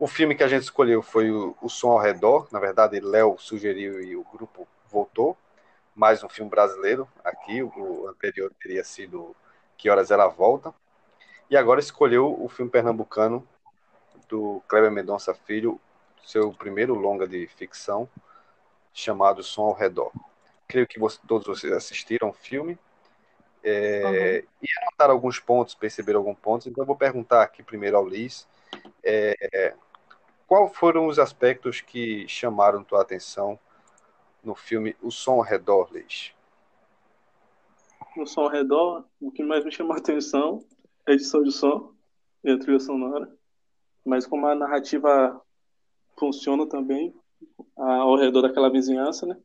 O filme que a gente escolheu foi o, o Som ao Redor. Na verdade, Léo sugeriu e o grupo votou. Mais um filme brasileiro aqui. O anterior teria sido Que Horas Ela Volta. E agora escolheu o filme pernambucano do Kleber Mendonça Filho, seu primeiro longa de ficção, chamado Som ao Redor. Creio que você, todos vocês assistiram o filme é, uhum. e anotaram alguns pontos, perceberam alguns pontos. Então, eu vou perguntar aqui primeiro ao Liz é, qual foram os aspectos que chamaram tua atenção no filme O Som ao Redor, Liz? O Som ao Redor, o que mais me chamou a atenção é a edição de som e a trilha sonora, mas como a narrativa funciona também ao redor daquela vizinhança, né?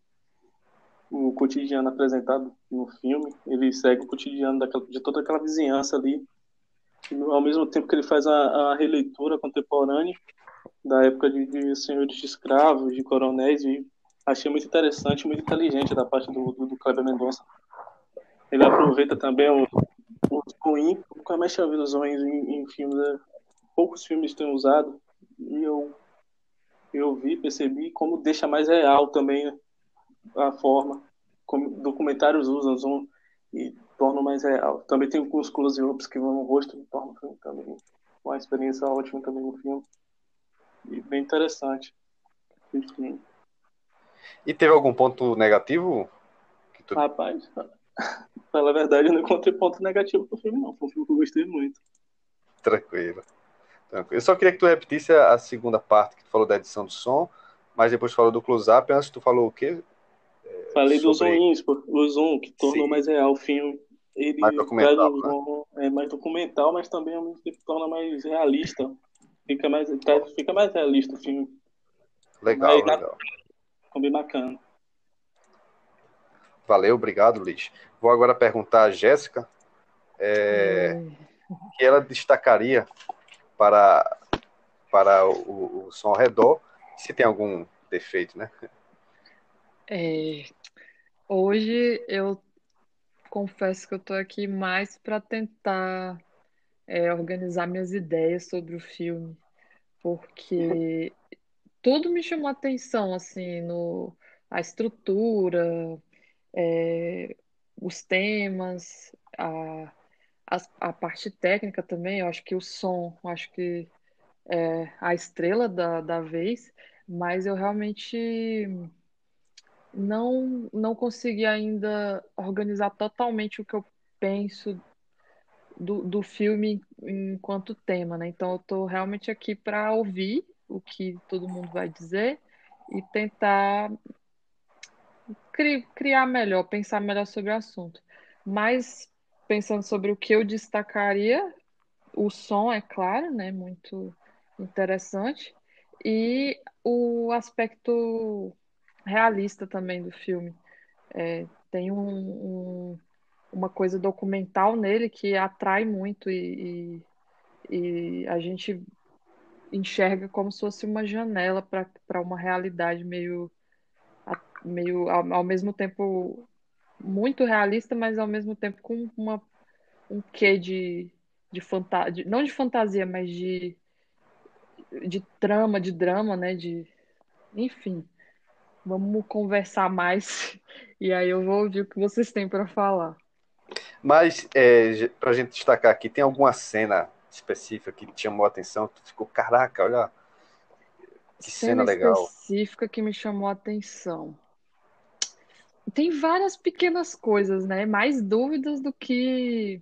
O cotidiano apresentado no filme, ele segue o cotidiano daquela, de toda aquela vizinhança ali, ao mesmo tempo que ele faz a, a releitura contemporânea da época de, de, senhores de escravos, de coronéis, e achei muito interessante, muito inteligente da parte do, do, do Mendonça. Ele aproveita também o, o ruim, nunca mais tinha os ruins em, em filmes, né? poucos filmes têm usado, e eu, eu vi, percebi como deixa mais real também a forma como documentários usam zoom e tornam mais real. Também tem alguns close-ups que vão no rosto e tornam também uma experiência ótima também no filme. E bem interessante. Enfim. E teve algum ponto negativo? Tu... Rapaz, pela verdade, eu não encontrei ponto negativo pro filme, não. Foi um filme que eu gostei muito. Tranquilo. Tranquilo. Eu só queria que tu repetisse a segunda parte que tu falou da edição do som, mas depois falou do close-up. Antes tu falou o quê? Falei do Zoom Inspo, o Zoom, que tornou Sim. mais real o filme. Ele mais documental, né? é mais documental, mas também ao mesmo tempo torna mais realista. Fica mais, tá, fica mais realista o filme. Legal, mais, legal. Ficou bem bacana. Valeu, obrigado, Liz. Vou agora perguntar a Jéssica é, que ela destacaria para, para o, o som ao redor, se tem algum defeito, né? É, hoje eu confesso que eu estou aqui mais para tentar é, organizar minhas ideias sobre o filme, porque tudo me chamou atenção, assim, no, a estrutura, é, os temas, a, a, a, parte técnica também, eu acho que o som, acho que é a estrela da, da vez, mas eu realmente não, não consegui ainda organizar totalmente o que eu penso do, do filme enquanto tema, né? Então eu estou realmente aqui para ouvir o que todo mundo vai dizer e tentar cri, criar melhor, pensar melhor sobre o assunto. Mas pensando sobre o que eu destacaria, o som, é claro, né? Muito interessante. E o aspecto realista também do filme. É, tem um, um, uma coisa documental nele que atrai muito e, e, e a gente enxerga como se fosse uma janela para uma realidade meio, meio ao, ao, mesmo tempo muito realista, mas ao mesmo tempo com uma, um quê de, de fantasia, não de fantasia, mas de, de trama, de drama, né? De, enfim. Vamos conversar mais e aí eu vou ouvir o que vocês têm para falar. Mas, é, para a gente destacar aqui, tem alguma cena específica que te chamou a atenção? Tu ficou, caraca, olha que cena, cena legal. específica que me chamou a atenção. Tem várias pequenas coisas, né? Mais dúvidas do que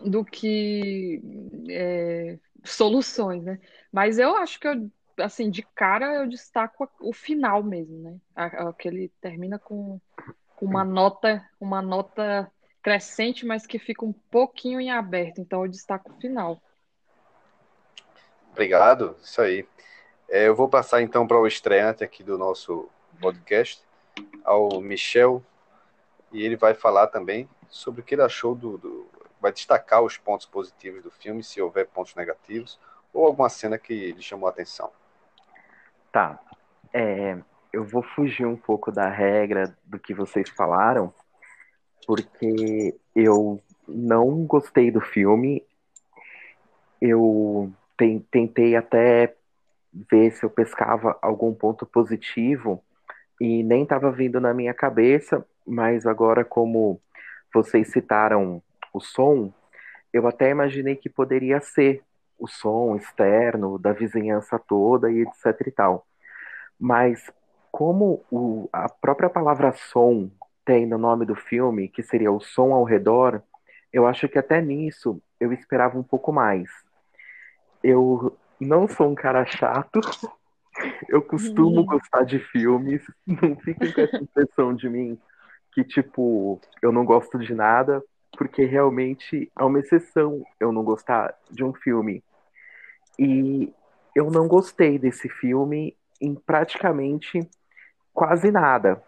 do que é, soluções, né? Mas eu acho que eu assim, de cara eu destaco o final mesmo, né? Aquele termina com, com uma nota, uma nota crescente, mas que fica um pouquinho em aberto. Então eu destaco o final. Obrigado, isso aí. É, eu vou passar então para o estreante aqui do nosso podcast, ao Michel, e ele vai falar também sobre o que ele achou do, do vai destacar os pontos positivos do filme, se houver pontos negativos, ou alguma cena que lhe chamou a atenção. Tá. É, eu vou fugir um pouco da regra do que vocês falaram, porque eu não gostei do filme. Eu tentei até ver se eu pescava algum ponto positivo e nem estava vindo na minha cabeça, mas agora, como vocês citaram o som, eu até imaginei que poderia ser o som externo da vizinhança toda e etc e tal. Mas como o, a própria palavra som tem no nome do filme, que seria o som ao redor, eu acho que até nisso eu esperava um pouco mais. Eu não sou um cara chato, eu costumo uhum. gostar de filmes, não fiquem com essa impressão de mim que, tipo, eu não gosto de nada, porque realmente é uma exceção eu não gostar de um filme. E eu não gostei desse filme em praticamente quase nada.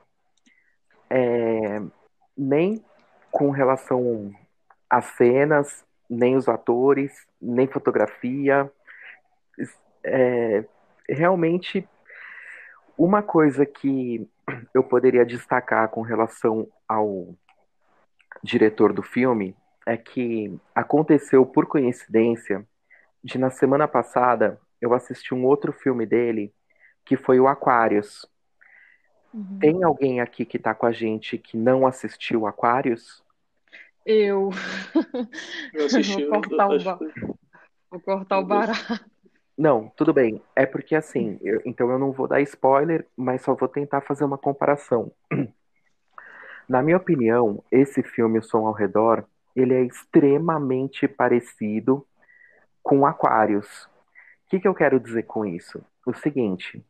É, nem com relação às cenas, nem os atores, nem fotografia. É, realmente, uma coisa que eu poderia destacar com relação ao diretor do filme é que aconteceu por coincidência de na semana passada eu assisti um outro filme dele que foi o Aquarius. Uhum. Tem alguém aqui que está com a gente que não assistiu Aquarius? Eu. Eu assisti. Vou cortar, o, ba... vou cortar o barato. Não, tudo bem. É porque assim, eu, então eu não vou dar spoiler, mas só vou tentar fazer uma comparação. Na minha opinião, esse filme O Som ao Redor, ele é extremamente parecido com Aquários. O que, que eu quero dizer com isso? O seguinte,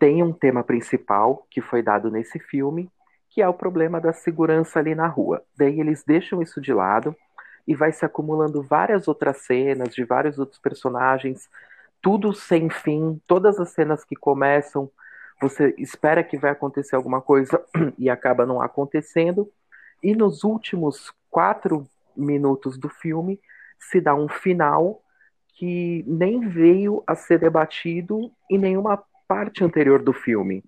tem um tema principal que foi dado nesse filme, que é o problema da segurança ali na rua. Daí eles deixam isso de lado e vai se acumulando várias outras cenas de vários outros personagens, tudo sem fim, todas as cenas que começam, você espera que vai acontecer alguma coisa e acaba não acontecendo. E nos últimos quatro minutos do filme se dá um final que nem veio a ser debatido em nenhuma parte anterior do filme.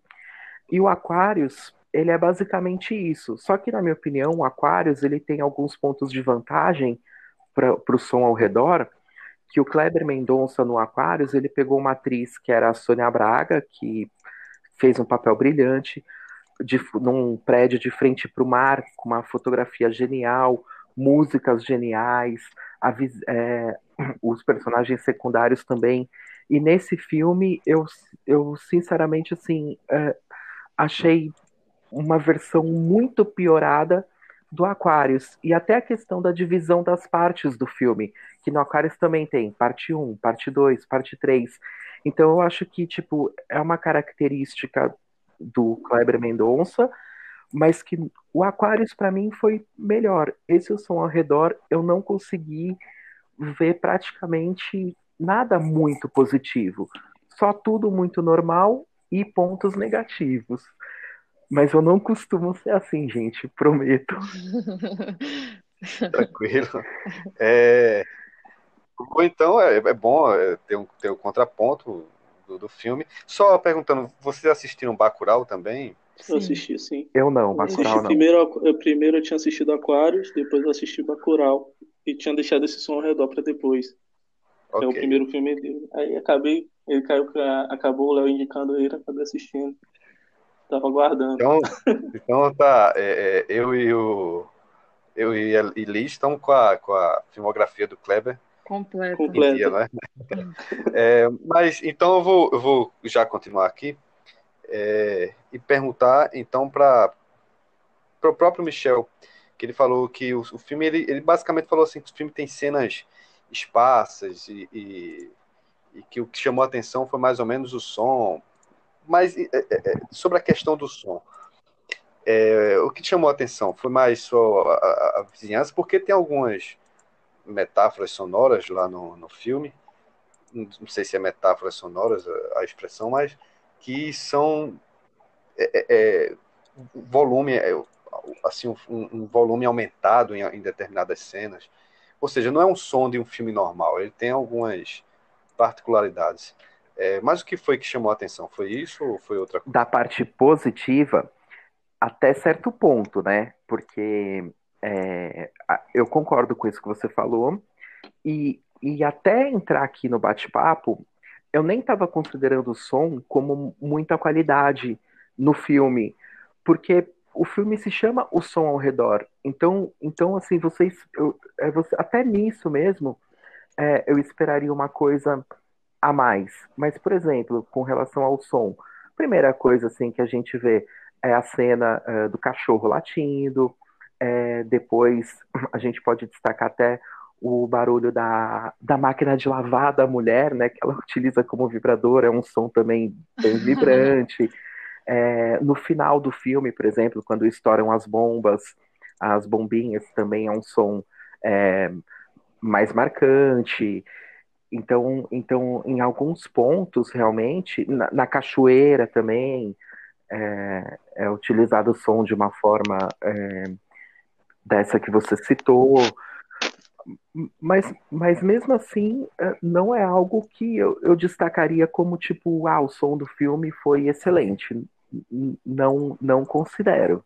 E o Aquarius, ele é basicamente isso. Só que, na minha opinião, o Aquarius ele tem alguns pontos de vantagem para o som ao redor, que o Kleber Mendonça no Aquarius, ele pegou uma atriz que era a Sônia Braga, que fez um papel brilhante, de, num prédio de frente para o mar, com uma fotografia genial, músicas geniais, a, é, os personagens secundários também e nesse filme, eu, eu sinceramente, assim, é, achei uma versão muito piorada do Aquarius. E até a questão da divisão das partes do filme, que no Aquarius também tem parte 1, parte 2, parte 3. Então eu acho que, tipo, é uma característica do Kleber Mendonça, mas que o Aquarius para mim foi melhor. Esse o som ao redor eu não consegui ver praticamente nada muito positivo, só tudo muito normal e pontos negativos. Mas eu não costumo ser assim, gente, prometo. Tranquilo. É... Então é, é bom é, ter, um, ter um contraponto do, do, filme. Só perguntando, vocês assistiram Bacurau também? Eu assisti, sim. Eu não, Bacurau não. Primeiro, eu, primeiro eu tinha assistido Aquários, depois eu assisti Bacurau. E tinha deixado esse som ao redor para depois. Okay. É o primeiro filme dele. Aí acabei, ele caiu, acabou o Léo indicando ele, acabei assistindo. Tava aguardando. Então, então tá, é, é, eu e o eu e, a, Liz estamos com a, com a filmografia do Kleber completa. completa. Dia, né? é, mas então eu vou, eu vou já continuar aqui é, e perguntar então para o próprio Michel, que ele falou que o, o filme, ele, ele basicamente falou assim que o filme tem cenas esparsas e, e, e, que o que chamou a atenção foi mais ou menos o som. Mas é, é, é sobre a questão do som, é, o que chamou a atenção foi mais só a, a, a, vizinhança, porque tem algumas metáforas sonoras lá no, no filme, não sei se é metáforas sonoras a, a expressão, mas que são é, é, volume, assim, um, um, volume aumentado em, em determinadas cenas. Ou seja, não é um som de um filme normal, ele tem algumas particularidades. É, mas o que foi que chamou a atenção? Foi isso ou foi outra coisa? Da parte positiva, até certo ponto, né? Porque é, eu concordo com isso que você falou, e, e até entrar aqui no bate-papo, eu nem estava considerando o som como muita qualidade no filme, porque o filme se chama O Som ao Redor. Então, então assim, vocês, eu, é, você, até nisso mesmo, é, eu esperaria uma coisa a mais. Mas, por exemplo, com relação ao som, primeira coisa assim que a gente vê é a cena uh, do cachorro latindo. É, depois a gente pode destacar até o barulho da, da máquina de lavar da mulher, né, que ela utiliza como vibrador, é um som também bem vibrante. É, no final do filme, por exemplo, quando estouram as bombas, as bombinhas também é um som é, mais marcante. Então, então, em alguns pontos, realmente, na, na cachoeira também, é, é, utilizado o som de uma forma é, dessa que você citou. Mas, mas mesmo assim, é, não é algo que eu, eu destacaria como tipo, ah, o som do filme foi excelente. Não, não considero.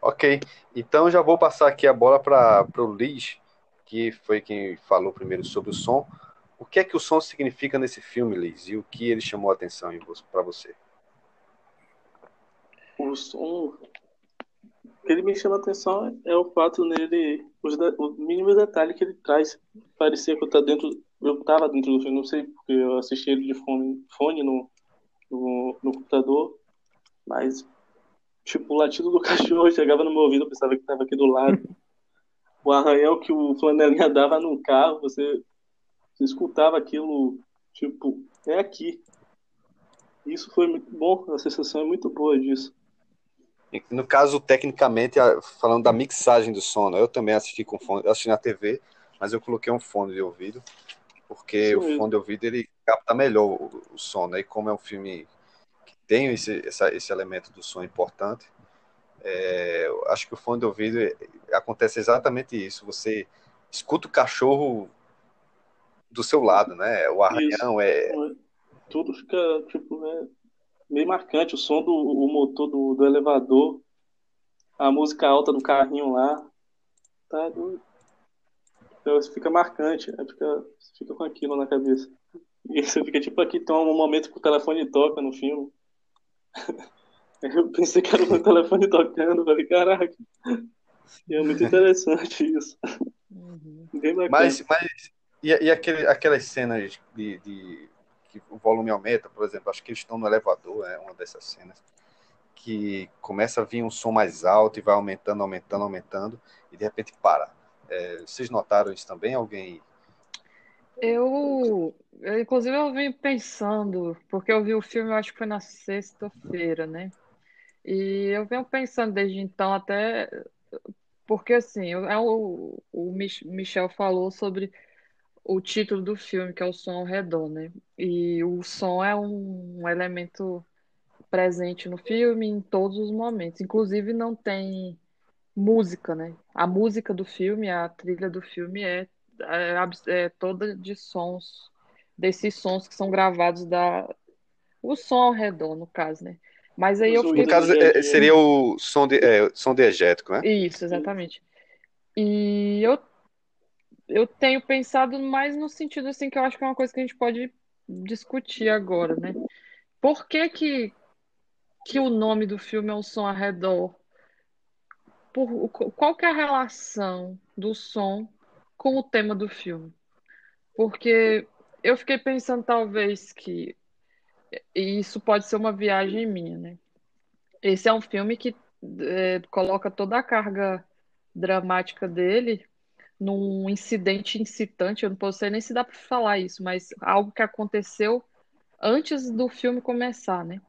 Ok, então já vou passar aqui a bola para o Liz, que foi quem falou primeiro sobre o som. O que é que o som significa nesse filme, Liz? E o que ele chamou a atenção para você? O som que ele me chama a atenção é o fato nele, os, o mínimo detalhe que ele traz. Parecia que eu, tá dentro, eu estava dentro do filme, não sei porque eu assisti ele de fone, fone no, no, no computador, mas tipo, o latido do cachorro chegava no meu ouvido, eu pensava que estava aqui do lado. o arranhão que o flanelinha dava no carro, você, você escutava aquilo, tipo, é aqui. Isso foi muito bom, a sensação é muito boa disso. No caso, tecnicamente, falando da mixagem do som, né? eu também assisti com fone, assisti na TV, mas eu coloquei um fone de ouvido, porque Sim. o fone de ouvido ele capta melhor o, o som, né? E como é um filme que tem esse, essa, esse elemento do som importante, é, acho que o fone de ouvido é, acontece exatamente isso. Você escuta o cachorro do seu lado, né? O arranhão isso. é. Tudo fica, tipo, né? Meio marcante. O som do o motor do, do elevador, a música alta do carrinho lá. Tá doido. Então, fica marcante, né? fica, fica com aquilo na cabeça. E você fica tipo aqui, tem um momento que o telefone toca no filme. Eu pensei que era o meu telefone tocando, falei, caraca. E é muito interessante isso. Uhum. Mas, mas e, e aquele, aquelas cenas de, de que o volume aumenta, por exemplo, acho que eles estão no elevador, é uma dessas cenas, que começa a vir um som mais alto e vai aumentando, aumentando, aumentando, e de repente para. É, vocês notaram isso também? Alguém. Eu, eu, inclusive, eu vim pensando, porque eu vi o filme, eu acho que foi na sexta-feira, né? E eu venho pensando desde então até. Porque, assim, é o, o Michel falou sobre o título do filme, que é o som ao redor, né? E o som é um, elemento presente no filme em todos os momentos. Inclusive não tem música, né? A música do filme, a trilha do filme é, é, é toda de sons, desses sons que são gravados da o som ao redor, no caso, né? Mas aí eu fiquei... No caso, é, seria o som, de, é, som diegético, né? Isso, exatamente. E eu eu tenho pensado mais no sentido assim que eu acho que é uma coisa que a gente pode discutir agora, né? Por que que, que o nome do filme é o som ao redor? Por, qual que é a relação do som com o tema do filme? Porque eu fiquei pensando talvez que e isso pode ser uma viagem minha, né? Esse é um filme que é, coloca toda a carga dramática dele num incidente incitante, eu não posso nem se dá para falar isso, mas algo que aconteceu antes do filme começar, né?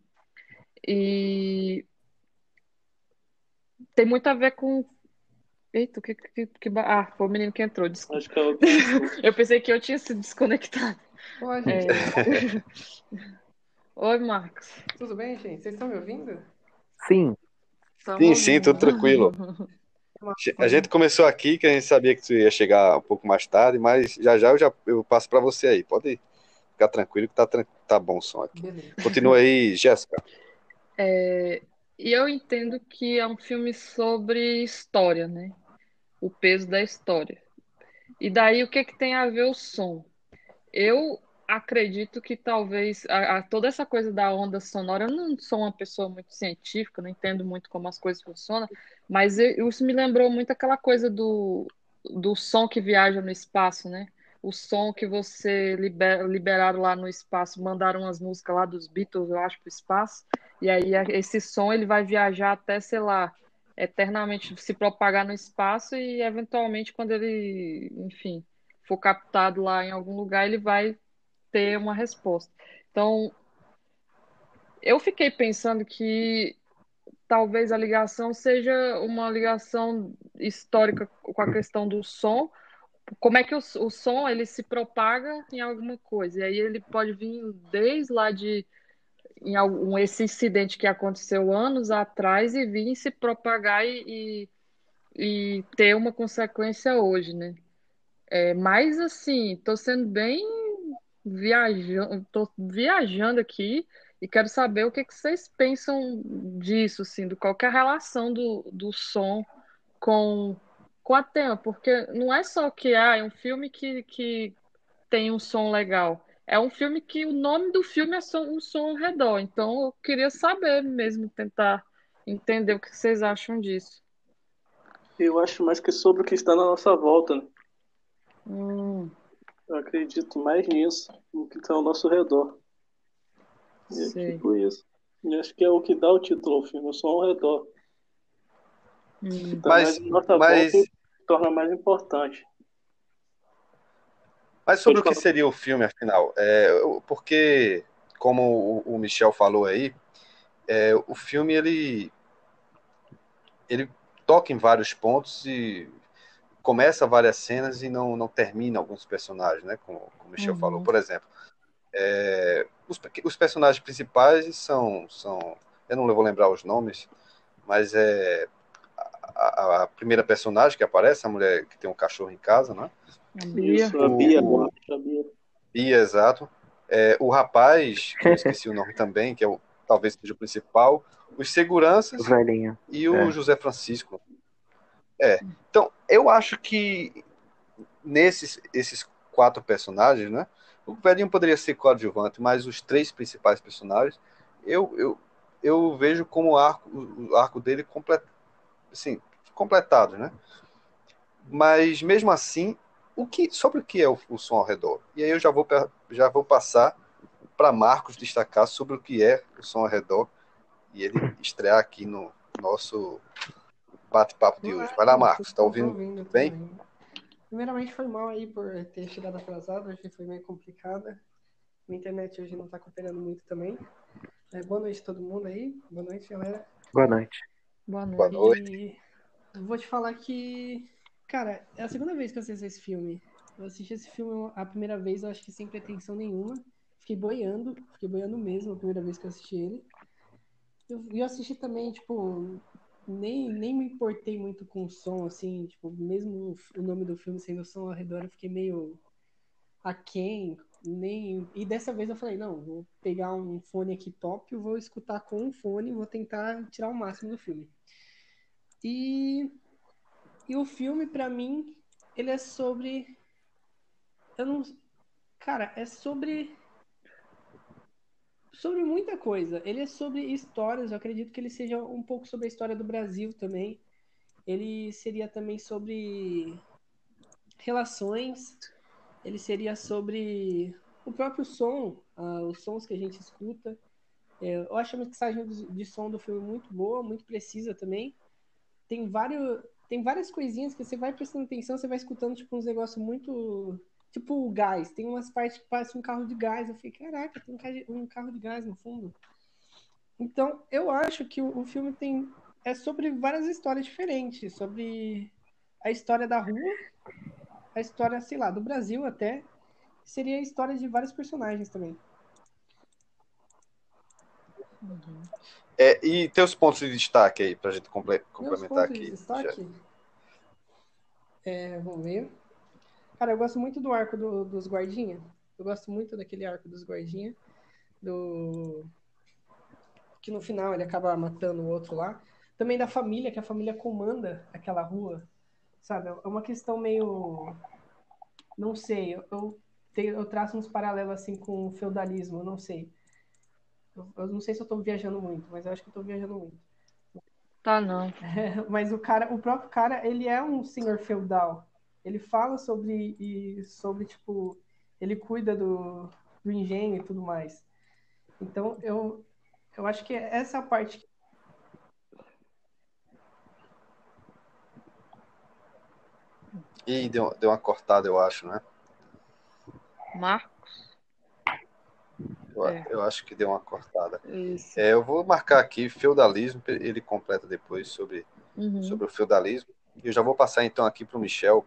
E tem muito a ver com. Eita, que, que, que... Ah, foi o menino que entrou, desculpa. Acho que eu... eu pensei que eu tinha se desconectado. Oi, gente. É... Oi, Marcos. Tudo bem, gente? Vocês estão me ouvindo? Sim. sim, sim, tudo tranquilo. A gente começou aqui, que a gente sabia que tu ia chegar um pouco mais tarde, mas já já eu, já, eu passo para você aí. Pode ficar tranquilo que tá, tá bom o som aqui. Beleza. Continua aí, Jéssica. É, e eu entendo que é um filme sobre história, né? O peso da história. E daí o que, que tem a ver o som? eu acredito que talvez a, a, toda essa coisa da onda sonora, eu não sou uma pessoa muito científica, não entendo muito como as coisas funcionam, mas eu, isso me lembrou muito aquela coisa do, do som que viaja no espaço, né? O som que você liber, liberaram lá no espaço, mandaram umas músicas lá dos Beatles, eu acho, para o espaço, e aí esse som ele vai viajar até, sei lá, eternamente se propagar no espaço e eventualmente quando ele, enfim, for captado lá em algum lugar, ele vai ter uma resposta. Então, eu fiquei pensando que talvez a ligação seja uma ligação histórica com a questão do som. Como é que o, o som ele se propaga em alguma coisa? E aí ele pode vir desde lá de em algum esse incidente que aconteceu anos atrás e vir se propagar e, e, e ter uma consequência hoje, né? É, mas assim, estou sendo bem viajando, tô viajando aqui e quero saber o que, que vocês pensam disso, assim, do qual é a relação do, do som com, com a tema, porque não é só que ah, é um filme que, que tem um som legal. É um filme que o nome do filme é som, um som ao redor. Então eu queria saber mesmo, tentar entender o que vocês acham disso. Eu acho mais que sobre o que está na nossa volta. Né? Hum. Eu acredito mais nisso, no que está ao nosso redor. E é tipo isso. E acho que é o que dá o título ao filme, só ao redor. Hum. Tá Mas- nossa mas- e torna mais importante. Mas sobre o que seria o filme, afinal? É, porque, como o, o Michel falou aí, é, o filme ele, ele toca em vários pontos e começa várias cenas e não, não termina alguns personagens, né? Como, como o Michel Uhum. falou. Por exemplo, é, os, os personagens principais são, são. Eu não vou lembrar os nomes, mas é. A, a- primeira personagem que aparece, a mulher que tem um cachorro em casa, né? Bia. Isso, a Bia, O- a Bia. Bia, exato. É, o rapaz, que eu esqueci o nome também, que é o, talvez seja o principal, os seguranças Velhinha. e o É. José Francisco. É. Então, eu acho que nesses esses quatro personagens, né? O velhinho poderia ser coadjuvante, mas os três principais personagens, eu, eu, eu vejo como o arco, o arco dele complet, assim, completado, né? Mas mesmo assim, o que, sobre o que é o, o som ao redor? E aí eu já vou, já vou passar para Marcos destacar sobre o que é o som ao redor e ele estrear aqui no nosso bate-papo de hoje. Vai lá, Marcos, tá Tô ouvindo? bem? também. Primeiramente, foi mal aí por ter chegado atrasado, hoje foi meio complicada. A internet hoje não tá cooperando muito também. É, boa noite a todo mundo aí. Boa noite, galera. Boa noite. Boa noite. Boa noite. Eu vou te falar que, cara, é a segunda vez que eu assisto esse filme. Eu assisti esse filme a primeira vez, eu acho que sem pretensão nenhuma. Fiquei boiando, fiquei boiando mesmo a primeira vez que eu assisti ele. Eu, e eu assisti também, tipo, nem, nem me importei muito com o som, assim, tipo, mesmo o nome do filme sendo som ao redor, eu fiquei meio aquém, nem... E dessa vez eu falei, não, vou pegar um fone aqui top, eu vou escutar com um fone, vou tentar tirar o máximo do filme. E, e o filme, pra mim, ele é sobre. Eu não. Cara, é sobre. Sobre muita coisa. Ele é sobre histórias. Eu acredito que ele seja um pouco sobre a história do Brasil também. Ele seria também sobre relações. Ele seria sobre o próprio som, ah, os sons que a gente escuta. É, eu acho a mixagem de, de som do filme muito boa, muito precisa também tem vários tem várias coisinhas que você vai prestando atenção, você vai escutando tipo uns negócios muito tipo gás. Tem umas partes que parece um carro de gás. Eu falei, caraca, tem um ca- carro de gás no fundo. Então, eu acho que o, o filme tem é sobre várias histórias diferentes, sobre a história da rua, a história, sei lá, do Brasil até, seria a história de vários personagens também. É, e teus pontos de destaque aí, pra gente comple- Meus complementar pontos de aqui. destaque. É, vamos ver. Cara, eu gosto muito do arco do- dos guardinha. Eu gosto muito daquele arco dos guardinha. Do. Que no final ele acaba matando o outro lá. Também da família, que a família comanda aquela rua. Sabe? É uma questão meio. Não sei. Eu, eu, eu traço uns paralelos assim com o feudalismo, eu não sei. Eu, eu não sei se eu estou viajando muito, mas eu acho que eu tô viajando muito. Tá, não. É, mas o cara, o próprio cara, ele é um senhor feudal. Ele fala sobre, e, sobre tipo, ele cuida do, do engenho e tudo mais. Então, eu, eu acho que essa parte. E deu, deu uma cortada, eu acho, né? Marcos? Eu, é. eu acho que deu uma cortada. Isso. É, eu vou marcar aqui feudalismo, ele completa depois sobre, uhum. sobre o feudalismo. E eu já vou passar então aqui para o Michel,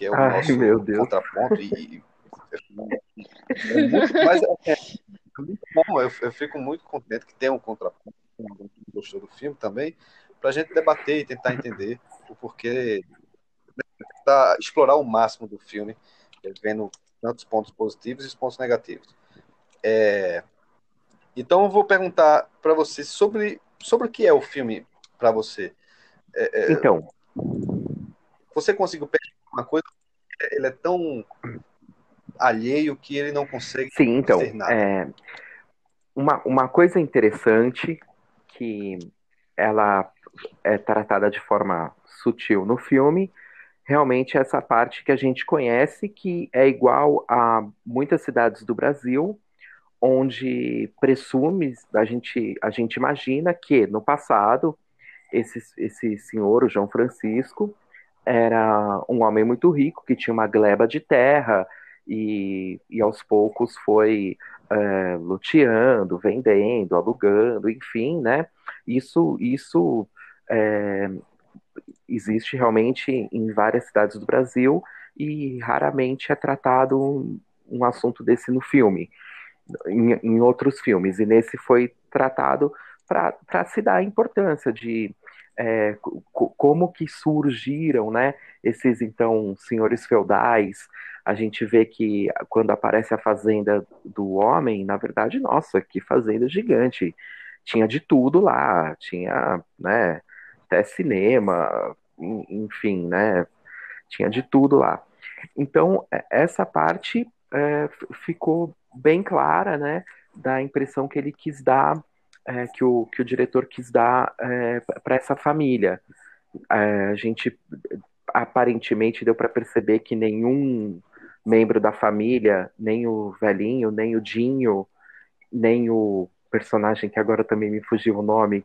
que é o Ai, nosso meu Deus. contraponto. E, é muito, mas é, é muito bom, eu, eu, fico muito contente que tem um contraponto, que gostou do filme também, para a gente debater e tentar entender o porquê, tentar explorar o máximo do filme, vendo tantos pontos positivos e os pontos negativos. É, então eu vou perguntar para você sobre, sobre o que é o filme para você. É, é, então. Você conseguiu perceber uma coisa? Ele é tão alheio que ele não consegue Sim, então, é, uma, uma coisa interessante que ela é tratada de forma sutil no filme, realmente é essa parte que a gente conhece, que é igual a muitas cidades do Brasil, onde presume, a gente, a gente imagina que no passado esse, esse senhor, o João Francisco, era um homem muito rico que tinha uma gleba de terra e, e aos poucos foi é, luteando, vendendo, alugando, enfim, né? Isso, isso é, existe realmente em várias cidades do Brasil e raramente é tratado um, um assunto desse no filme em, em outros filmes, e nesse foi tratado para se dar a importância de é, como que surgiram né, esses então senhores feudais. A gente vê que quando aparece a fazenda do homem, na verdade, nossa, que fazenda gigante. Tinha de tudo lá, tinha né, até cinema, enfim, né? Tinha de tudo lá. Então, é, essa parte é, ficou bem clara, né, da impressão que ele quis dar, é, que, o, que o diretor quis dar é, para essa família. É, a gente aparentemente deu para perceber que nenhum membro da família, nem o velhinho, nem o Dinho, nem o personagem que agora também me fugiu o nome,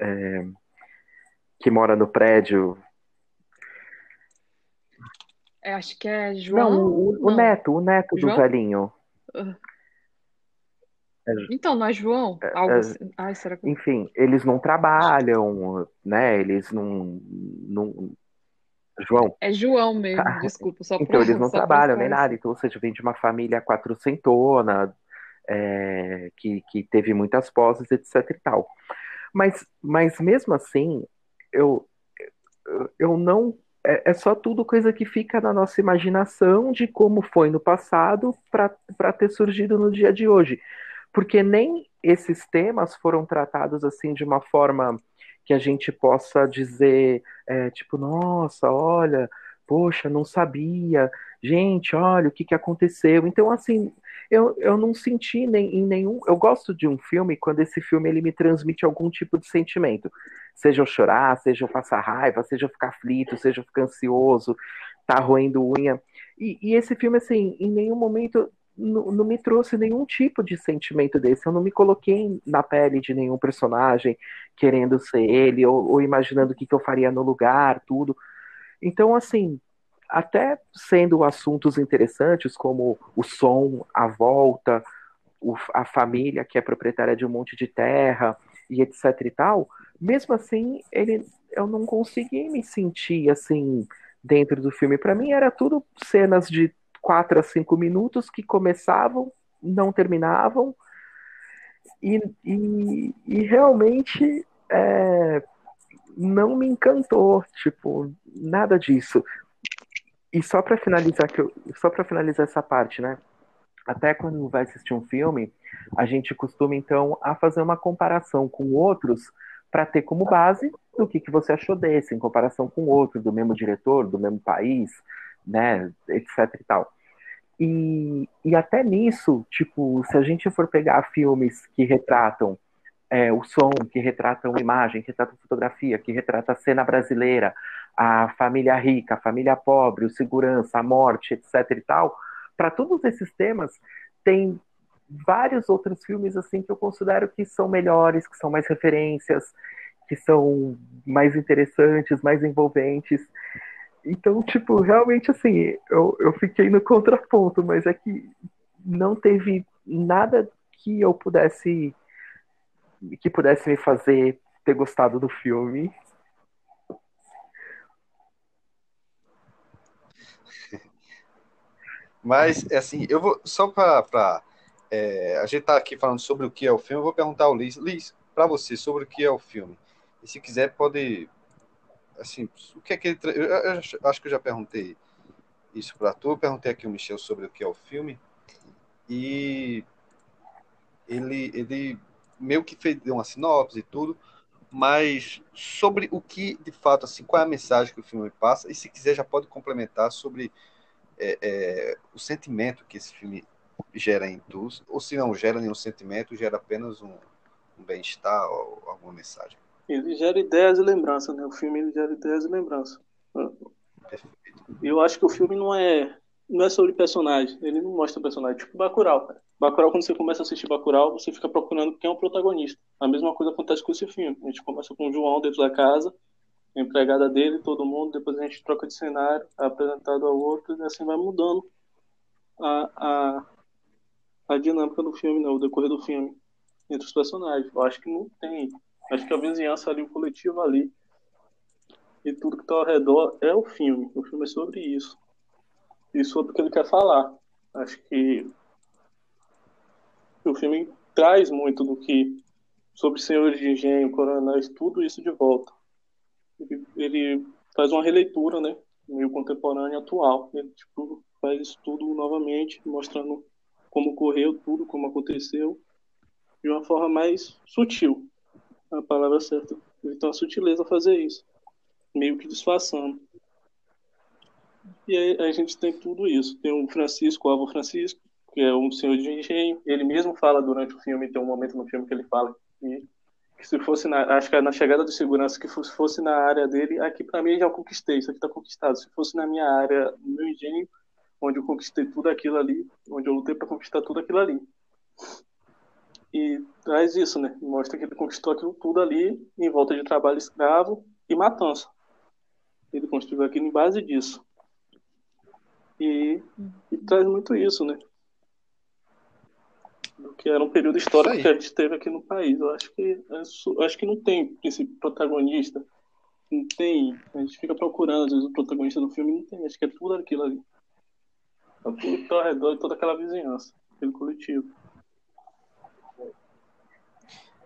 é, que mora no prédio. É, acho que é João. Não, o, o não. neto, o neto João? do velhinho. É, então, não é João? É, Algo assim. Ai, será que... Enfim, eles não trabalham, né? Eles não. não... João. É João mesmo, desculpa. Só então, eles não trabalham nem nada. Então, ou seja, vem de uma família quatrocentona, é, que, que teve muitas poses, etc e tal. Mas, mas mesmo assim, eu, eu não é, é, só tudo coisa que fica na nossa imaginação de como foi no passado para ter surgido no dia de hoje. Porque nem esses temas foram tratados assim de uma forma que a gente possa dizer, é, tipo, nossa, olha, poxa, não sabia, gente, olha o que, que aconteceu. Então, assim, eu, eu não senti nem, em nenhum. Eu gosto de um filme quando esse filme ele me transmite algum tipo de sentimento. Seja eu chorar, seja eu passar raiva, seja eu ficar aflito, seja eu ficar ansioso, tá roendo unha. E, e esse filme, assim, em nenhum momento não, me trouxe nenhum tipo de sentimento desse. Eu não me coloquei na pele de nenhum personagem querendo ser ele, ou, ou imaginando o que, que eu faria no lugar, tudo. Então, assim, até sendo assuntos interessantes como o som, a volta, o, a família que é proprietária de um monte de terra e etc e tal, mesmo assim, ele, eu não consegui me sentir assim dentro do filme. Para mim era tudo cenas de quatro a cinco minutos que começavam, não terminavam e, e, e realmente é, não me encantou, tipo, nada disso. E só para finalizar que eu, só para finalizar essa parte, né? Até quando vai assistir um filme, a gente costuma então a fazer uma comparação com outros para ter como base o que, que você achou desse, em comparação com outro, do mesmo diretor, do mesmo país, né, etc e tal. E, e até nisso, tipo, se a gente for pegar filmes que retratam é, o som, que retratam imagem, que retratam fotografia, que retrata a cena brasileira, a família rica, a família pobre, o segurança, a morte, etc e tal, para todos esses temas, tem vários outros filmes assim que eu considero que são melhores, que são mais referências, que são mais interessantes, mais envolventes. Então, tipo, realmente assim, eu, eu fiquei no contraponto, mas é que não teve nada que eu pudesse que pudesse me fazer ter gostado do filme. Mas, assim, eu vou só para. É, a gente tá aqui falando sobre o que é o filme, eu vou perguntar ao Liz. Liz, para você, sobre o que é o filme. E se quiser, pode assim, o que é que ele. Eu, eu, acho que eu já perguntei isso para tu, eu perguntei aqui o Michel sobre o que é o filme, e ele, ele meio que fez uma sinopse e tudo, mas sobre o que, de fato, assim, qual é a mensagem que o filme passa, e se quiser já pode complementar sobre é, é, o sentimento que esse filme gera em tu, ou se não gera nenhum sentimento, gera apenas um, um bem-estar ou alguma mensagem. Ele gera ideias e lembranças, né? O filme ele gera ideias e lembranças. Eu acho que o filme não é não é sobre personagem, ele não mostra personagem, tipo Bacurau, cara. Bacurau, quando você começa a assistir Bacurau, você fica procurando quem é o protagonista. A mesma coisa acontece com esse filme. A gente começa com o João dentro da casa, a empregada dele, todo mundo, depois a gente troca de cenário, é apresentado ao outro, e assim vai mudando a, a, a dinâmica do filme, né? o decorrer do filme, entre os personagens. Eu acho que não tem Acho que a vizinhança ali, o coletivo ali, e tudo que está ao redor é o filme. O filme é sobre isso. E sobre o que ele quer falar. Acho que o filme traz muito do que sobre senhores de engenho, coronéis, tudo isso de volta. Ele, ele faz uma releitura, né, meio contemporânea atual. Ele tipo faz isso tudo novamente, mostrando como ocorreu tudo, como aconteceu, de uma forma mais sutil a palavra certa. Então a sutileza fazer isso, meio que disfarçando. E aí a gente tem tudo isso. Tem o Francisco, o avô Francisco, que é um senhor de engenho. Ele mesmo fala durante o filme, tem um momento no filme que ele fala que, que se fosse na, acho que é na chegada de segurança, que fosse, fosse na área dele, aqui para mim já conquistei, isso aqui tá conquistado. Se fosse na minha área, no meu engenho, onde eu conquistei tudo aquilo ali, onde eu lutei para conquistar tudo aquilo ali e traz isso, né? Mostra que ele conquistou aquilo tudo ali em volta de trabalho escravo e matança. Ele construiu aquilo em base disso. E, e traz muito isso, né? Do que era um período histórico que a gente teve aqui no país. Eu acho que eu acho que não tem princípio protagonista. Não tem. A gente fica procurando, às vezes, o protagonista do filme não tem. Acho que é tudo aquilo ali. É tudo ao redor de toda aquela vizinhança, aquele coletivo.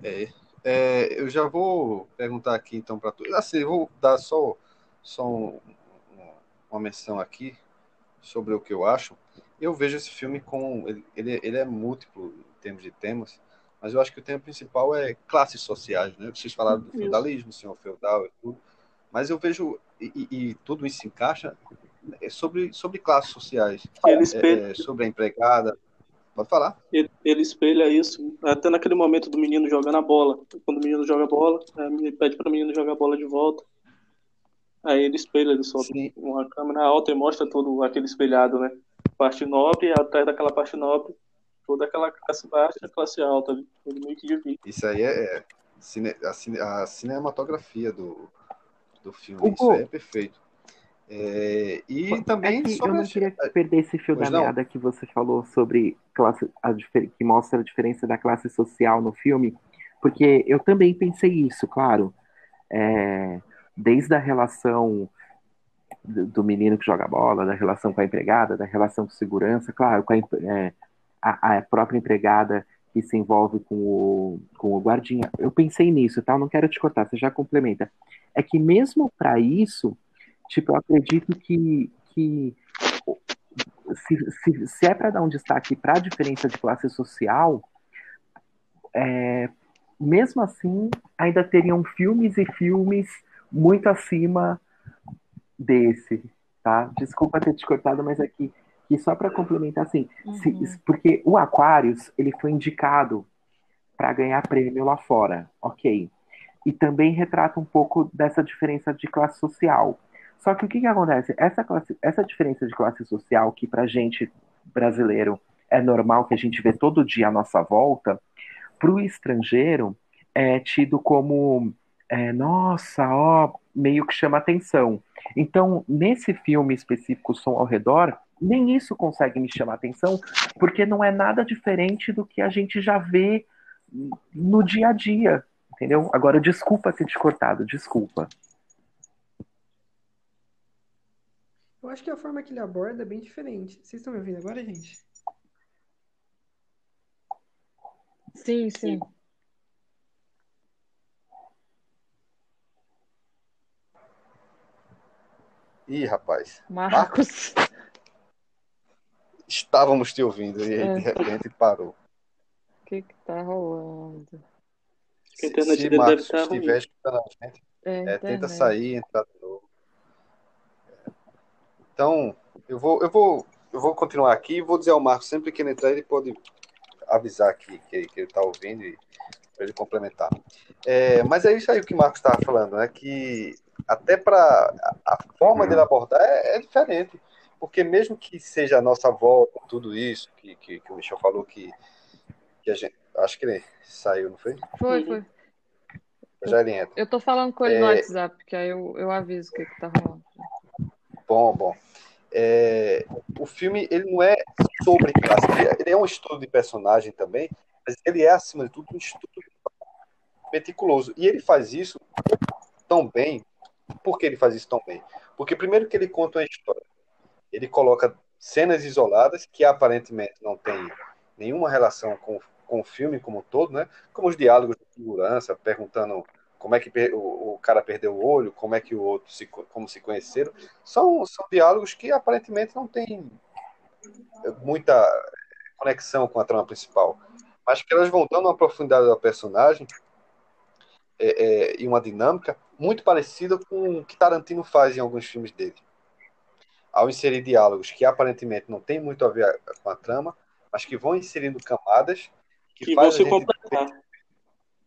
É, é, eu já vou perguntar aqui então para tu. Assim, vou dar só, só um, uma menção aqui sobre o que eu acho. Eu vejo esse filme com. Ele, ele, ele, é múltiplo em termos de temas, mas eu acho que o tema principal é classes sociais. Né? Vocês falaram do feudalismo, senhor feudal e tudo, mas eu vejo. E, e tudo isso se encaixa é sobre, sobre classes sociais. É, é, sobre a empregada, Pode falar. Ele, ele, espelha isso, até naquele momento do menino jogando a bola. Quando o menino joga a bola, ele pede para o menino jogar a bola de volta. Aí ele espelha, ele solta Sim. uma câmera alta e mostra todo aquele espelhado, né? Parte nobre, atrás daquela parte nobre, toda aquela classe baixa e classe alta. Ele meio que divide. Isso aí é, é cine, a, cine, a, cinematografia do, do filme. Isso é perfeito. É, e é também. É eu não queria perder esse fio pois da não. meada que você falou sobre classe, a, que mostra a diferença da classe social no filme, porque eu também pensei isso, claro. É, desde a relação do, do, menino que joga bola, da relação com a empregada, da relação com segurança, claro, com a, é, a, a própria empregada que se envolve com o, com o guardinha. Eu pensei nisso, tá? Não quero te cortar, você já complementa. É que mesmo para isso Tipo, eu acredito que, que se, se, se é para dar um destaque para a diferença de classe social, é, mesmo assim, ainda teriam filmes e filmes muito acima desse, tá? Desculpa ter te cortado, mas aqui que só para complementar assim, se- Uhum. porque o Aquarius ele foi indicado para ganhar prêmio lá fora, ok? E também retrata um pouco dessa diferença de classe social. Só que o que que acontece? Essa classe, essa diferença de classe social que pra gente brasileiro é normal que a gente vê todo dia à nossa volta, para o estrangeiro é tido como é, nossa, ó, meio que chama atenção. Então, nesse filme específico, Som ao Redor, nem isso consegue me chamar atenção, porque não é nada diferente do que a gente já vê no dia a dia, entendeu? Agora, desculpa ter te cortado, desculpa. Eu acho que a forma que ele aborda é bem diferente. Vocês estão me ouvindo agora, gente? Sim, sim. Ih, rapaz, Marcos. estávamos te ouvindo e aí, É. de repente parou. O que que tá rolando? Internet Se deve Marcos estiver escutando a gente, É, é, tenta sair e entrar de novo. Então, eu vou, eu vou, eu vou continuar aqui e vou dizer ao Marcos, sempre que ele entrar, ele pode avisar aqui que, que ele está ouvindo e para ele complementar. É, mas é isso aí o que o Marcos estava falando, né? Que até para a, a forma dele abordar é, é diferente. Porque mesmo que seja a nossa volta, tudo isso que, que, que o Michel falou que, que a gente. Acho que ele saiu, não foi? Foi, Uhum. foi. Já ele entra. Eu tô falando com ele no É. WhatsApp, que aí eu, eu aviso o que que tá rolando. Bom, bom. É, o filme ele não é sobre classe, ele- ele é um estudo de personagem também, mas ele é acima de tudo um estudo meticuloso. E ele faz isso tão bem. Por que ele faz isso tão bem? Porque primeiro que ele conta uma história, ele coloca cenas isoladas que aparentemente não tem nenhuma relação com, com o filme como um todo, né? Como os diálogos de segurança, perguntando como é que o, o cara perdeu o olho, como é que o outro se, co- como se conheceram. São, são diálogos que aparentemente não têm muita conexão com a trama principal, mas que elas vão dando uma profundidade da personagem é, é, e uma dinâmica muito parecida com o que Tarantino faz em alguns filmes dele. Ao inserir diálogos que aparentemente não têm muito a ver com a trama, mas que vão inserindo camadas que, Que vão se. Isso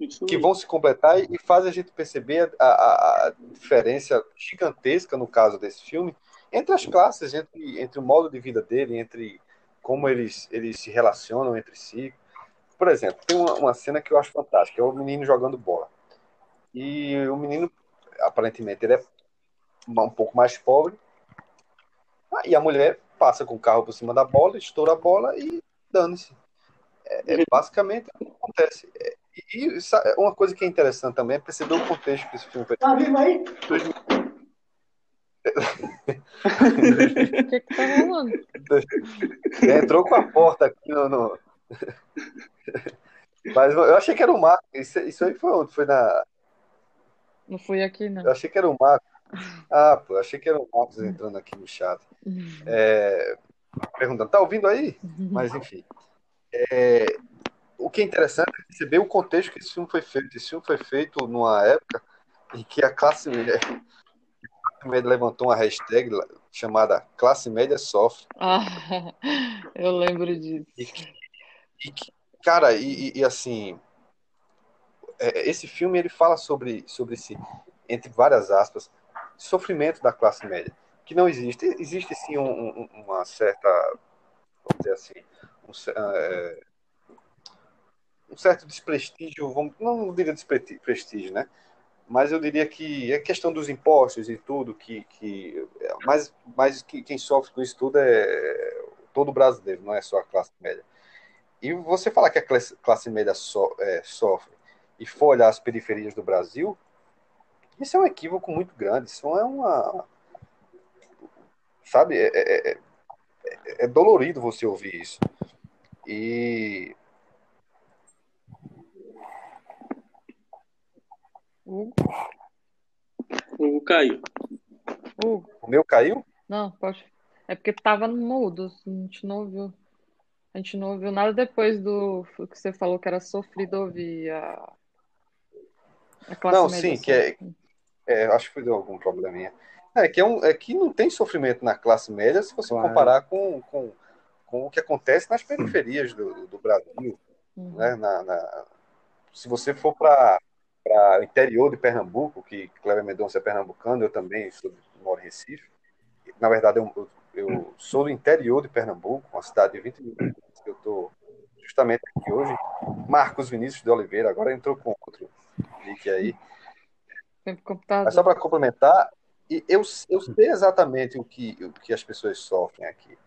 que vão se completar e faz a gente perceber a, a- a diferença gigantesca, no caso desse filme, entre as classes, entre, entre o modo de vida dele, entre como eles, eles se relacionam entre si. Por exemplo, tem uma, uma cena que eu acho fantástica, é o menino jogando bola. E o menino, aparentemente, ele é um pouco mais pobre, e a mulher passa com o carro por cima da bola, estoura a bola e dane-se. É, é basicamente o que acontece. É, e, e sa- uma coisa que é interessante também é perceber o contexto que esse filme foi Tá vivo aí? O que que tá rolando? Entrou com a porta aqui no. no- Mas eu achei que era o Marco. Isso, isso aí foi onde? Foi na. Não fui aqui, não. Eu achei que era o Marco. Ah, pô, achei que era o Marcos entrando aqui no chat. É, perguntando, tá ouvindo aí? Mas enfim. É, o que é interessante é perceber o contexto que esse filme foi feito. Esse filme foi feito numa época em que a classe média, a classe média levantou uma hashtag chamada Classe Média Sofre. Ah, eu lembro disso. E, e cara, e, e- assim, é, esse filme ele fala sobre, sobre esse, entre várias aspas, sofrimento da classe média, que não existe. Existe sim um- um- uma certa, vamos dizer assim, um, é, um certo desprestígio, vamos, não diria desprestígio, né? Mas eu diria que é questão dos impostos e tudo, que, que mas, mas que, quem sofre com isso tudo é todo brasileiro, não é só a classe média. E você falar que a classe, classe média so, é, sofre e for olhar as periferias do Brasil, isso é um equívoco muito grande. Isso é uma. Sabe? É, é, é- é dolorido você ouvir isso. E. Hugo? O Caio. Hugo? O meu caiu? Não, pode. É porque tava no mudo, a gente não ouviu. A gente não ouviu nada depois do que você falou que era sofrido ouvir a, a classe Não, média sim, que é-. É, acho que deu algum probleminha. É que, é, um, é que não tem sofrimento na classe média se você Claro. comparar com, com, com o que acontece nas periferias do, do Brasil. Uhum. Né? Na, na- se você for para o interior de Pernambuco, que Cleber Mendonça é pernambucano, eu também sou, moro em Recife. Na verdade, eu, eu sou do interior de Pernambuco, uma cidade de 20 mil habitantes, que eu estou justamente aqui hoje. Marcos Vinícius de Oliveira, agora entrou com outro nick aí. Mas só para complementar, e eu, eu sei exatamente o que, o que as pessoas sofrem aqui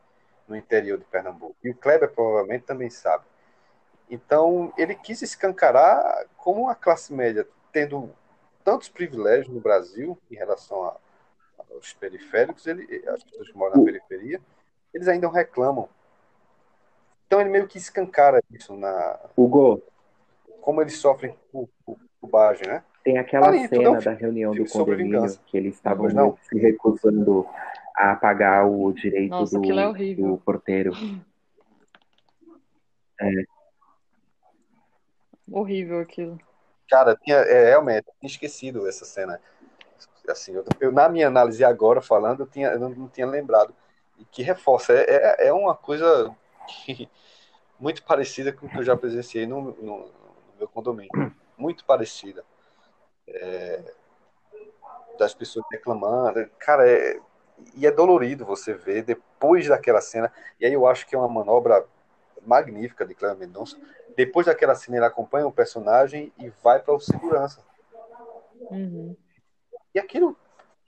no interior de Pernambuco. E o Kleber provavelmente também sabe. Então, ele quis escancarar como a classe média, tendo tantos privilégios no Brasil em relação a- aos periféricos, ele, as pessoas que moram na periferia, eles ainda reclamam. Então, ele meio que escancara isso, na, Hugo, como eles sofrem por, por, bobagem, né? tem aquela é cena um da reunião do condomínio que eles estavam não? se recusando a pagar o direito Nossa, do, aquilo é horrível. do porteiro. Horrível aquilo. Cara, tinha, é, realmente, tinha esquecido essa cena. Assim, eu, eu, na minha análise agora falando, eu, tinha, eu não, não tinha lembrado. E que reforça, é, é, é uma coisa que- muito parecida com o que eu já presenciei no, no- no meu condomínio. Muito parecida. É, das pessoas reclamando. Cara, é, e é dolorido você ver depois daquela cena. E aí eu acho que é uma manobra magnífica de Cléber Mendonça. Depois daquela cena, ele acompanha o personagem e vai para o segurança. Uhum. E aquilo,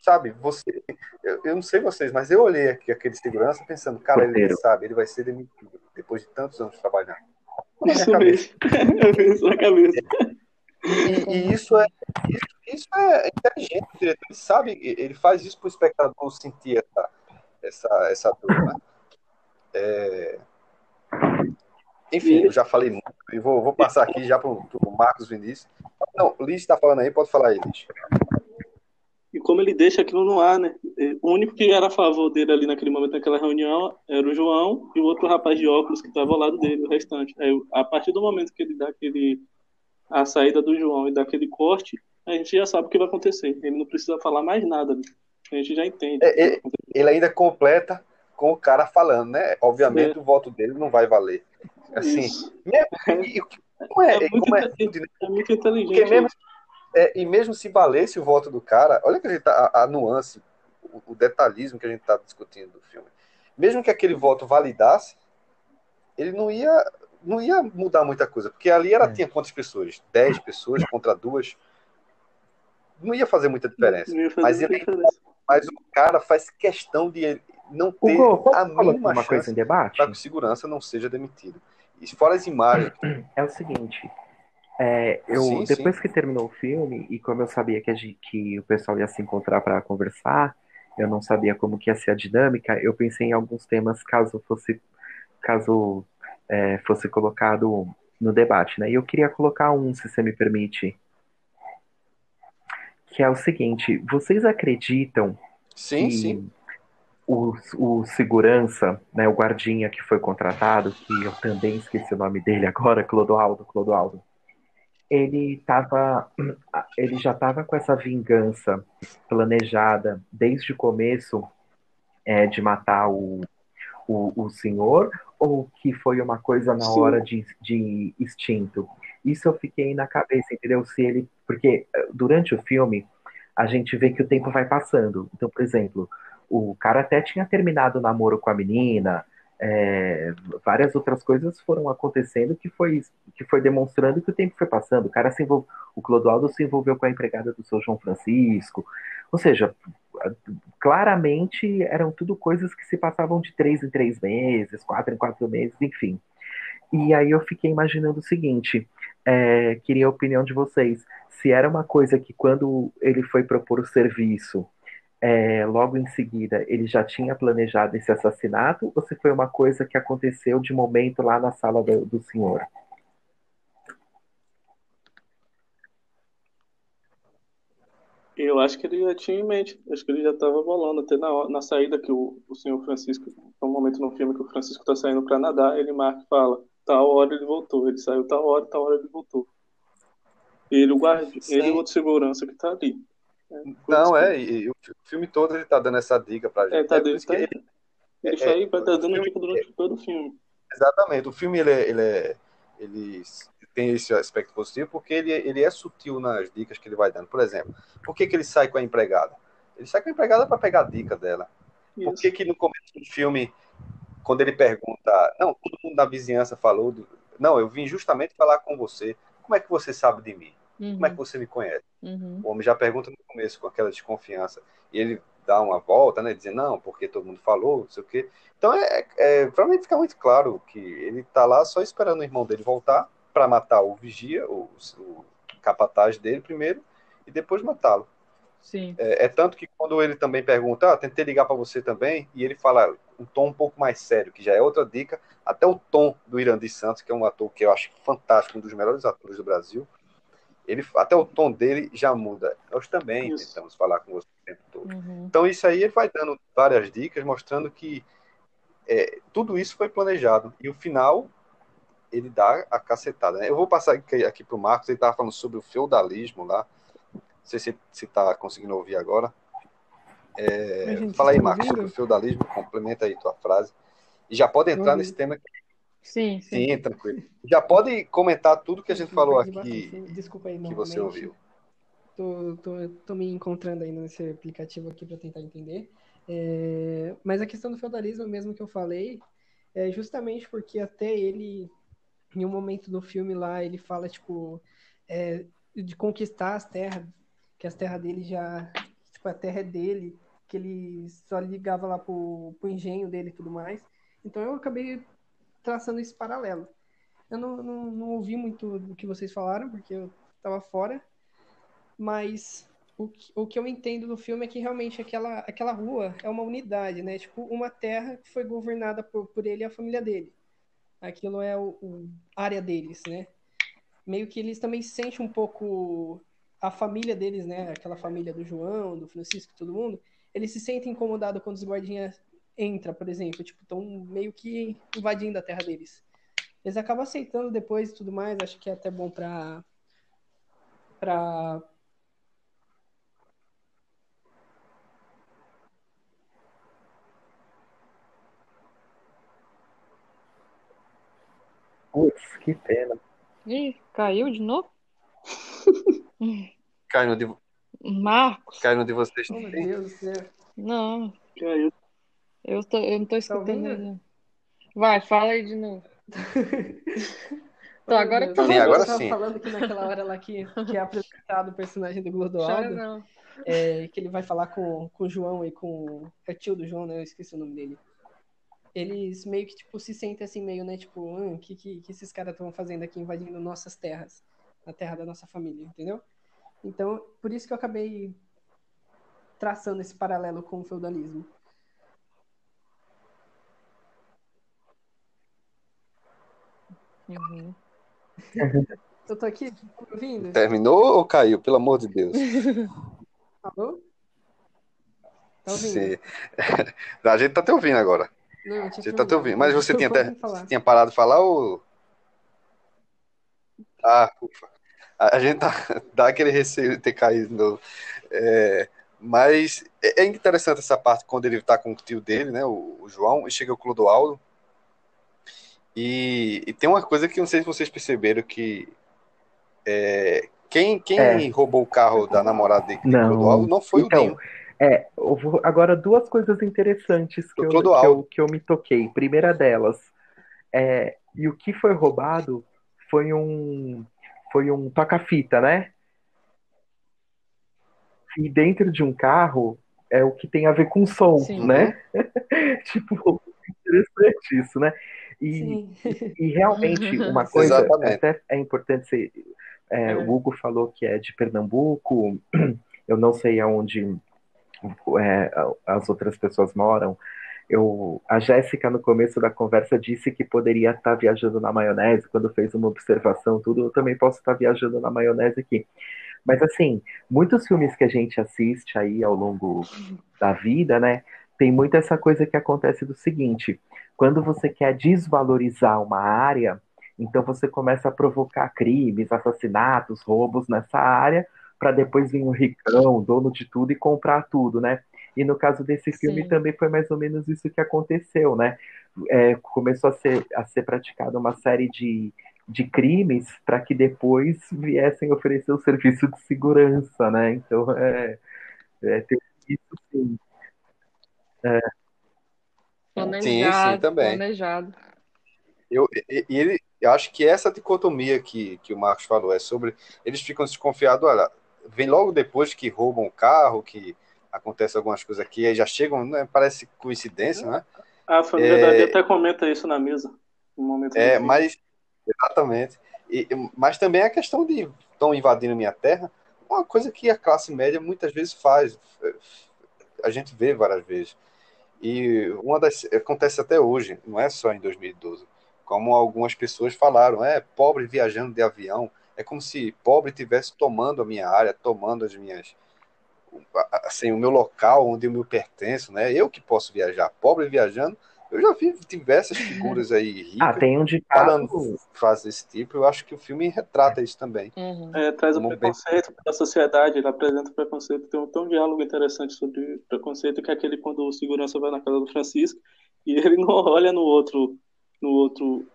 sabe, você. Eu, eu não sei vocês, mas eu olhei aqui aquele segurança pensando, cara, ele sabe, ele vai ser demitido depois de tantos anos trabalhando. Na minha Isso mesmo. Eu vi isso na cabeça. E, e isso é isso, isso é inteligente, o diretor. Ele sabe, ele faz isso para o espectador sentir essa, essa, essa dor, né? É, Enfim, eu já falei muito e vou, vou passar aqui já para o Marcos Vinícius. Não, o Liz está falando aí, pode falar aí, Liz. E como ele deixa aquilo no ar, né? O único que era a favor dele ali naquele momento, naquela reunião, era o João e o outro rapaz de óculos que estava ao lado dele, o restante. Aí, a partir do momento que ele dá aquele, a saída do João e dá aquele corte, a gente já sabe o que vai acontecer. Ele não precisa falar mais nada. né? A gente já entende. É, é, Ele ainda completa com o cara falando, né? Obviamente o voto dele não vai valer. Assim, Isso. mesmo, e, e, como é, É muito como é, inteligente. É muito inteligente. Mesmo, é, e mesmo se valesse o voto do cara, olha que a, gente tá, a, a nuance, o, o detalhismo que a gente está discutindo do filme. Mesmo que aquele voto validasse, ele não ia, não ia mudar muita coisa, porque ali era, É. tinha quantas pessoas? 10 pessoas contra duas. Não ia fazer muita diferença. Fazer Mas muita ele- diferença. Mas o cara faz questão de não ter Hugo, a mínima uma coisa chance em debate? para que o segurança não seja demitido. E fora as imagens. É o seguinte, é, eu Sim, sim. depois que terminou o filme e como eu sabia que, a gente- que o pessoal ia se encontrar para conversar, eu não sabia como que ia ser a dinâmica, eu pensei em alguns temas caso fosse caso é, fosse colocado no debate, né? E eu queria colocar um, se você me permite, que é o seguinte: vocês acreditam Sim, que sim. O, o segurança, né, o guardinha que foi contratado, que eu também esqueci o nome dele agora, Clodoaldo, Clodoaldo, ele tava, ele já estava com essa vingança planejada desde o começo é, de matar o, o, o senhor, ou que foi uma coisa na Sim. hora de, de instinto? Isso eu fiquei na cabeça, entendeu? Se ele, porque eh, durante o filme a gente vê que o tempo vai passando. Então, por exemplo, o cara até tinha terminado o namoro com a menina, é, várias outras coisas foram acontecendo que foi, que foi demonstrando que o tempo foi passando. O cara se envol... o Clodoaldo se envolveu com a empregada do seu João Francisco. Ou seja, claramente eram tudo coisas que se passavam de três em três meses, quatro em quatro meses, enfim. E aí eu fiquei imaginando o seguinte, é, queria a opinião de vocês. Se era uma coisa que quando ele foi propor o serviço, é, logo em seguida ele já tinha planejado esse assassinato, ou se foi uma coisa que aconteceu de momento lá na sala do, do senhor? Eu acho que ele já tinha em mente. Acho que ele já estava bolando. Até na, hora- na saída que o, o senhor Francisco, tem um momento no filme que o Francisco está saindo para nadar, ele marca e fala: tal hora ele voltou. Ele saiu tal hora, tal hora ele voltou. Ele, o guarda, Sim. ele e o outro segurança que tá ali. Não, é, e, o filme todo ele tá dando essa dica pra gente. É, tá É por dando, tá, ele- isso é, aí vai estar o dando filme- dica durante todo o filme. Exatamente. O filme ele, é- ele, é- ele tem esse aspecto positivo porque ele, ele é sutil nas dicas que ele vai dando. Por exemplo, por que, que ele sai com a empregada? Ele sai com a empregada para pegar a dica dela. Por Isso. que, que no começo do filme, quando ele pergunta, não, todo mundo da vizinhança falou, não, eu vim justamente falar com você. Como é que você sabe de mim? Como é que você me conhece? Uhum. O homem já pergunta no começo, com aquela desconfiança. E ele dá uma volta, né? Dizendo, não, porque todo mundo falou, não sei o quê. Então, é, é, pra mim fica muito claro que ele tá lá só esperando o irmão dele voltar para matar o vigia, o, o capataz dele primeiro, e depois matá-lo. Sim. É, é tanto que quando ele também pergunta, ah, tentei ligar para você também, e ele fala um tom um pouco mais sério, que já é outra dica, até o tom do Irandir Santos, que é um ator que eu acho fantástico, um dos melhores atores do Brasil, ele, até o tom dele já muda. Nós também Isso. tentamos falar com você o tempo todo. Uhum. Então isso aí ele vai dando várias dicas, mostrando que é, tudo isso foi planejado. E o final, ele dá a cacetada. né? Eu vou passar aqui, aqui para o Marcos, ele estava falando sobre o feudalismo lá. Não sei se está conseguindo ouvir agora. É, fala aí, vocês Marcos, sobre o feudalismo, complementa aí tua frase. E já pode entrar ouvindo. nesse tema aqui. Sim, sim. Sim, tranquilo. Já pode comentar tudo que a gente falou aqui. Desculpa aí, que você ouviu. Tô, tô, tô me encontrando ainda nesse aplicativo aqui para tentar entender. É, mas a questão do feudalismo mesmo que eu falei é justamente porque até ele, em um momento do filme lá, ele fala, tipo, é, de conquistar as terras, que as terras dele já, tipo, a terra é dele, que ele só ligava lá pro, pro engenho dele e tudo mais. Então eu acabei traçando esse paralelo. Eu não, não, não ouvi muito do que vocês falaram, porque eu estava fora, mas o que, o que eu entendo do filme é que realmente aquela, aquela rua é uma unidade, né? Tipo, uma terra que foi governada por, por ele e a família dele. Aquilo é o, o área deles, né? Meio que eles também sentem um pouco a família deles, né? Aquela família do João, do Francisco, todo mundo. Eles se sentem incomodados quando os guardinhas entram, por exemplo. Tipo, estão meio que invadindo a terra deles. Eles acabam aceitando depois e tudo mais. Acho que é até bom pra... pra Putz, que pena. Ih, caiu de novo? Caiu no de, Marcos? caiu no de vocês Oh, meu. Deus do céu. Não, Caiu. Eu, tô, eu não tô escutando Tá não. Vai, fala aí de novo. Oh, agora que tá Deus. Sim, agora eu tava sim. falando que naquela hora lá que, que é apresentado o personagem do não. é, que ele vai falar com, com o João e com. É o tio do João, né? Eu esqueci o nome dele. Eles meio que, tipo, se sentem assim, meio, né? Tipo, o que, que, que esses caras estão fazendo aqui invadindo nossas terras? A terra da nossa família, entendeu? Então, por isso que eu acabei traçando esse paralelo com o feudalismo. Uhum. Eu tô aqui, ouvindo? Terminou ou caiu? Pelo amor de Deus. Alô? Tá ouvindo? Sim. A gente tá te ouvindo agora. Não, eu A gente tá te ouvindo. Mas você tinha, até, falar. tinha parado de falar ou. Ah, ufa. A gente tá, dá aquele receio de ter caído de novo. É, mas é é interessante essa parte quando ele tá com o tio dele, né? O, o João, e chega o Clodoaldo. E, e tem uma coisa que eu não sei se vocês perceberam que é, quem, quem É. roubou o carro da namorada de, de Não. Clodoaldo não foi Então, o Dinho. É, eu vou- agora duas coisas interessantes que eu, que eu, que eu me toquei. Primeira delas, é, e o que foi roubado foi um foi um toca-fita, né? E dentro de um carro é o que tem a ver com som, Sim. né? tipo, interessante isso, né? E, e realmente, uma coisa Exatamente. até é importante ser. é, o Hugo falou que é de Pernambuco, eu não sei aonde é, as outras pessoas moram. Eu, a Jéssica, no começo da conversa, disse que poderia estar viajando na maionese, quando fez uma observação, tudo. Eu também posso estar viajando na maionese aqui. Mas, assim, muitos filmes que a gente assiste aí ao longo da vida, né? Tem muito essa coisa que acontece do seguinte: quando você quer desvalorizar uma área, então você começa a provocar crimes, assassinatos, roubos nessa área, para depois vir um ricão, dono de tudo e comprar tudo, né? E no caso desse filme Sim. também foi mais ou menos isso que aconteceu, né? É, começou a ser, a ser praticada uma série de, de crimes para que depois viessem oferecer o serviço de segurança, né? Então, é, é tem isso sim. É, Planejado, também. planejado. Eu, e, ele, eu acho que essa dicotomia que, que o Marcos falou é sobre. Eles ficam desconfiados, olha, vem logo depois que roubam o carro, que acontece algumas coisas aqui, aí já chegam, né, parece coincidência, né? A família É. Davi até comenta isso na mesa. No momento É, mas. Exatamente. E, mas também a questão de estão invadindo minha terra, uma coisa que a classe média muitas vezes faz. A gente vê várias vezes. E uma das. Acontece até hoje, não é só em 2012. Como algumas pessoas falaram, é pobre viajando de avião. É como se pobre tivesse tomando a minha área, tomando as minhas. Assim, o meu local onde eu me pertenço, né? Eu que posso viajar. Pobre viajando. Eu já vi diversas figuras aí Ah, ricas tem um ditado. falando frases desse tipo, eu acho que o filme retrata isso também. Uhum. É, traz o Como bem- preconceito da sociedade, ele apresenta o preconceito. Tem um, tem um diálogo interessante sobre preconceito, que é aquele quando o segurança vai na casa do Francisco e ele não olha no outro, no outro,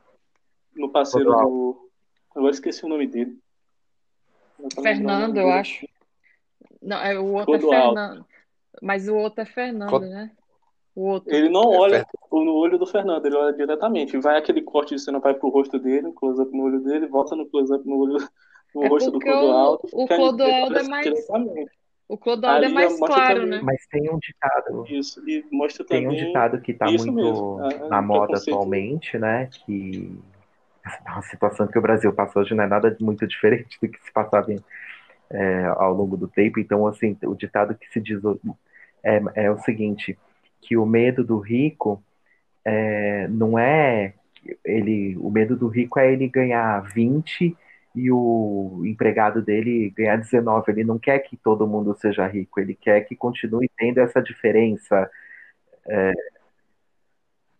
no parceiro do. Agora esqueci o nome dele. Eu o Fernando, nome eu acho. Não, é, o outro é. Fernando. Mas o outro é Fernando, né? O outro. Ele não É, olha no olho do Fernando, ele olha diretamente. Vai aquele corte de cena, vai pro rosto dele, close-up no olho dele, volta no close-up no olho no É rosto do o- Clodoaldo. o aí Clodoaldo é mais-. O Clodoaldo é mais claro, também- né? Mas tem um ditado. Isso, e mostra Tem um também. ditado que está isso muito mesmo, a- a na moda atualmente, né? Que a situação que o Brasil passa hoje não é nada muito diferente do que se passava em- é, ao longo do tempo. Então, assim, o ditado que se diz o- é, é o seguinte, que o medo do rico é, não é ele, o medo do rico é ele ganhar 20 e o empregado dele ganhar 19. Ele não quer que todo mundo seja rico, ele quer que continue tendo essa diferença.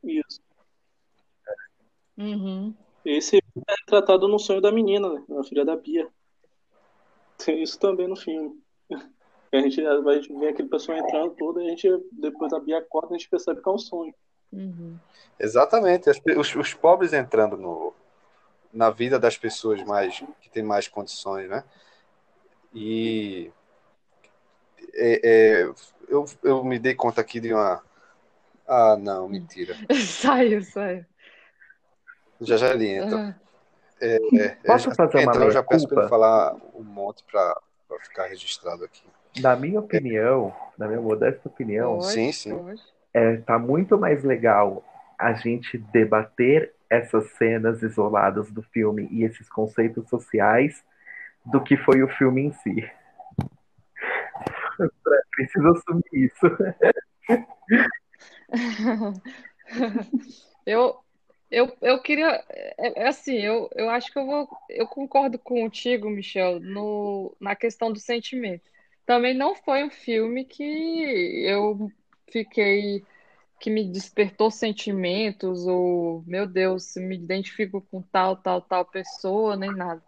Isso. Uhum. Esse é tratado no sonho da menina, né? A filha da Bia. Tem isso também no filme. A gente, a gente vê aquele pessoal entrando todo e a gente, depois a Bia acorda e a gente percebe que é um sonho. Uhum. Exatamente, os, os pobres entrando no, na vida das pessoas mais que têm mais condições, né? E é, é, eu, eu me dei conta aqui de uma. Ah, não, mentira. Saiu, saiu. Já já ele entra. Ah, É, Posso já fazer uma entra, eu já peço para falar um monte para ficar registrado aqui. Na minha opinião, na minha modesta opinião, pode, Sim, sim. é, tá muito mais legal a gente debater essas cenas isoladas do filme e esses conceitos sociais do que foi o filme em si. Preciso assumir isso. Eu, eu, eu queria, é, é assim, eu, eu acho que eu vou, eu concordo contigo, Michel, no, na questão do sentimento. Também não foi um filme que eu fiquei, que me despertou sentimentos, ou, meu Deus, me identifico com tal, tal, tal pessoa, nem nada.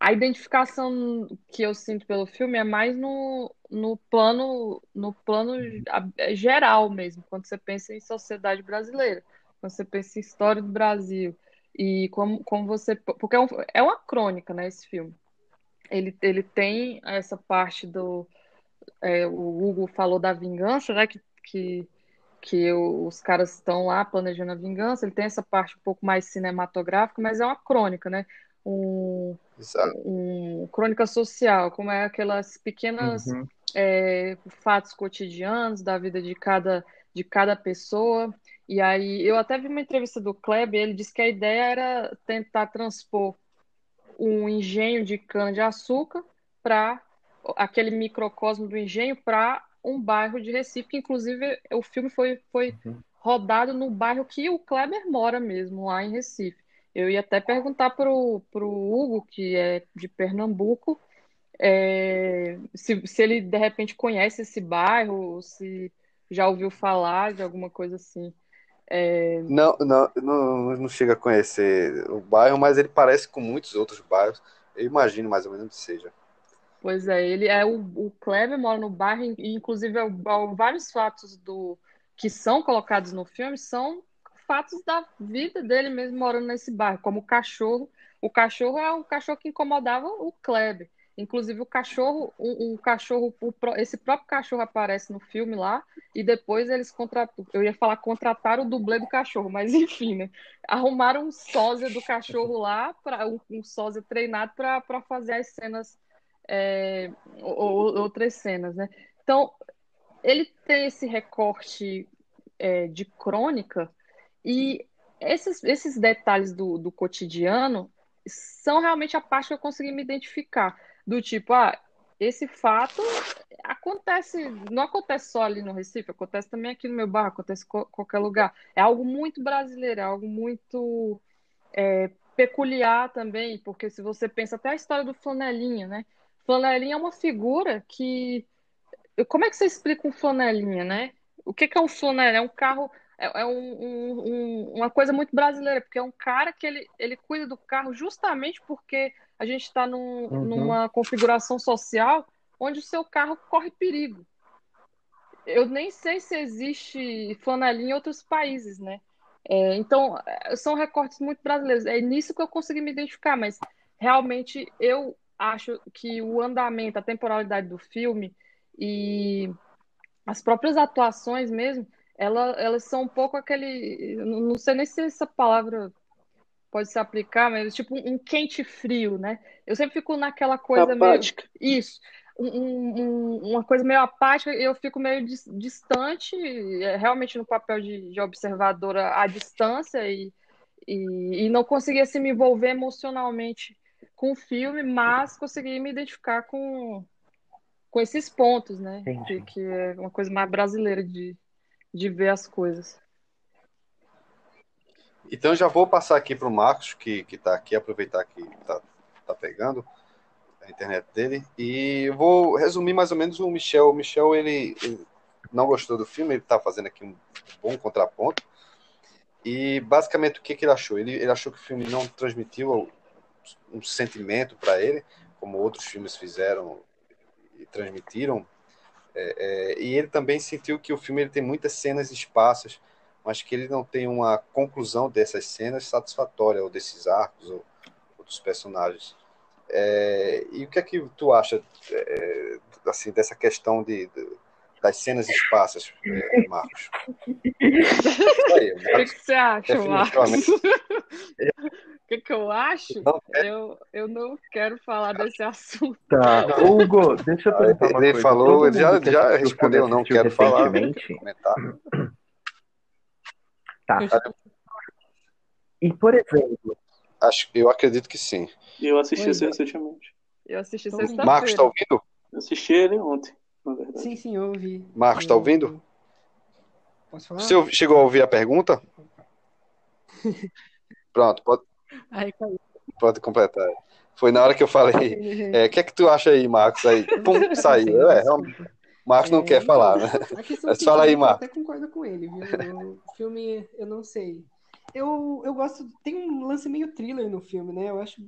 A identificação que eu sinto pelo filme é mais no, no plano, no plano a- geral mesmo, quando você pensa em sociedade brasileira, quando você pensa em história do Brasil. E como, como você. Porque é, um- é uma crônica, né, esse filme. Ele, ele tem essa parte do. é, o Hugo falou da vingança, né? Que, que, que os caras estão lá planejando a vingança. Ele tem essa parte um pouco mais cinematográfica, mas é uma crônica, né? Um, Exato. um crônica social, como é aquelas pequenas Uhum. é, fatos cotidianos da vida de cada, de cada pessoa. E aí, eu até vi uma entrevista do Kleber, ele disse que a ideia era tentar transpor um engenho de cana-de-açúcar para aquele microcosmo do engenho para um bairro de Recife, que inclusive o filme foi, foi Uhum. rodado no bairro que o Kleber mora mesmo, lá em Recife. Eu ia até perguntar pro, pro Hugo, que é de Pernambuco, é, se, se ele de repente conhece esse bairro, ou se já ouviu falar de alguma coisa assim. É, Não, não, não, não chega a conhecer o bairro, mas ele parece com muitos outros bairros. Eu imagino mais ou menos que seja. Pois é, ele é o, o Kleber mora no bairro, e inclusive é é vários fatos do que são colocados no filme são fatos da vida dele mesmo morando nesse bairro, como o cachorro. O cachorro é o cachorro que incomodava o Kleber. Inclusive o cachorro, o, o cachorro, o, esse próprio cachorro aparece no filme lá e depois eles contrataram, eu ia falar contrataram o dublê do cachorro, mas enfim, né? Arrumaram um sósia do cachorro lá para um, um sósia treinado para fazer as cenas é, ou, outras cenas, né? Então ele tem esse recorte é, de crônica e esses, esses detalhes do, do cotidiano são realmente a parte que eu consegui me identificar do tipo, ah, esse fato acontece, não acontece só ali no Recife, acontece também aqui no meu bairro, acontece em qualquer lugar. É algo muito brasileiro, é algo muito é, peculiar também, porque se você pensa até a história do Flanelinha, né? Flanelinha é uma figura que. Como é que você explica um flanelinha, né? O que, é um flanelinha? É um carro é, é um, um, uma coisa muito brasileira, porque é um cara que ele, ele cuida do carro justamente porque a gente está num, uhum. numa configuração social onde o seu carro corre perigo. Eu nem sei se existe flanelinha em outros países, né? É, então, é, são recortes muito brasileiros. É nisso que eu consegui me identificar, mas realmente eu acho que o andamento, a temporalidade do filme e as próprias atuações mesmo ela, elas são um pouco aquele. Não sei nem se essa palavra pode se aplicar, mas tipo um quente frio, né? Eu sempre fico naquela coisa apática. meio. Isso. Um, um, uma coisa meio apática, eu fico meio distante, é, realmente no papel de, de observadora à distância, e, e, e, não conseguia assim, me envolver emocionalmente com o filme, mas consegui me identificar com, com esses pontos, né? Que, que é uma coisa mais brasileira de, de ver as coisas. Então já vou passar aqui para o Marcos, que está aqui, aproveitar que está tá pegando a internet dele. E eu vou resumir mais ou menos o Michel. O Michel, ele, ele não gostou do filme, ele está fazendo aqui um bom contraponto. E basicamente o que, que ele achou? Ele, ele achou que o filme não transmitiu um sentimento para ele, como outros filmes fizeram e transmitiram é, é, e ele também sentiu que o filme ele tem muitas cenas esparsas, mas que ele não tem uma conclusão dessas cenas satisfatória, ou desses arcos, ou, ou dos personagens. É, e o que é que tu acha é, assim, dessa questão de, de das cenas esparsas, é, Marcos? Aí, Marcos? O que, que você acha, Marcos? que, que eu acho? Não, é... eu, eu não quero falar desse assunto. Tá, Hugo, deixa eu perguntar uma ele coisa. Falou, ele já, já respondeu, não quero falar. Tá. E, por exemplo... Acho, eu acredito que sim. Eu assisti esse é. recentemente. Eu assisti então, sexta-feira. Marcos, tá ouvindo? Eu assisti ele ontem, na verdade. Sim, sim, eu ouvi. Marcos, tá ouvindo? Posso falar? Você chegou a ouvir a pergunta? Pronto, pode, Aí caiu. Pode completar. Foi na hora que eu falei. O é, que é que tu acha aí, Marcos? Aí, pum, saiu. É, realmente. Marcos não é, quer falar, né? Mas fala aí, Marcos. Eu até concordo com ele, viu? O filme, eu não sei. Eu, eu gosto. Tem um lance meio thriller no filme, né? Eu acho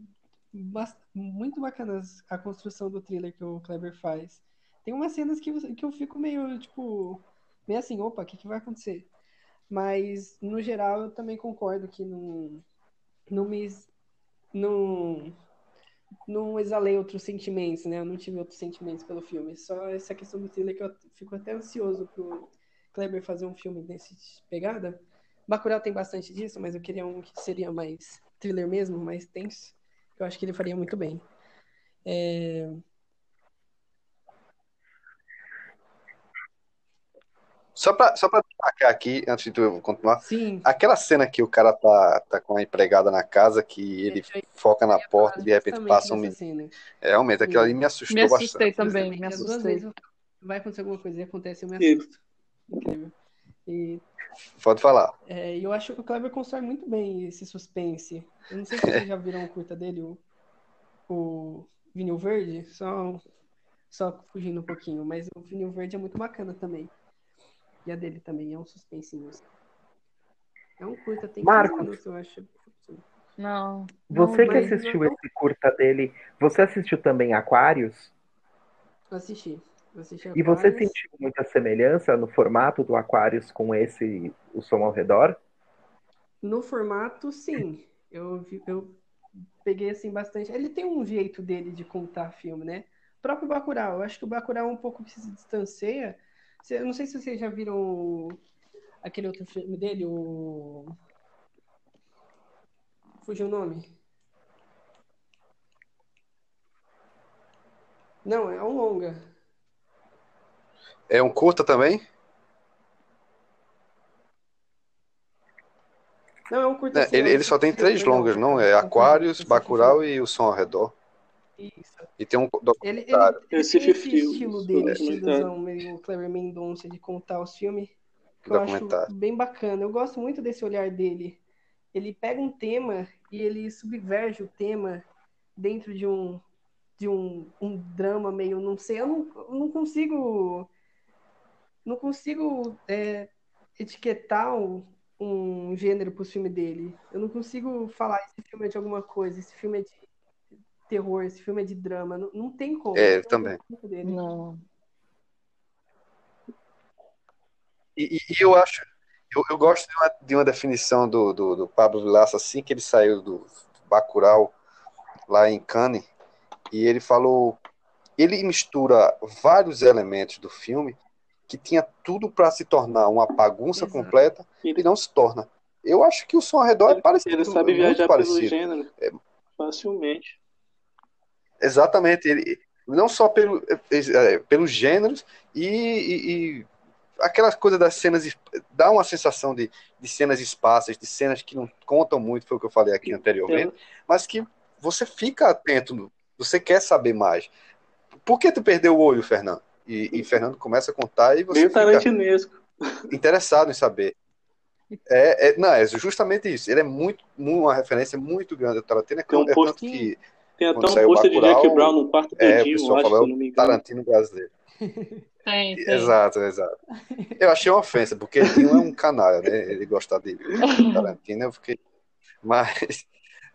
muito bacana a construção do thriller que o Kleber faz. Tem umas cenas que, que eu fico meio, tipo, meio assim, opa, o que, que vai acontecer? Mas, no geral, eu também concordo que não, não me. Não, não exalei outros sentimentos, né? Eu não tive outros sentimentos pelo filme. Só essa questão do thriller que eu fico até ansioso pro Kleber fazer um filme desse pegada. Bacurau tem bastante disso, mas eu queria um que seria mais thriller mesmo, mais tenso. Eu acho que ele faria muito bem. É... Só para só destacar aqui, antes de tu continuar, Sim. aquela cena que o cara tá, tá com a empregada na casa, que ele é, foca na porta e de repente passa um menino. É, realmente, aquilo ali me assustou bastante. Me assustei bastante. também, me assustei. Vai acontecer alguma coisa e acontece, eu me assusto. Incrível. E, Pode falar. É, eu acho que o Kleber constrói muito bem esse suspense. Eu não sei se vocês já viram o curta dele, o, o vinil verde, só, só fugindo um pouquinho, mas o vinil verde é muito bacana também. E a dele também é um suspensinho. É um curta, tem Marcos, minutos, eu acho. Não. Você não, que assistiu não... esse curta dele, você assistiu também Aquários? Assisti. Assisti E você sentiu muita semelhança no formato do Aquarius com esse O Som ao Redor? No formato, sim. Eu, eu peguei assim bastante. Ele tem um jeito dele de contar filme, né? O próprio Bacurau. Eu acho que o Bacurau um pouco se distancia. Eu não sei se vocês já viram aquele outro filme dele, o. Fugiu o nome? Não, é um longa. É um curta também? Não, é um curta Né, assim, ele, é um ele só tem três longas, não? É É Aquários, Recife Bacurau e O Som ao Redor. Isso. E tem um Ele, documentário. ele, ele tem esse Frio, estilo esse dele, estilozão meio Clever Mendonça de contar os filmes, que eu acho bem bacana. Eu gosto muito desse olhar dele. Ele pega um tema e ele subverge o tema dentro de um de um, um drama meio, não sei, eu não, eu não consigo não consigo é, etiquetar um, um gênero pro filme dele. Eu não consigo falar esse filme é de alguma coisa, esse filme é de terror, esse filme é de drama. Não, não tem como. É, Eu gosto também. Não. E, e- eu acho, eu, eu gosto de uma, de uma definição do, do, do Pablo Vilaça assim que ele saiu do Bacurau lá em Cannes e ele falou, ele mistura vários elementos do filme que tinha tudo para se tornar uma bagunça Exato. completa e não se torna. Eu acho que o som ao redor é parecido, Ele sabe muito viajar pelo parecido. gênero facilmente. Exatamente, ele não só pelo, é, pelos gêneros e, e, e aquelas coisas das cenas dá uma sensação de, de cenas esparsas, de cenas que não contam muito, foi o que eu falei aqui anteriormente, mas que você fica atento, você quer saber mais. Por que tu perdeu o olho, Fernando? E, e Fernando começa a contar e você Meio fica tarantinesco. interessado em saber. É, é- não, é justamente isso. Ele é muito, mu- uma referência muito grande. O Tarantino é, um é tanto que Tem até Quando um pôster de Jack Brown no quarto é, o todinho, eu pessoal acho, se falou não engano. Tarantino brasileiro. Tem, tem. Exato, exato. Eu achei uma ofensa, porque Dinho é um canalha, né? Ele gosta de Tarantino, eu fiquei. Mas,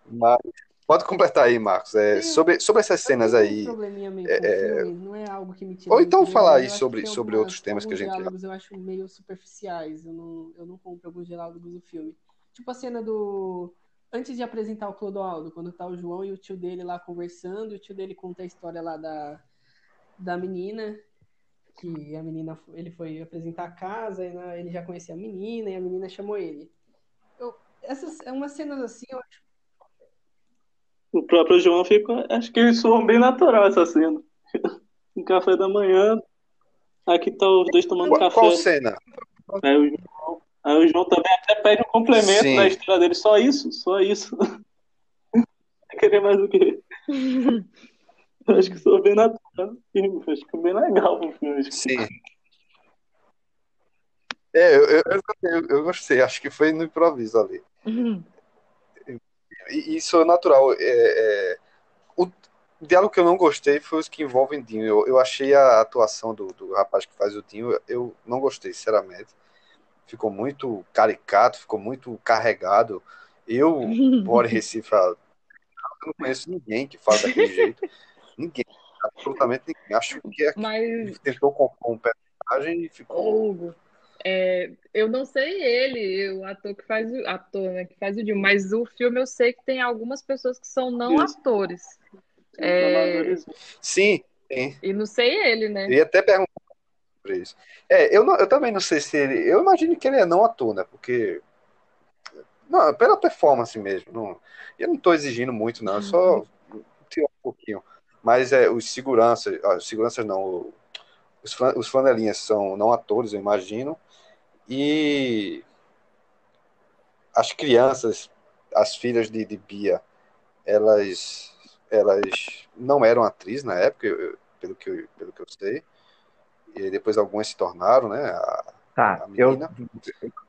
mas pode completar aí, Marcos. É, sobre, sobre essas cenas aí. Um probleminha meio é, com é, não é algo que me tira Ou então falar aí sobre- sobre algumas- outros temas que a gente- diálogos eu acho meio superficiais, eu não, eu não compro alguns diálogos do filme. Tipo a cena do. Antes de apresentar o Clodoaldo, quando tá o João e o tio dele lá conversando, o tio dele conta a história lá da, da menina, que a menina, ele foi apresentar a casa, e na- ele já conhecia a menina, e a menina chamou ele. Eu, essas, é umas cenas assim, eu acho O próprio João fica. Acho que eles soam bem natural essa cena. Um café da manhã. Aqui tá os dois tomando Qual, café. qual cena? Aí o, João, aí o João também até pede um complemento Sim. da história dele. Só isso, só isso. Vai querer mais o quê? Eu acho que sou bem natural. Acho que é bem legal o filme. Sim. É, eu, eu, eu, eu- eu gostei, acho que foi no improviso ali. E isso é natural. É, é, o diálogo que eu não gostei foi os que envolvem Dinho. Eu, eu achei a atuação do, do rapaz que faz o Dinho, eu não gostei, sinceramente. Ficou muito caricato, ficou muito carregado. Eu moro em Recife, eu não conheço ninguém que fala daquele jeito. Ninguém, absolutamente ninguém. Acho que é- Mas, ele tentou compor um personagem e ficou. Hugo, é, eu não sei ele, o ator que faz o ator, né, que faz o Dilma, mas o filme eu sei que tem algumas pessoas que são não Isso. atores. É, Sim, sim. e não sei ele, né? Ia até perguntar É, eu, não- eu também não sei se ele. Eu imagino que ele é não ator, né? Porque. Não, pela performance mesmo. Não, eu não estou exigindo muito, não. Eu só tirar um pouquinho. Mas é, os seguranças. Os seguranças não. Os, os flanelinhas são não atores, eu imagino. E. As crianças, as filhas de, de Bia, elas. Elas não eram atrizes na época, eu- pelo, que eu, pelo que eu sei. E aí depois algumas se tornaram, né? A, Tá, a eu, menina.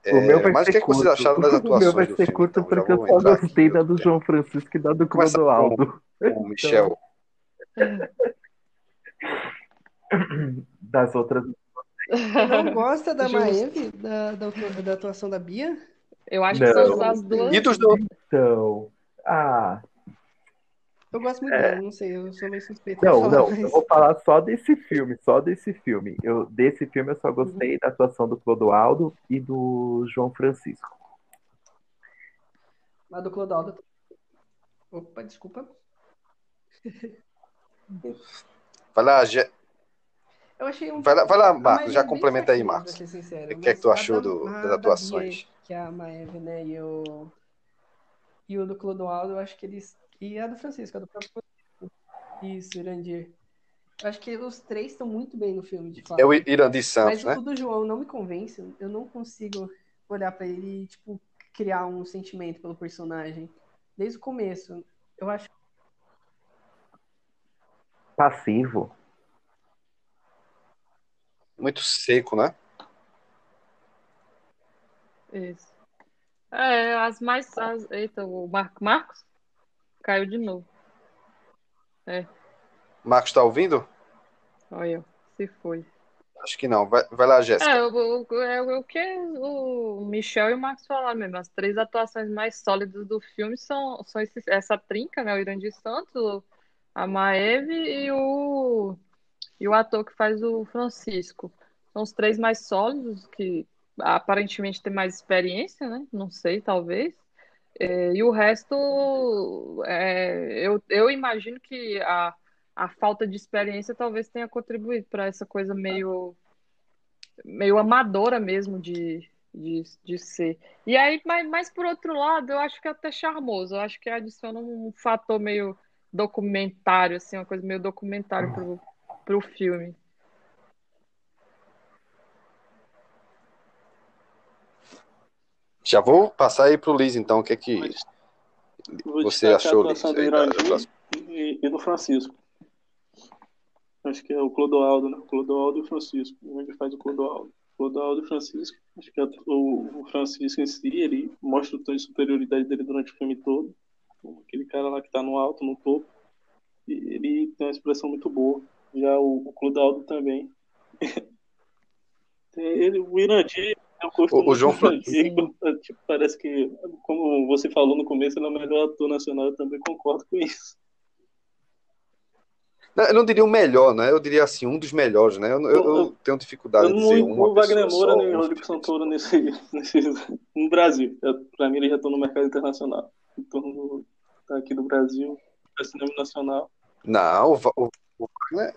o meu vai É, mas ser o que, é que vocês curto. acharam das O atuações meu vai ser filme? curto então? Porque eu só aqui gostei da do tema. João Francisco e da do Clodoaldo. O Michel. Das outras. Você não gosta da. Maeve, da, da, da atuação da Bia? Eu acho que são Não. as duas. E dos dois? Então. Ah. Eu gosto muito É. dela, não sei, eu sou meio suspeito. pra Não, falar, não, mas- eu vou falar só desse filme, só desse filme. Eu, desse filme eu só gostei da atuação do Clodoaldo e do João Francisco. A do Clodoaldo. Opa, desculpa. Vai lá, Gé- Eu achei um vai lá, vai lá Marcos, já complementa aí, Marcos. sincero, O que é que tu mas achou da- do- das da atuações? Bia, que a Maeve, né, e o, e o do Clodoaldo, eu acho que eles... E a do Francisco, a do próprio Francisco. Isso, Irandir. Eu acho que os três estão muito bem no filme, de fato. É o Irandir Santos, Mas né? o do João não me convence. Eu não consigo olhar pra ele e, tipo, criar um sentimento pelo personagem. Desde o começo. Eu acho Passivo. Muito seco, né? Isso. É, as mais. As... Eita, o Mar... Marcos caiu de novo. Marcos tá ouvindo? Olha, se foi. Acho que não. Vai, vai lá, Jéssica. É, o, o, é o que o Michel e o Marcos falaram mesmo. As três atuações mais sólidas do filme são, são esses- essa trinca, né? O Irandir Santos, a Maeve e o, e o ator que faz o Francisco. São os três mais sólidos, que aparentemente têm mais experiência, né? Não sei, talvez. É, e o resto, é, eu, eu imagino que a, a falta de experiência talvez tenha contribuído para essa coisa meio meio amadora mesmo de, de, de ser. E aí, mas, mas por outro lado, eu acho que é até charmoso. Eu acho que adiciona um fator meio documentário, assim, uma coisa meio documentário pro, pro filme. Já vou passar aí pro Liz, então. O que é que Vou você achou, Liz? do e, e do Francisco. Acho que é o Clodoaldo, né? Clodoaldo e o Francisco. Ele faz o Clodoaldo. Clodoaldo e o Francisco. Acho que a- o, o Francisco em si, ele mostra o tom de superioridade dele durante o filme todo. Aquele cara lá que tá no alto, no topo. E ele tem uma expressão muito boa. Já o, o Clodoaldo também. Ele, o Irandir, eu O- o João Irandir, tipo, Parece que, como você falou no começo, ele é o melhor ator nacional. Eu também concordo com isso. Eu não diria o melhor, né? Eu diria assim, um dos melhores, né? Eu, eu- eu tenho dificuldade Eu de dizer uma o Wagner Moura só, nem o um Rodrigo Santoro nesse, nesse, no Brasil. Pra mim, eles já estão no mercado internacional. Do, tá aqui do Brasil, para cinema nacional. Não, o, o, o Wagner.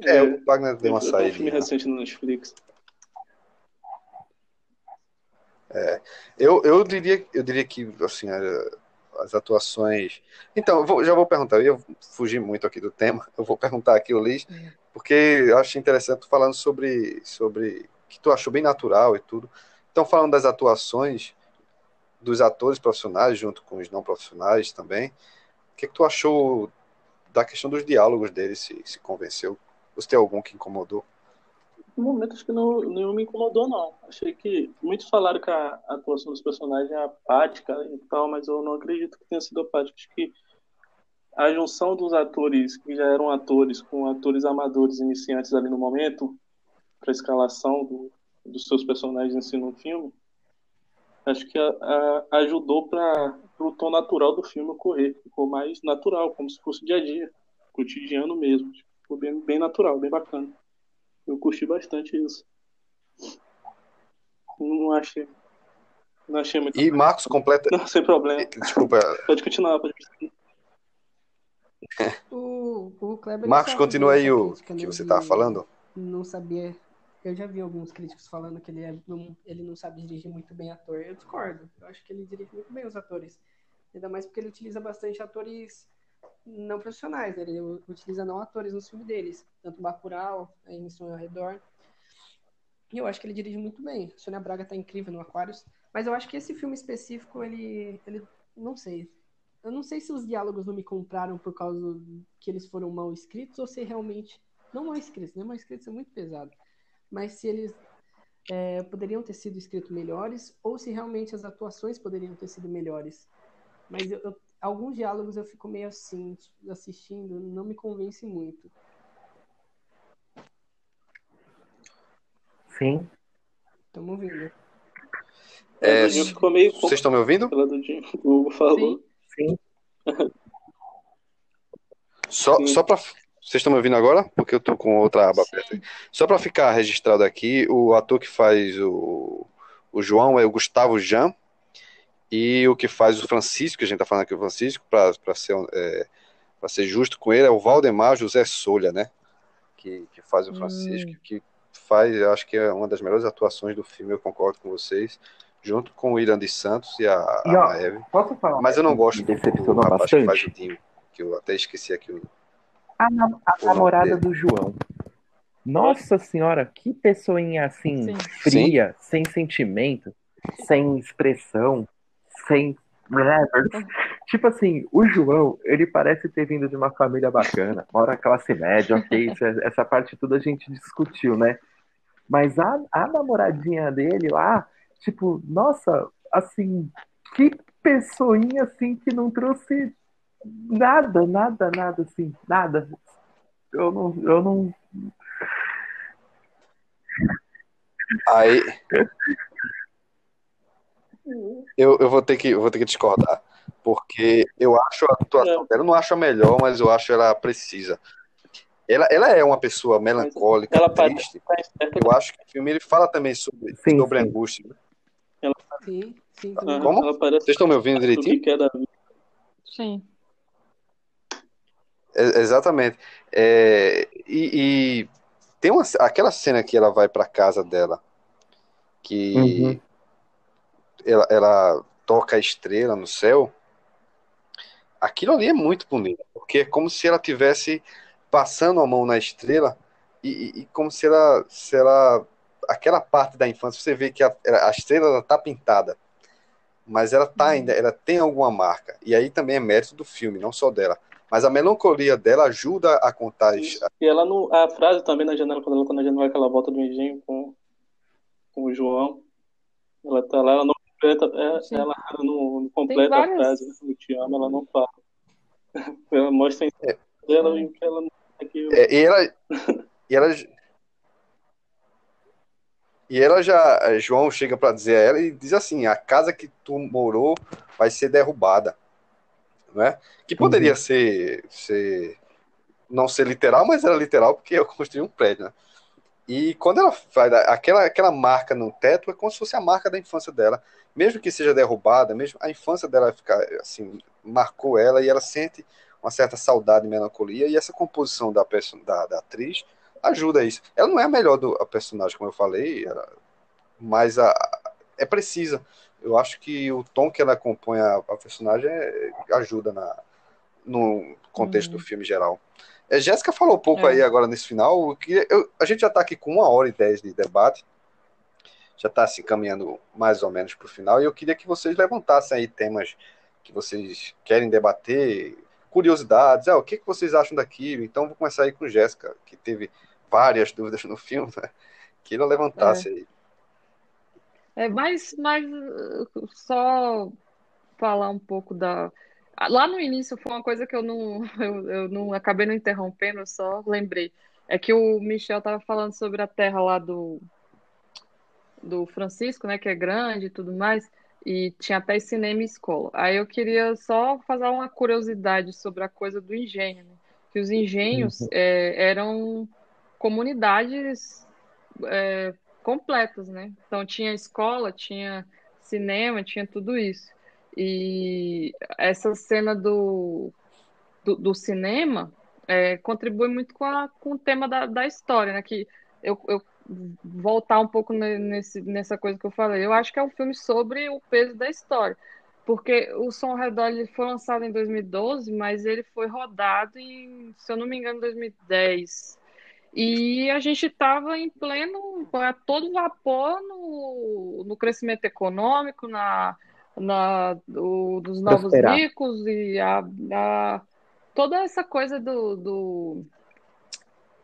É, o Wagner deu uma tenho um filme saída. recente no Netflix. Eu, eu diria, eu diria que assim, as atuações. Então, vou- já vou perguntar, eu ia fugir muito aqui do tema, eu vou perguntar aqui o Liz, porque eu acho interessante falando sobre, sobre que tu achou bem natural e tudo. Então, falando das atuações dos atores profissionais junto com os não profissionais também, o que, que tu achou da questão dos diálogos deles, se, se convenceu? Ou se tem algum que incomodou? Momento, acho que não, nenhum me incomodou, não. Achei que. Muitos falaram que a atuação dos personagens é apática e tal, mas eu não acredito que tenha sido apática. Acho que a junção dos atores que já eram atores com atores amadores iniciantes ali no momento, para escalação do- dos seus personagens em si no filme, acho que a- a- ajudou para o tom natural do filme ocorrer. Ficou mais natural, como se fosse dia a dia, cotidiano mesmo. Ficou bem, bem natural, bem bacana. Eu curti bastante isso. Não achei. Não achei muito. E Marcos completa. Não, sem problema. Desculpa, Pode continuar, pode continuar. O, o Kleber Marcos, continua aí o crítica, que né, você estava falando. Não sabia. Eu já vi alguns críticos falando que ele, é, não, ele não sabe dirigir muito bem ator. Eu discordo. Eu acho que ele dirige muito bem os atores. Ainda mais porque ele utiliza bastante atores não profissionais. né? Ele utiliza não atores nos filmes deles. Tanto Bacurau, a Emissão ao Redor. E eu acho que ele dirige muito bem. A Sônia Braga tá incrível no Aquarius. Mas eu acho que esse filme específico, ele. ele não sei. Eu não sei se os diálogos não me compraram por causa que eles foram mal escritos ou se realmente. Não mal escritos, né? Mal escritos é muito pesado. Mas se eles é, poderiam ter sido escritos melhores ou se realmente as atuações poderiam ter sido melhores. Mas eu- eu- alguns diálogos eu fico meio assim, assistindo, não me convence muito. Sim. Estamos ouvindo. É, O Dinho ficou meio Vocês estão me ouvindo? O Hugo falou. Sim. Só, Sim. só para vocês estão me ouvindo agora? Porque eu tô com outra aba aberta. Sim. Só para ficar registrado aqui, o ator que faz o, o João é o Gustavo Jan e o que faz o Francisco, que a gente tá falando aqui o Francisco, para ser é, para ser justo com ele, é o Valdemar José Solha, né? Que, que faz o Francisco, Hum. que faz, eu acho que é uma das melhores atuações do filme, eu concordo com vocês, junto com o Irã de Santos e a, E, ó, a Maeve. Posso falar? Mas eu não gosto Me do, do decepcionou rapaz que faz o bastante. Dinho, que eu até esqueci aqui o A, nam- a namorada dele. do João. Nossa senhora, que pessoinha assim, Sim. fria, sem sentimento, sem expressão, sem. Tipo assim, o João, ele parece ter vindo de uma família bacana, mora classe média, ok, é- essa parte tudo a gente discutiu, né? Mas a, a namoradinha dele lá, tipo, nossa, assim, que pessoinha assim que não trouxe nada, nada, nada assim, nada. Eu não, eu não. Aí eu, eu vou ter que eu vou ter que discordar, porque eu acho a atuação dela, eu não acho a melhor, mas eu acho ela precisa. Ela, ela é uma pessoa melancólica, Ela triste. Eu acho que o filme ele fala também sobre, Sim, sobre sim. angústia. né? Sim, sim. Aham, Como? Ela parece Vocês estão me ouvindo direitinho? vida. Sim. É, exatamente. É, e, e tem uma, aquela cena que ela vai para casa dela, que Uhum. Ela, ela toca a estrela no céu. Aquilo ali é muito bonito, porque é como se ela tivesse passando a mão na estrela e, e- como se ela, se ela, aquela parte da infância, você vê que a, a estrela ela tá pintada, mas ela tá ainda, ela tem alguma marca. E aí também é mérito do filme, não só dela. Mas a melancolia dela ajuda a contar as, E ela não. A frase também na janela, quando ela tá na janela, que ela volta do engenho com, com o João. Ela tá lá, ela não completa, é, ela não, não completa a várias- frase. Eu te amo, ela não fala. Ela mostra em dela e que ela não é que É, e ela, e ela, e ela já, João chega para dizer a ela e diz assim: a casa que tu morou vai ser derrubada, não é? Que poderia ser, ser, não ser literal, mas era literal porque eu construí um prédio, né? E quando ela faz aquela, aquela marca no teto, é como se fosse a marca da infância dela. Mesmo que seja derrubada, mesmo a infância dela ficar assim, marcou ela e ela sente uma certa saudade e melancolia, e essa composição da, da, da atriz ajuda isso. Ela não é a melhor do a personagem, como eu falei, ela- mas a, é precisa. Eu acho que o tom que ela compõe a, a personagem é- ajuda na, no contexto do filme geral. É, Jéssica falou um pouco É. aí agora nesse final. Queria- eu- a gente já está aqui com uma hora e dez de debate, já está se caminhando mais ou menos para o final, e eu queria que vocês levantassem aí temas que vocês querem debater, curiosidades, ah, o que, que vocês acham daquilo? Então vou começar aí com Jéssica, que teve várias dúvidas no filme, né? Queria levantasse aí. É, mas, mas só falar um pouco da. Ah, Lá no início foi uma coisa que eu não, eu, eu não acabei não interrompendo, eu só lembrei. É que o Michel estava falando sobre a terra lá do, do Francisco, né, que é grande e tudo mais, e tinha até cinema e escola. Aí eu queria só fazer uma curiosidade sobre a coisa do engenho, né? Que os engenhos é, eram comunidades é, completas, né? Então tinha escola, tinha cinema, tinha tudo isso. E essa cena do, do, do cinema é, contribui muito com, a, com o tema da, da história, né? Que eu, eu voltar um pouco ne- nesse, nessa coisa que eu falei. Eu acho que é um filme sobre o peso da história. Porque o Som ao Redor ele foi lançado em 2012, mas ele foi rodado em, se eu não me engano, 2010. E a gente estava em pleno, a todo vapor no, no crescimento econômico, na, na, do- dos novos Prosperar. ricos e a, a- toda essa coisa do, do-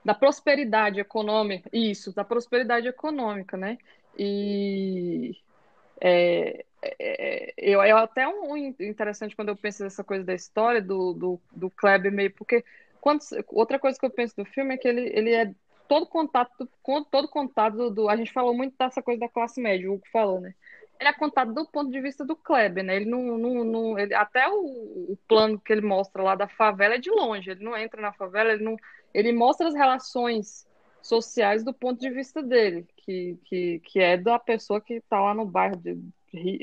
da prosperidade econômica, isso, da prosperidade econômica, né? E é, é, eu, é até um interessante quando eu penso nessa coisa da história do, do, do Kleber meio, porque quando, outra coisa que eu penso do filme é que ele, ele é todo contato, com todo contato do, do- a gente falou muito dessa coisa da classe média, o Hugo falou, né? Ele é contado do ponto de vista do Kleber, né? Ele não, não, não ele, até o, o, plano que ele mostra lá da favela é de longe. Ele não entra na favela, ele não, ele mostra as relações sociais do ponto de vista dele, que, que, que é da pessoa que está lá no bairro de,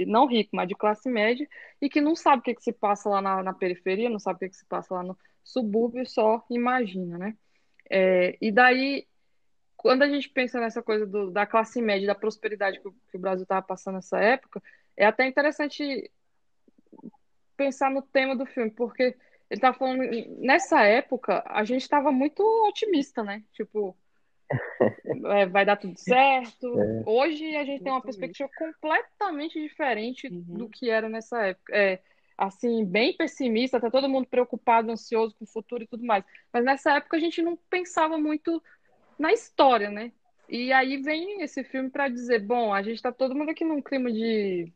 não rico, mas de classe média, e que não sabe o que, que se passa lá na, na periferia, não sabe o que, que se passa lá no subúrbio, só imagina, né? É, e daí quando a gente pensa nessa coisa do, da classe média, da prosperidade que o, que o Brasil estava passando nessa época, é até interessante pensar no tema do filme, porque ele estava falando, nessa época, a gente estava muito otimista, né? Tipo, é, vai dar tudo certo. É. Hoje a gente tem uma perspectiva completamente diferente uhum. do que era nessa época. É, assim, bem pessimista, tá todo mundo preocupado, ansioso com o futuro e tudo mais. Mas nessa época a gente não pensava muito na história, né? E aí vem esse filme para dizer, bom, a gente está todo mundo aqui num clima de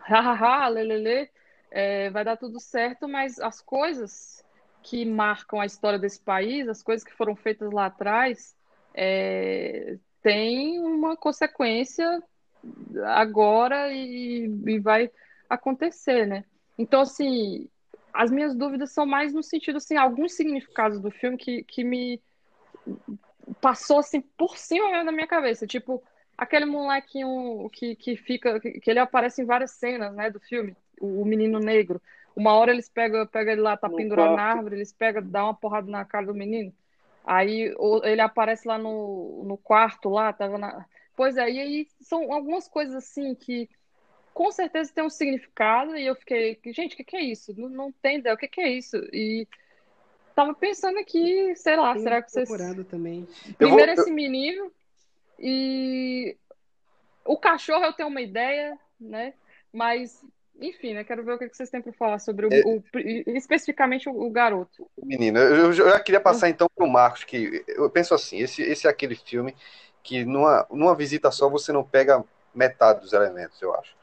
hahaha, lelele, é, vai dar tudo certo, mas as coisas que marcam a história desse país, as coisas que foram feitas lá atrás, é, tem uma consequência agora e, e vai acontecer, né? Então, assim, as minhas dúvidas são mais no sentido, assim, alguns significados do filme que, que me passou assim por cima da minha cabeça. Tipo, aquele molequinho que, que fica. Que, que ele aparece em várias cenas, né, do filme, o, o menino negro. Uma hora eles pegam, pegam ele lá, tá no pendurado quarto. na árvore, eles pegam, dá uma porrada na cara do menino. Aí ele aparece lá no, no quarto, lá, tava na. Pois é, e aí são algumas coisas assim que com certeza tem um significado, e eu fiquei, gente, o que, que, é isso? Não, não tem ideia, o que, que é isso? E tava pensando aqui, sei lá, Tem será que vocês. também. Primeiro vou... esse menino e o cachorro eu tenho uma ideia, né? Mas, enfim, né? Quero ver o que vocês têm para falar sobre o, é... o especificamente o, o, garoto. Menino, eu, eu já queria passar então para o Marcos, que eu penso assim, esse, esse é aquele filme que numa, numa visita só você não pega metade dos elementos, eu acho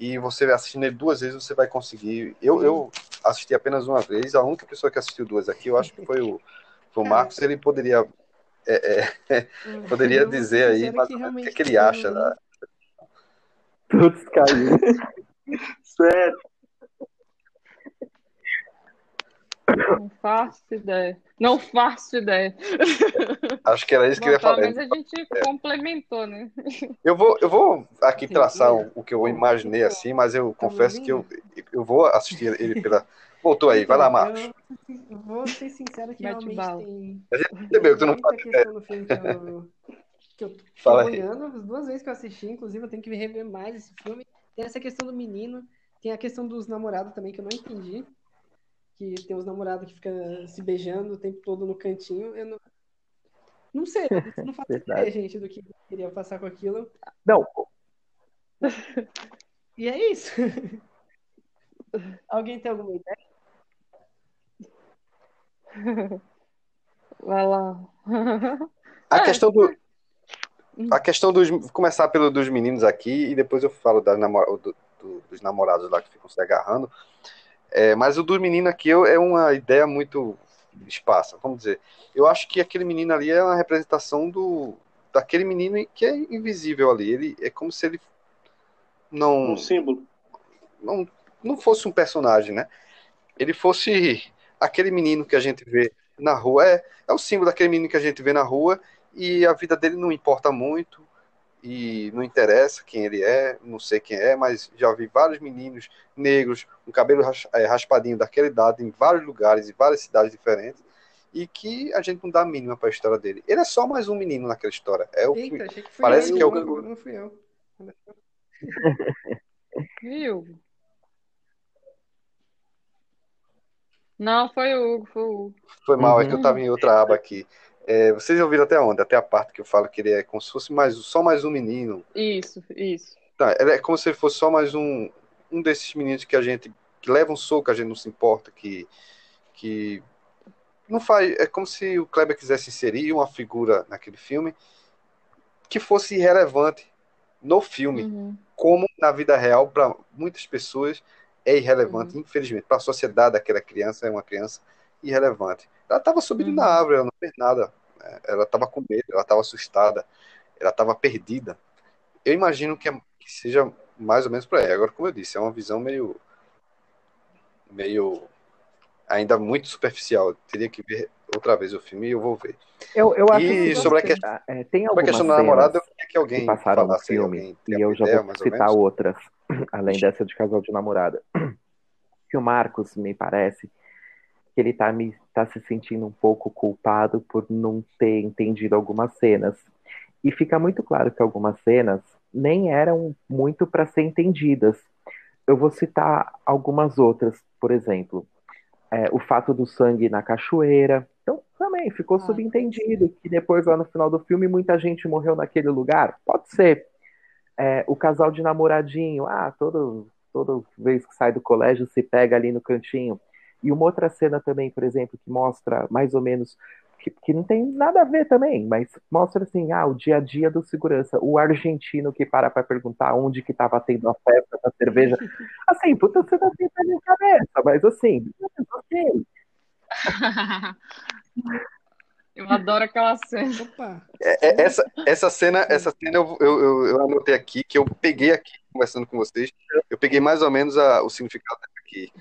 e você assistindo ele duas vezes, você vai conseguir. Eu, eu assisti apenas uma vez, a única pessoa que assistiu duas aqui, eu acho que foi o, foi o Marcos, ele poderia é, é, poderia dizer aí mas, o que, é que ele acha. Né? Todos caíram. Sério. Não faço ideia. Não faço ideia. Acho que era isso que eu ia falar. Mas a gente é. complementou, né? Eu vou, eu vou aqui traçar o, o que eu imaginei assim, mas eu tá confesso que eu, eu vou assistir ele pela. Voltou aí, vai lá, Marcos. Eu vou ser sincero que Mete realmente bala. tem. A gente percebeu que tu não filme que eu, Fala olhando, as duas vezes que eu assisti, inclusive, eu tenho que rever mais esse filme. Tem essa questão do menino, tem a questão dos namorados também, que eu não entendi que tem os namorados que ficam se beijando o tempo todo no cantinho. Eu não, não sei, não faço ideia, gente, do que queria passar com aquilo. Não. E é isso. Alguém tem alguma ideia? Vai lá. A é. questão do. A questão dos. Vou começar pelo dos meninos aqui e depois eu falo da namor, do, do, dos namorados lá que ficam se agarrando. É, mas o do menino aqui é uma ideia muito esparsa, vamos dizer. Eu acho que aquele menino ali é uma representação do daquele menino que é invisível ali. Ele é como se ele não um símbolo não não fosse um personagem, né? Ele fosse aquele menino que a gente vê na rua é é o símbolo daquele menino que a gente vê na rua e a vida dele não importa muito e não interessa quem ele é, não sei quem é, mas já vi vários meninos negros com cabelo é, raspadinho daquela idade em vários lugares, em várias cidades diferentes, e que a gente não dá a mínima para a história dele. Ele é só mais um menino naquela história. É o Eita, que, que parece eu, que é o não fui eu. Viu? Não, foi o Hugo, foi o Hugo. Foi mal, uhum. é que eu estava em outra aba aqui. É, vocês ouviram até onde? Até a parte que eu falo que ele é como se fosse mais, só mais um menino. Isso, isso. Tá, ele é como se ele fosse só mais um, um desses meninos que a gente que leva um soco, a gente não se importa, que, que não faz. É como se o Kleber quisesse inserir uma figura naquele filme que fosse irrelevante no filme, uhum. como na vida real, para muitas pessoas é irrelevante, uhum. infelizmente. Para a sociedade, aquela criança é uma criança irrelevante. Ela estava subindo uhum. na árvore, ela não fez nada. Ela estava com medo, ela estava assustada, ela estava perdida. Eu imagino que, é, que, seja mais ou menos por aí. Agora, como eu disse, é uma visão meio. meio. ainda muito superficial. Eu teria que ver outra vez o filme e eu vou ver. Eu, eu acho E que sobre a questão- é, tem Sobre a questão da namorada, eu queria que que alguém passaram no filme, alguém e eu já ideia, vou citar outras, além dessa de casal de namorada. Que o Marcos, me parece, que ele tá, me, tá se sentindo um pouco culpado por não ter entendido algumas cenas. E fica muito claro que algumas cenas nem eram muito para ser entendidas. Eu vou citar algumas outras, por exemplo, é, o fato do sangue na cachoeira. Então, também ficou Ah, subentendido que depois, lá no final do filme, muita gente morreu naquele lugar. Pode ser. É, o casal de namoradinho, ah, todo, toda vez que sai do colégio se pega ali no cantinho. E uma outra cena também, por exemplo, que mostra mais ou menos, que, que não tem nada a ver também, mas mostra assim, ah, o dia a dia do segurança, o argentino que para para perguntar onde que estava tendo a festa da cerveja. Assim, puta cena sem pé nem cabeça, mas assim, ok. Eu adoro aquela cena. Opa! É, é, essa, essa cena, essa cena eu, eu, eu, eu anotei aqui, que eu peguei aqui, conversando com vocês, eu peguei mais ou menos a- o significado aqui.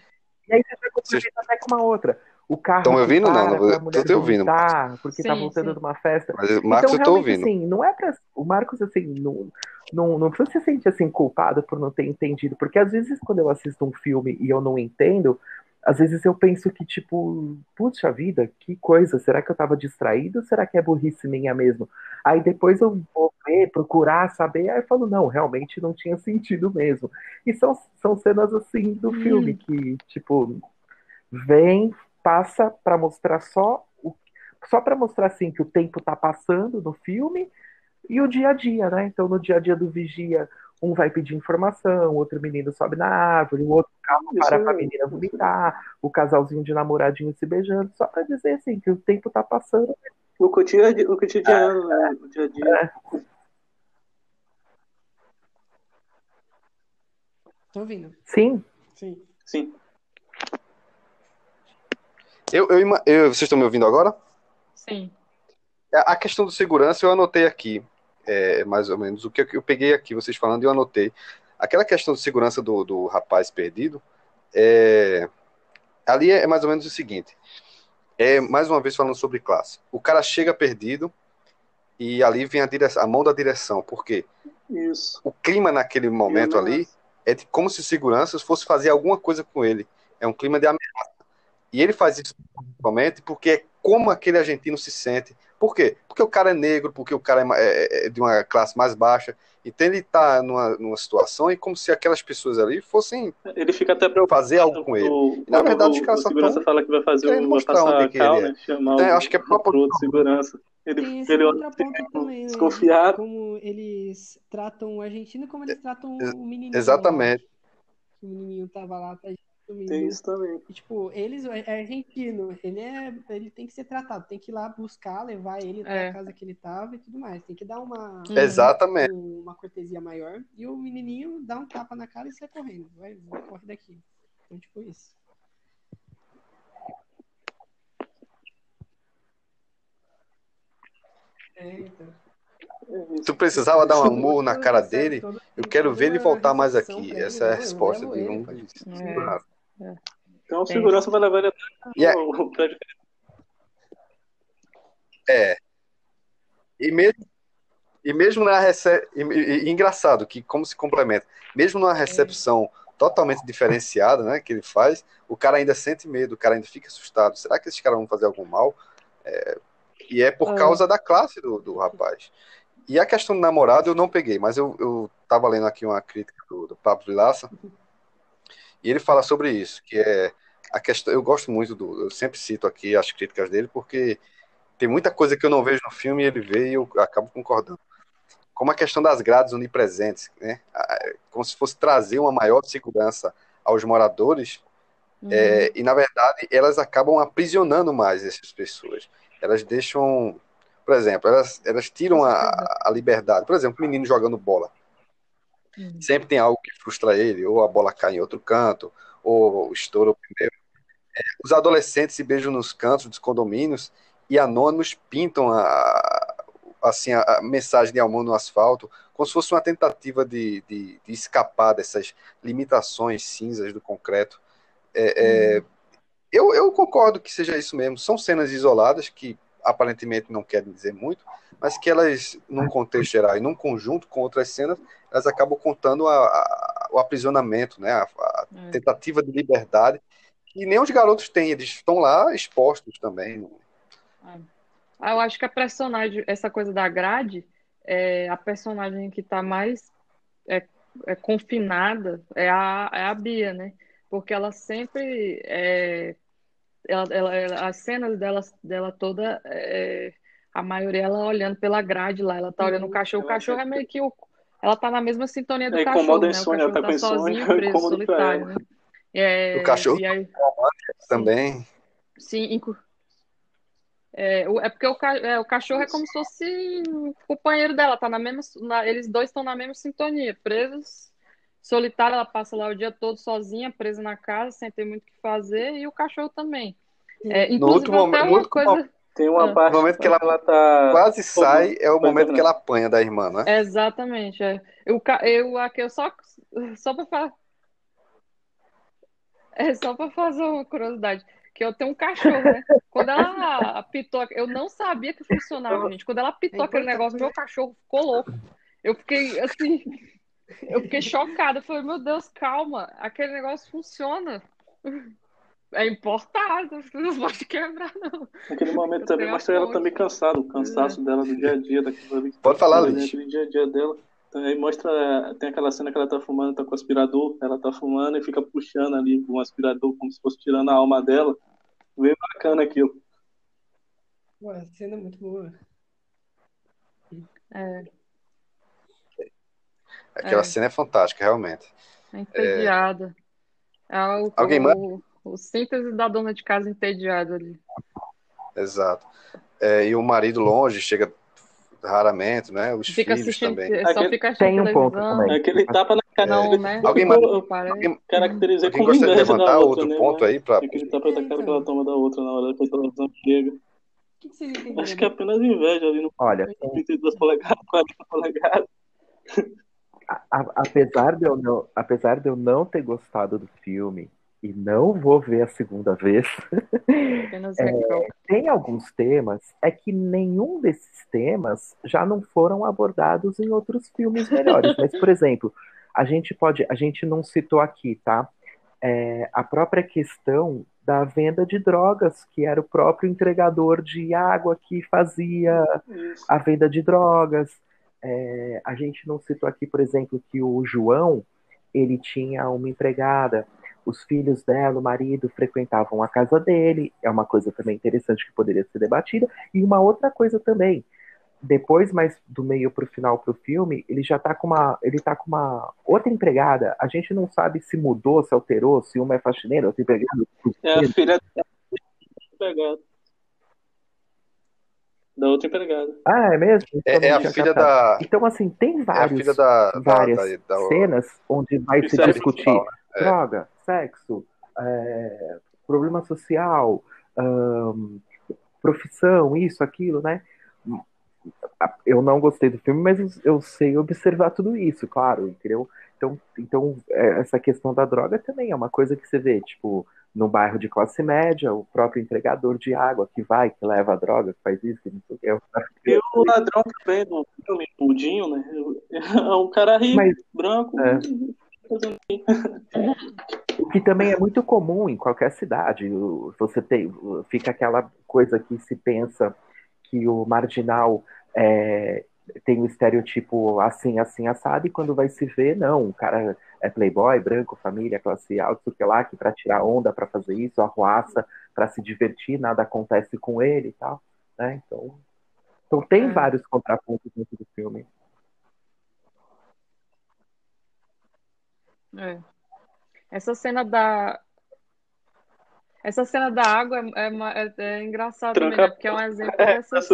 E aí você já complementa até com uma outra. O carro Tão me ouvindo? Não, para não tô te ouvindo, vomitar, porque tá Sim, voltando sim. de uma festa. Mas, Marcos, então, eu tô realmente, ouvindo. assim, não é pra. O Marcos, assim, não, não, não precisa se sentir assim, culpado por não ter entendido. Porque às vezes, quando eu assisto um filme e eu não entendo, às vezes eu penso que, tipo, puxa vida, que coisa, será que eu tava distraído será que é burrice minha mesmo? Aí depois eu vou ver, procurar, saber, aí eu falo, não, realmente não tinha sentido mesmo. E são, são cenas assim do Hum. filme que, tipo, vem, passa pra mostrar só o só para mostrar assim que o tempo tá passando no filme e o dia a dia, né? Então no dia a dia do vigia, um vai pedir informação, outro menino sobe na árvore, o outro carro Isso para é- pra menina vomitar, o casalzinho de namoradinho se beijando, só pra dizer assim que o tempo tá passando. O cotidiano, o cotidiano né? O dia a dia. Tô ouvindo. Sim, Sim. Sim. Eu, eu, eu- vocês estão me ouvindo agora? Sim. A a questão do segurança eu anotei aqui, é, mais ou menos, o que eu peguei aqui, vocês falando, e eu anotei. Aquela questão de segurança do, do rapaz perdido, é, ali é mais ou menos o seguinte, é mais uma vez falando sobre classe. O cara chega perdido e ali vem a, direção, a mão da direção, por quê? Isso. O clima naquele momento ali é de como se seguranças fosse fazer alguma coisa com ele. É um clima de ameaça. E ele faz isso principalmente porque é como aquele argentino se sente. Por quê? Porque o cara é negro, porque o cara é ma- é, é de uma classe mais baixa. Então ele tá numa, numa situação e como se aquelas pessoas ali fossem Ele fica até preocupado. fazer algo com ele. O, Na verdade, o, os caras o só segurança fala que vai fazer querendo vai mostrar passar onde a que cal, ele é. né? Chamar Então, o, acho que é próprio- outro segurança. Ele, esse ele olha contraponto também, né? desconfiado. Como eles tratam o argentino como eles tratam o menininho. Exatamente. lá. O menininho tava lá pra gente Tem isso também. E, tipo, eles, é argentino, ele é, ele tem que ser tratado, tem que ir lá buscar, levar ele até É. a casa que ele tava e tudo mais. Tem que dar uma, Uhum. Exatamente. um- uma cortesia maior. E o menininho dá um tapa na cara e sai correndo. Vai, vai corre daqui. Então, tipo isso. É, então. É. Tu precisava dar um amor na cara dele. Eu quero ver ele voltar mais aqui. Essa é a resposta de um dos É. Então o segurança vai levar ele até E é- o prédio. É. E mesmo, e mesmo na rece... e, e- e engraçado que como se complementa, mesmo numa recepção totalmente diferenciada, né, que ele faz, o cara ainda sente medo, o cara ainda fica assustado. Será que esses caras vão fazer algum mal? É, E é por É. causa da classe do, do rapaz. E a questão do namorado eu não peguei, mas eu, eu tava lendo aqui uma crítica do, do Pablo Vilaça, e ele fala sobre isso, que é a questão, eu gosto muito do, eu sempre cito aqui as críticas dele, porque tem muita coisa que eu não vejo no filme e ele vê e eu acabo concordando. Como a questão das grades onipresentes, né? Como se fosse trazer uma maior segurança aos moradores, Uhum. é, e na verdade elas acabam aprisionando mais essas pessoas. Elas deixam, por exemplo, elas, elas tiram a, a liberdade. Por exemplo, o menino jogando bola. Uhum. Sempre tem algo que frustra ele, ou a bola cai em outro canto, ou estoura o pneu. É, os adolescentes se beijam nos cantos dos condomínios e anônimos pintam a- assim a, mensagem de amor no asfalto, como se fosse uma tentativa de, de, de escapar dessas limitações cinzas do concreto. É, é, eu, eu concordo que seja isso mesmo. São cenas isoladas que aparentemente não querem dizer muito, mas que elas, num contexto geral e num conjunto com outras cenas, elas acabam contando a, a, o aprisionamento, né, a, a é. tentativa de liberdade que nem os garotos têm, eles estão lá expostos também. É. Ah, eu acho que a personagem, essa coisa da grade, é a personagem que está mais é, é, confinada é a, é a Bia, né? Porque ela sempre é, ela, ela, ela, as cenas dela, dela toda, é, a maioria ela olhando pela grade lá, ela tá olhando o cachorro, o cachorro é meio que o, ela tá na mesma sintonia do é, cachorro, né? O cachorro tá, tá sozinho, preso, solitário, né? É, o cachorro aí, também. Sim, é, é porque o, é, o cachorro é como se fosse o companheiro dela, tá na mesma, na, eles dois estão na mesma sintonia, presos, solitária, ela passa lá o dia todo sozinha, presa na casa, sem ter muito o que fazer, e o cachorro também. É, inclusive, no até uma coisa. Tem uma ah. parte. No momento que ela, ela tá quase sai, é o momento que ela apanha da irmã, né? Exatamente. É. Eu, eu, aqui, eu só, só pra falar. É só pra fazer uma curiosidade. Que eu tenho um cachorro, né? Quando ela apitou, eu não sabia que funcionava, gente. Quando ela apitou aquele negócio, meu cachorro ficou louco. Eu fiquei assim. Eu fiquei chocada. Eu falei, meu Deus, calma. Aquele negócio funciona. É importado, não pode quebrar, não. Naquele momento também mostra ela também cansada, o cansaço é. dela do dia a dia, daquilo Pode falar, Luiz. Aquele dia a dia dela. Então, aí mostra, tem aquela cena que ela tá fumando, tá com o aspirador, ela tá fumando e fica puxando ali com o aspirador, como se fosse tirando a alma dela. Bem bacana aquilo. Ué, a cena é muito boa. É. Aquela é. cena é fantástica, realmente. É entediada. É o, Alguém o, o síntese da dona de casa entediada ali. Exato. É, e o marido longe, chega raramente, né? Os fica filhos também. Só Aquele... fica Tem um pouco também. Aquele tapa na cara. Não, né? Alguém, alguém, caracterizei alguém como gostaria de levantar outro né, ponto aí para Aquele tapa na cara que ela toma da outra na hora que a televisão chega. O que, que Acho que é apenas inveja ali no Olha, 32 polegadas, 40 polegadas. Apesar de eu não, apesar de eu não ter gostado do filme, e não vou ver a segunda vez. é, tem alguns temas, é que nenhum desses temas já não foram abordados em outros filmes melhores. Mas, por exemplo, a gente pode, a gente não citou aqui, tá? É, a própria questão da venda de drogas, que era o próprio entregador de água que fazia a venda de drogas. É, a gente não citou aqui, por exemplo, que o João ele tinha uma empregada os filhos dela, o marido, frequentavam a casa dele, é uma coisa também interessante que poderia ser debatida. E uma outra coisa também, depois, mais do meio pro final pro filme, ele já tá com uma. Ele tá com uma outra empregada. A gente não sabe se mudou, se alterou, se uma é faxineira, outra empregada. É a filha da empregada. Da outra empregada. Ah, é mesmo? Então, é, é a filha da. Então, assim, tem vários, é da, várias da, da, cenas onde vai se discutir né? é. droga, sexo, é, problema social, um, profissão, isso, aquilo, né? Eu não gostei do filme, mas eu sei observar tudo isso, claro, entendeu? Então, então é, essa questão da droga também é uma coisa que você vê, tipo, no bairro de classe média, o próprio entregador de água que vai, que leva a droga, que faz isso, que não sei o que. É e o ladrão também do filme, o Dinho, né? É um cara rico, Mas, branco. É. O que também é muito comum em qualquer cidade. Você tem, fica aquela coisa que se pensa que o marginal é, tem um estereotipo assim, assim, assado, e quando vai se ver, não, o cara é playboy, branco, família, classe alta, sei lá, que para tirar onda, para fazer isso, arruaça, para se divertir, nada acontece com ele e tal, né? Então, então tem é. vários contrapontos dentro do filme. É. Essa cena da. Essa cena da água é, é, é, é engraçada também, né? Porque é um exemplo é, dessas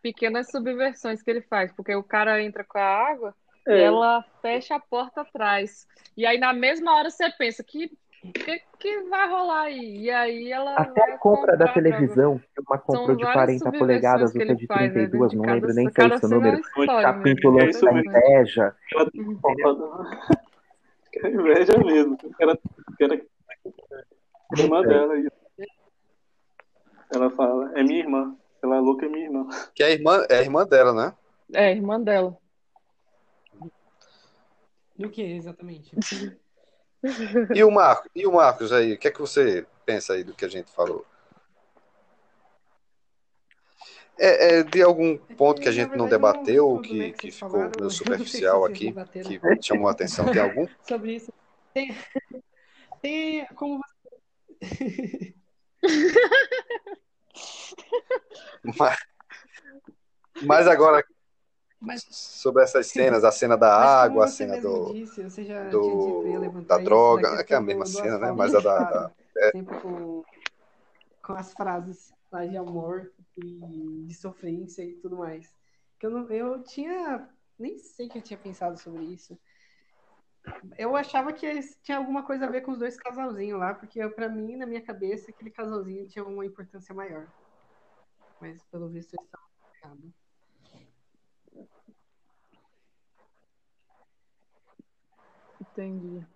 pequenas subversões que ele faz. Porque o cara entra com a água e é. ela fecha a porta atrás. E aí, na mesma hora, você pensa que que, que vai rolar aí? E aí ela. Até a compra da televisão, uma São comprou de várias 40 polegadas, outra de faz, né? 32, De não lembro nem se é esse o número. Tá né? Capítulo É da mesmo. inveja. Ela Uhum. foda. É inveja mesmo. Era, era irmã dela. Ela fala, é minha irmã. Ela é louca, é minha irmã. Que é a irmã, é a irmã dela, né? É, irmã dela. Do que exatamente? E o Marcos, e o Marcos aí, o que é que você pensa aí do que a gente falou? É, é de algum ponto que a Na gente não debateu, né, que, que ficou meio superficial aqui, que chamou a atenção? Tem algum? sobre isso. Tem, tem como você- Mas, mas agora, Mas, sobre essas cenas, a cena da água, a cena do, disse, do- da isso, droga, da é que é a mesma cena, né? Mas a da- da- Sempre com, com as frases lá de amor e de sofrência e tudo mais. Que eu, não, eu tinha. Nem sei que eu tinha pensado sobre isso. Eu achava que eles tinha alguma coisa a ver com os dois casalzinhos lá, porque eu, pra mim, na minha cabeça, aquele casalzinho tinha uma importância maior. Mas pelo visto eles estavam errados. Entendi.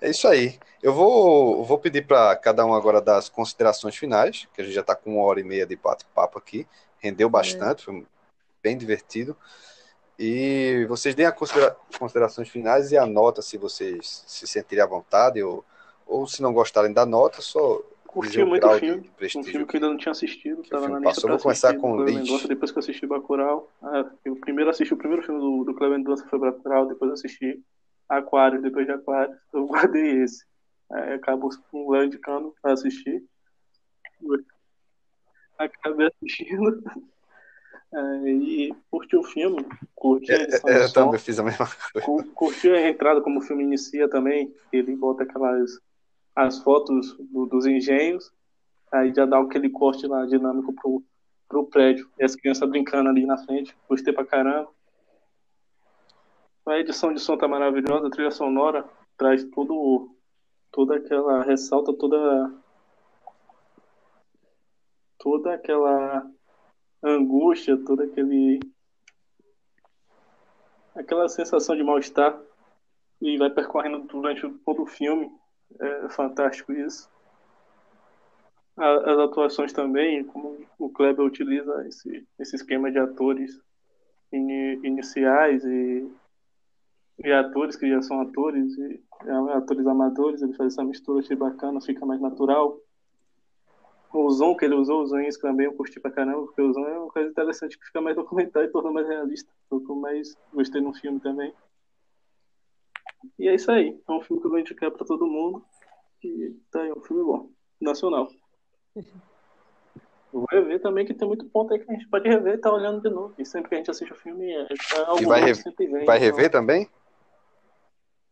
É isso aí. Eu vou, vou pedir para cada um agora dar as considerações finais, que a gente já está com uma hora e meia de bate-papo aqui. Rendeu bastante, foi bem divertido. E vocês deem as considera- considerações finais e a nota se vocês se sentirem à vontade ou, ou se não gostarem da nota, só Curti dizer o muito o filme. Um filme que eu ainda não tinha assistido, que o tava na lista passou. Vou começar com o Lynch. Depois que eu assisti Bacurau. Ah, eu primeiro assisti o primeiro filme do, do Cleber Mendonça foi Bacurau, depois assisti Aquário, depois de Aquário, eu guardei esse. Aí acabou um lá indicando pra assistir. Acabei assistindo. É, e curti o filme, curti a edição É, eu som. também fiz a mesma coisa. Cu- Curti a entrada como o filme inicia também. Ele bota aquelas as fotos do- dos engenhos, aí já dá aquele corte lá dinâmico pro, pro prédio. E as crianças brincando ali na frente. Gostei pra caramba. A edição de som tá maravilhosa, a trilha sonora traz todo, toda aquela. ressalta toda. toda aquela angústia, toda aquele. aquela sensação de mal-estar e vai percorrendo durante todo o filme. É fantástico isso. As atuações também, como o Kleber utiliza esse, esse esquema de atores ini- iniciais e, e atores que já são atores, e é, atores amadores, ele faz essa mistura, achei bacana, fica mais natural. O Zon que ele usou, o Zoinhos também, eu curti pra caramba, porque o Zon é uma coisa interessante que fica mais documentário e torna mais realista. Eu mais gostei no filme também. E é isso aí. É um filme que eu vou indicar pra todo mundo. E tá aí, um filme bom. Nacional. Vou rever também, que tem muito ponto aí que a gente pode rever e tá olhando de novo. E sempre que a gente assiste o filme, é, é algo E vai novo sempre vem. Vai então, rever também?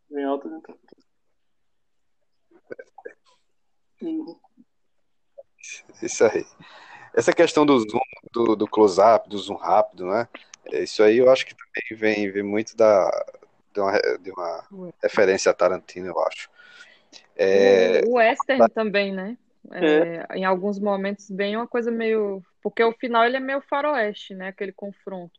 Vem altas interpretações. Uhum. Isso aí. Essa questão do zoom, do, do close-up, do zoom rápido, né? É, Isso aí eu acho que também vem, vem muito da, de, uma, de uma referência a Tarantino, eu acho. É, O, western também, né? É, Em alguns momentos bem uma coisa meio. Porque o final ele é meio faroeste, né? Aquele confronto.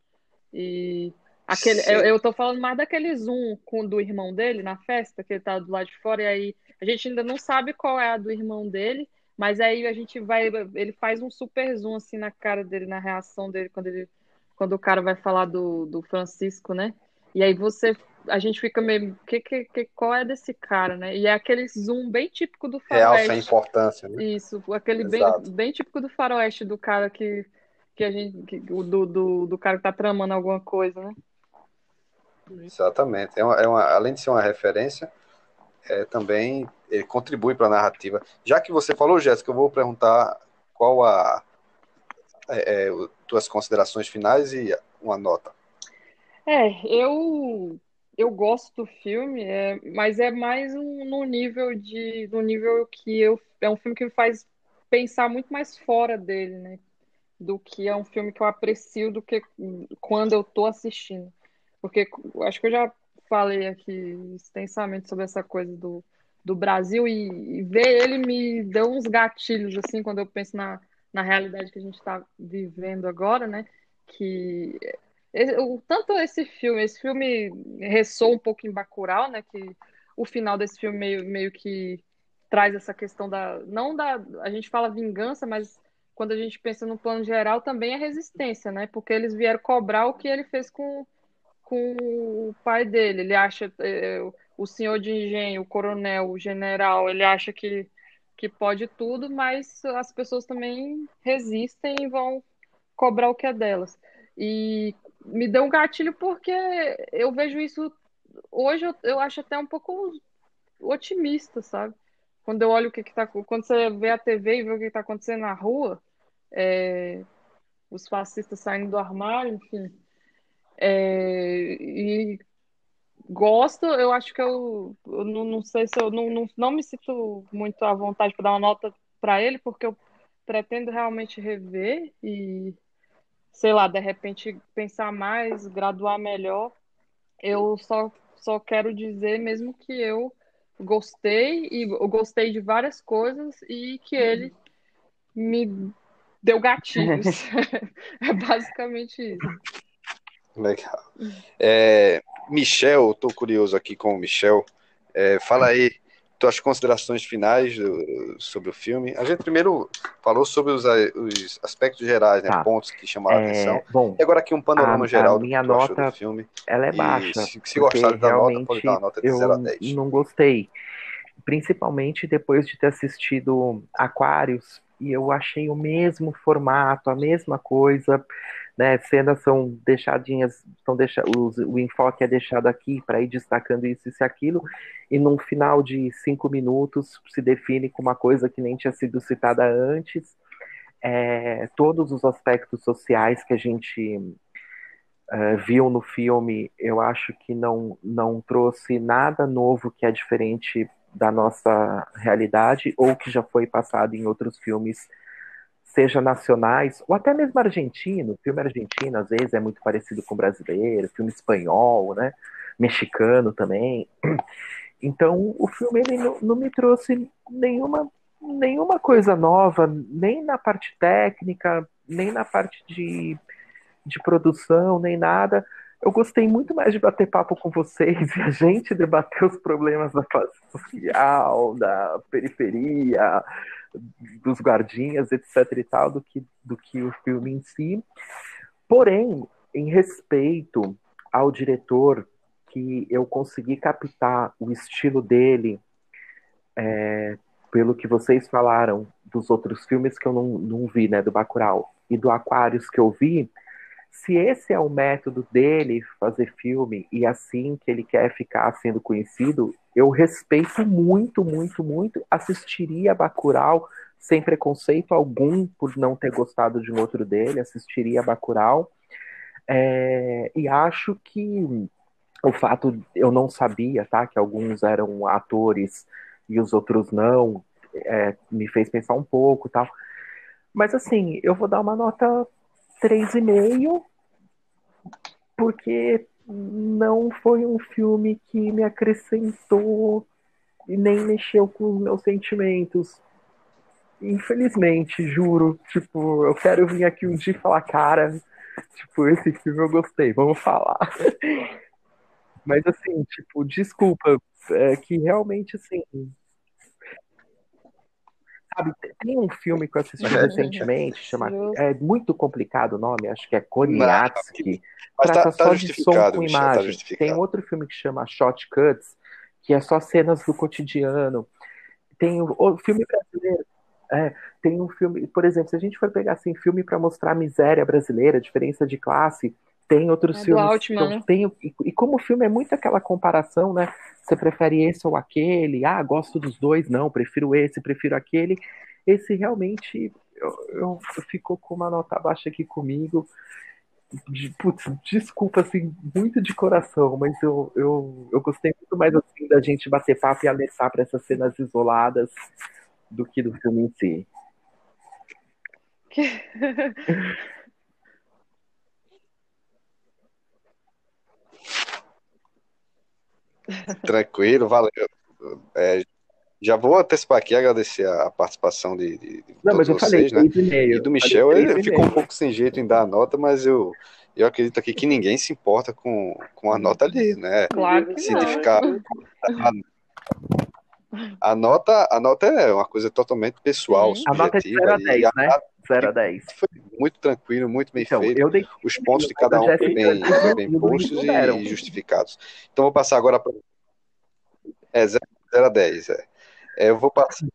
E aquele, Sim. eu, eu tô falando mais daquele zoom com, do irmão dele na festa, que ele tá do lado de fora, e aí a gente ainda não sabe qual é a do irmão dele, mas aí a gente vai. Ele faz um super zoom assim na cara dele, na reação dele, quando ele. Quando o cara vai falar do, do Francisco, né? E aí você. A gente fica meio. Que, que, que, qual é desse cara, né? E é aquele zoom bem típico do realça a faroeste. importância, né? Isso, aquele bem, Exato. bem típico do faroeste do cara que, que a gente. que- do, do, do cara que tá tramando alguma coisa, né? Exatamente. É uma, é uma- além de ser uma referência, é, também ele contribui para a narrativa. Já que você falou, Jéssica, eu vou perguntar qual a é, é, tuas considerações finais e uma nota. É, eu eu gosto do filme, é, mas é mais um, no nível de no nível que eu é um filme que me faz pensar muito mais fora dele, né? Do que é um filme que eu aprecio do que quando eu tô assistindo. Porque acho que eu já falei aqui extensamente sobre essa coisa do, do Brasil e, e, ver ele me deu uns gatilhos, assim, quando eu penso na, na realidade que a gente está vivendo agora, né? Que o, tanto esse filme, esse filme ressoa um pouco em Bacurau, né? Que o final desse filme meio, meio que traz essa questão da não da a gente fala vingança, mas quando a gente pensa no plano geral também é resistência, né? Porque eles vieram cobrar o que ele fez com, com o pai dele. Ele acha é, o senhor de engenho, o coronel, o general, ele acha que que pode tudo, mas as pessoas também resistem e vão cobrar o que é delas. E me deu um gatilho porque eu vejo isso hoje eu, eu acho até um pouco otimista, sabe? Quando eu olho o que, que tá. Quando você vê a TV e vê o que está acontecendo na rua, é, os fascistas saindo do armário, enfim. É, e gosto, eu acho que eu, eu não, não, sei se eu não, não, não me sinto muito à vontade para dar uma nota para ele, porque eu pretendo realmente rever e, sei lá, de repente pensar mais, graduar melhor. Eu só, só quero dizer mesmo que eu gostei e eu gostei de várias coisas e que ele me deu gatilhos. é basicamente isso. Legal. É, Michel, estou curioso aqui com o Michel. É, fala aí tuas considerações finais do, sobre o filme. A gente primeiro falou sobre os, os aspectos gerais, né, tá. pontos que chamaram é, a atenção. Bom, e agora aqui um panorama a, geral a minha do nota, do filme. Ela é baixa. Se, se gostar da nota, pode dar uma nota de 0 a 10. Não gostei. Principalmente depois de ter assistido Aquários, e eu achei o mesmo formato, a mesma coisa né, cenas são deixadinhas, são deixa, os, o enfoque é deixado aqui para ir destacando isso, e aquilo, e num final de cinco minutos se define com uma coisa que nem tinha sido citada antes. É, todos os aspectos sociais que a gente uh, viu no filme, eu acho que não, não trouxe nada novo que é diferente da nossa realidade ou que já foi passado em outros filmes seja nacionais, ou até mesmo argentino, filme argentino às vezes é muito parecido com brasileiro, filme espanhol, né, mexicano também. Então, o filme ele não, não me trouxe nenhuma, nenhuma coisa nova, nem na parte técnica, nem na parte de, de produção, nem nada. Eu gostei muito mais de bater papo com vocês e a gente debater os problemas da classe social, da periferia, dos guardinhas, etc e tal, do que, do que o filme em si. Porém, em respeito ao diretor, que eu consegui captar o estilo dele, é, pelo que vocês falaram dos outros filmes que eu não, não vi, né, do Bacurau, e do Aquários que eu vi, se esse é o método dele fazer filme e assim que ele quer ficar sendo conhecido, eu respeito muito, muito, muito. Assistiria Bacurau sem preconceito algum por não ter gostado de um outro dele, assistiria Bacurau. É, e acho que o fato, eu não sabia, tá, que alguns eram atores e os outros não, é, me fez pensar um pouco tal. Mas assim, eu vou dar uma nota 3,5, porque não foi um filme que me acrescentou e nem mexeu com os meus sentimentos. Infelizmente, juro. Tipo, eu quero vir aqui um dia e falar, cara, tipo, esse filme eu gostei, vamos falar. Mas assim, tipo, desculpa, é que realmente assim, Sabe, tem um filme que eu assisti recentemente, chama, é muito complicado o nome, acho que é Koniatsky, trata tá, só tá de som com tá imagem. Tá tem outro filme que chama Shotcuts, que é só cenas do cotidiano. Tem o, o filme brasileiro, é, tem um filme, por exemplo, se a gente for pegar assim, filme para mostrar a miséria brasileira, a diferença de classe, tem outros é filmes. Altman, então, né? e, e, como o filme é muito aquela comparação, né? Você prefere esse ou aquele? Ah, gosto dos dois, não, prefiro esse, prefiro aquele. Esse realmente eu, eu, eu ficou com uma nota baixa aqui comigo. De, putz, desculpa, assim, muito de coração, mas eu, eu, eu gostei muito mais assim da gente bater papo e alertar para essas cenas isoladas do que do filme em si. Tranquilo, valeu. É, Já vou antecipar aqui agradecer a participação de, de, de Não, mas eu vocês, falei né? e meio. E do Michel, Falei ele ficou um pouco sem jeito em dar a nota, mas eu, eu acredito aqui que ninguém se importa com, com a nota ali, né? Claro que Se não. identificar. A, nota, a nota é uma coisa totalmente pessoal, Sim. A nota é de subjetiva. 0 a 10, e a né? 0 a 10. foi muito tranquilo, muito bem Então, feito. eu dei Os pontos de cada um Jéssica, bem, bem postos não deram. e justificados. Então, vou passar agora para. É 0 a 10. É. É, eu vou passar.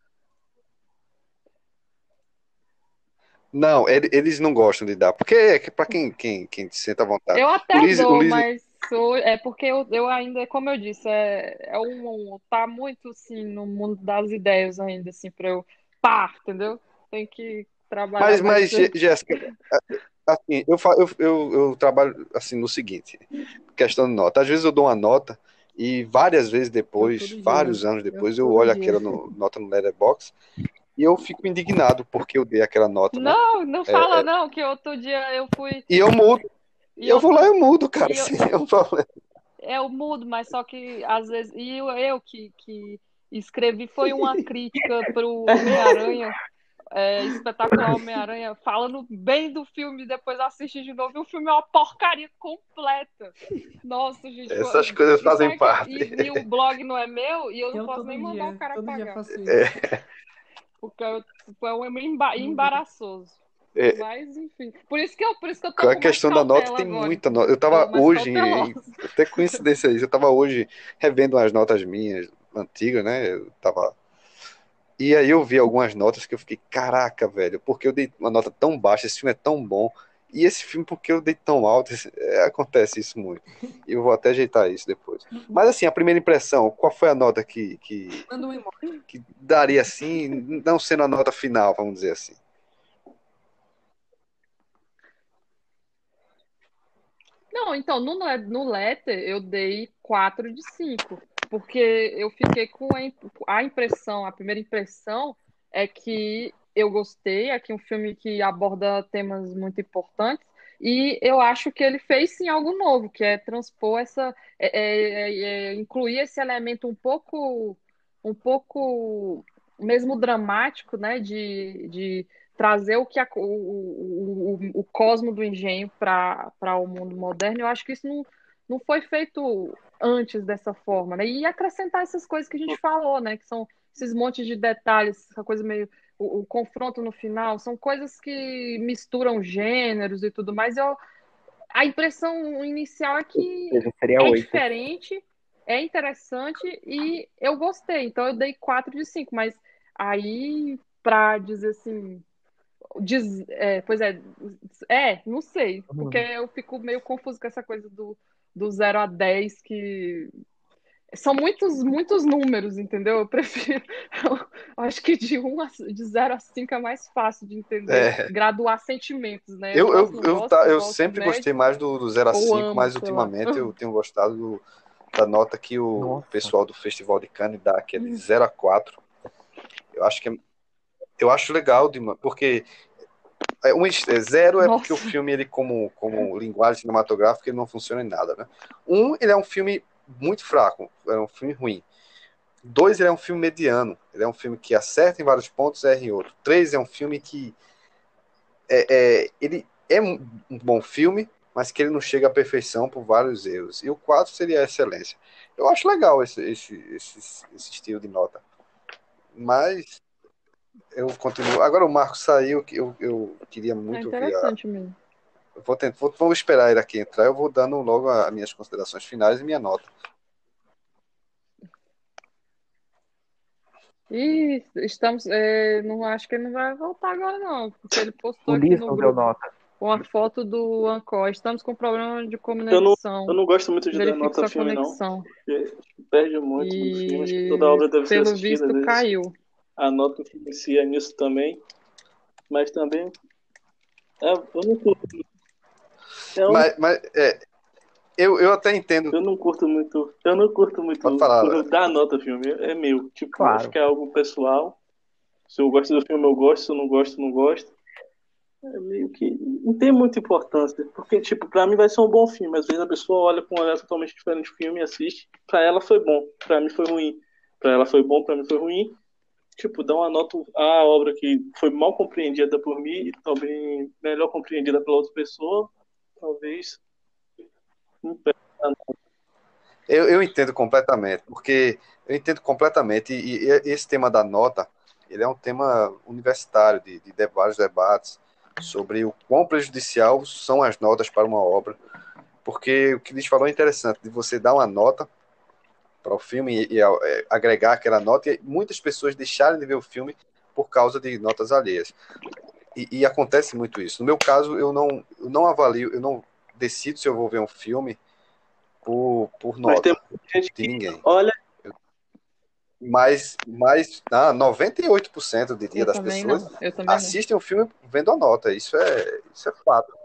Não, ele- eles não gostam de dar, porque é para quem, quem, quem se senta à vontade. Eu até O o dou, Lise- mas sou- é porque eu, eu ainda, como eu disse, é, é um, um- tá muito assim no mundo das ideias ainda, assim, pra eu pá, entendeu? Tem que trabalhar Mas, mas Jéssica, assim, eu, eu, eu, eu trabalho assim no seguinte, questão de nota. Às vezes eu dou uma nota e várias vezes depois, todo dia. vários anos depois, eu, Eu olho dia. aquela no- nota no Letterboxd e eu fico indignado porque eu dei aquela nota, né? Não, não fala é. não, que outro dia eu fui E eu mudo, e eu vou lá e eu mudo, cara, eu- sem nenhum problema. eu mudo, mas só que às vezes e eu, eu que, que escrevi foi uma crítica pro Homem-Aranha, é, espetacular Homem-Aranha, falando bem do filme, depois assisti de novo e o filme é uma porcaria completa. Nossa, gente. Essas eu- coisas fazem parte. E, e o blog não é meu e eu não Eu posso todo nem dia, mandar o cara todo dia pagar. faço isso. É. Porque eu, tipo, é um emba- embaraçoso. É. Mas, enfim. Por isso que eu, por isso que eu tô Com a questão da nota, tem agora. muita nota. Eu tava hoje, cautelosa. até coincidência isso, eu tava hoje revendo umas notas minhas antigas, né? Eu tava. E aí eu vi algumas notas que eu fiquei, caraca, velho, porque eu dei uma nota tão baixa, esse filme é tão bom. E esse filme, porque eu dei tão alto, é, acontece isso muito. E eu vou até ajeitar isso depois. Mas assim, a primeira impressão, qual foi a nota que, que, que daria assim, não sendo a nota final, vamos dizer assim? Não, então, no, no Letter eu dei 4 de 5, porque eu fiquei com a, a impressão, a primeira impressão é que eu gostei, é que é um filme que aborda temas muito importantes, e eu acho que ele fez sim algo novo, que é transpor essa, é- é- é- é incluir esse elemento um pouco, um pouco mesmo dramático, né, de, de trazer o que a- o, o, o, cosmo do engenho para para o mundo moderno, eu acho que isso não, não foi feito antes dessa forma, né? E acrescentar essas coisas que a gente falou, né? Que são esses montes de detalhes, essa coisa meio. O, o confronto no final, são coisas que misturam gêneros e tudo mais. Eu, a impressão inicial é que é 8. diferente, é interessante e eu gostei. Então eu dei 4 de 5, mas aí pra dizer assim, diz, é, pois é, é, não sei, porque eu fico meio confuso com essa coisa do, do 0 a 10 que são muitos, muitos números, entendeu? Eu prefiro, eu acho que de, 1 a, de 0 a 5 é mais fácil de entender, É. graduar sentimentos, né? Eu, eu, gosto, eu, gosto, tá- eu sempre médio. gostei mais do, do 0 a ou 5, amo, mas ultimamente eu tenho gostado do- da nota que o Nossa. pessoal do Festival de Cannes dá, que é Hum. de 0 a 4. Eu acho que é, eu acho legal, de, porque é, um, é zero é Nossa. porque o filme, ele como, como linguagem cinematográfica, ele não funciona em nada, né? Um, ele é um filme muito fraco, é um filme ruim. Dois, ele é um filme mediano. Ele é um filme que acerta em vários pontos, erra em outro. Três, é um filme que é, é, ele é um um bom filme, mas que ele não chega à perfeição por vários erros. E o 4 seria a excelência. Eu acho legal esse, esse, esse, esse estilo de nota. Mas eu continuo. Agora o Marco saiu, que eu, eu queria É muito ver. A, interessante mesmo. eu vou, tentar, vou, vou esperar ele aqui entrar. Eu vou dando logo as minhas considerações finais e minha nota. E estamos, é, não acho que ele não vai voltar agora não, porque ele postou O aqui no não grupo nota. uma foto do Ancor. Estamos com problema de Eu não, conexão. eu não gosto muito de dar Verifique nota ao filme, não. conexão. Porque perde muito no filme. Acho que E toda obra deve ser pelo visto caiu. A nota influencia nisso também. Mas também. é, eu não curto. Eu, Mas, mas é, eu, eu até entendo. eu não curto muito. Eu não curto muito Pode falar, eu dar nota ao filme. É meu. Tipo, Claro. acho que é algo pessoal. Se eu gosto do filme, eu gosto. Se eu não gosto, não gosto. É meio que. Não tem muita importância. Porque, tipo, pra mim vai ser um bom filme. Às vezes a pessoa olha com um olhar totalmente diferente do filme e assiste. Pra ela foi bom. Pra mim foi ruim. Pra ela foi bom, pra mim foi ruim. Tipo, dar uma nota à obra que foi mal compreendida por mim e talvez melhor compreendida pela outra pessoa, talvez. Eu, eu entendo completamente, porque eu entendo completamente, e, e esse tema da nota, ele é um tema universitário, de, de vários debates sobre o quão prejudicial são as notas para uma obra, porque o que eles falou é interessante, de você dar uma nota para o filme e, e é, agregar aquela nota e muitas pessoas deixarem de ver o filme por causa de notas alheias. E, e, acontece muito isso. No meu caso, eu não, eu não avalio, eu não decido se eu vou ver um filme por, por nota de ninguém. Olha. Mas, mas ah, 98% diria, das pessoas assistem o um filme vendo a nota. Isso é, isso é fato.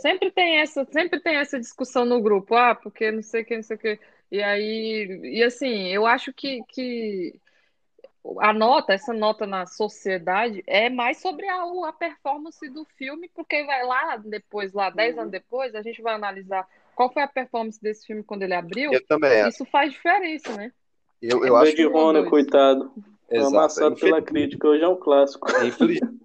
Sempre tem essa, sempre tem essa discussão no grupo, ah, porque não sei o que, não sei o que. E aí, e assim, eu acho que, que a nota, essa nota na sociedade, é mais sobre a, a performance do filme, porque vai lá depois, lá, 10 anos depois, a gente vai analisar qual foi a performance desse filme quando ele abriu. Eu também. Isso faz diferença, né? Eu, eu acho que. Rona, coitado. Exato. Amassado pela crítica, hoje é um clássico. Infeliz...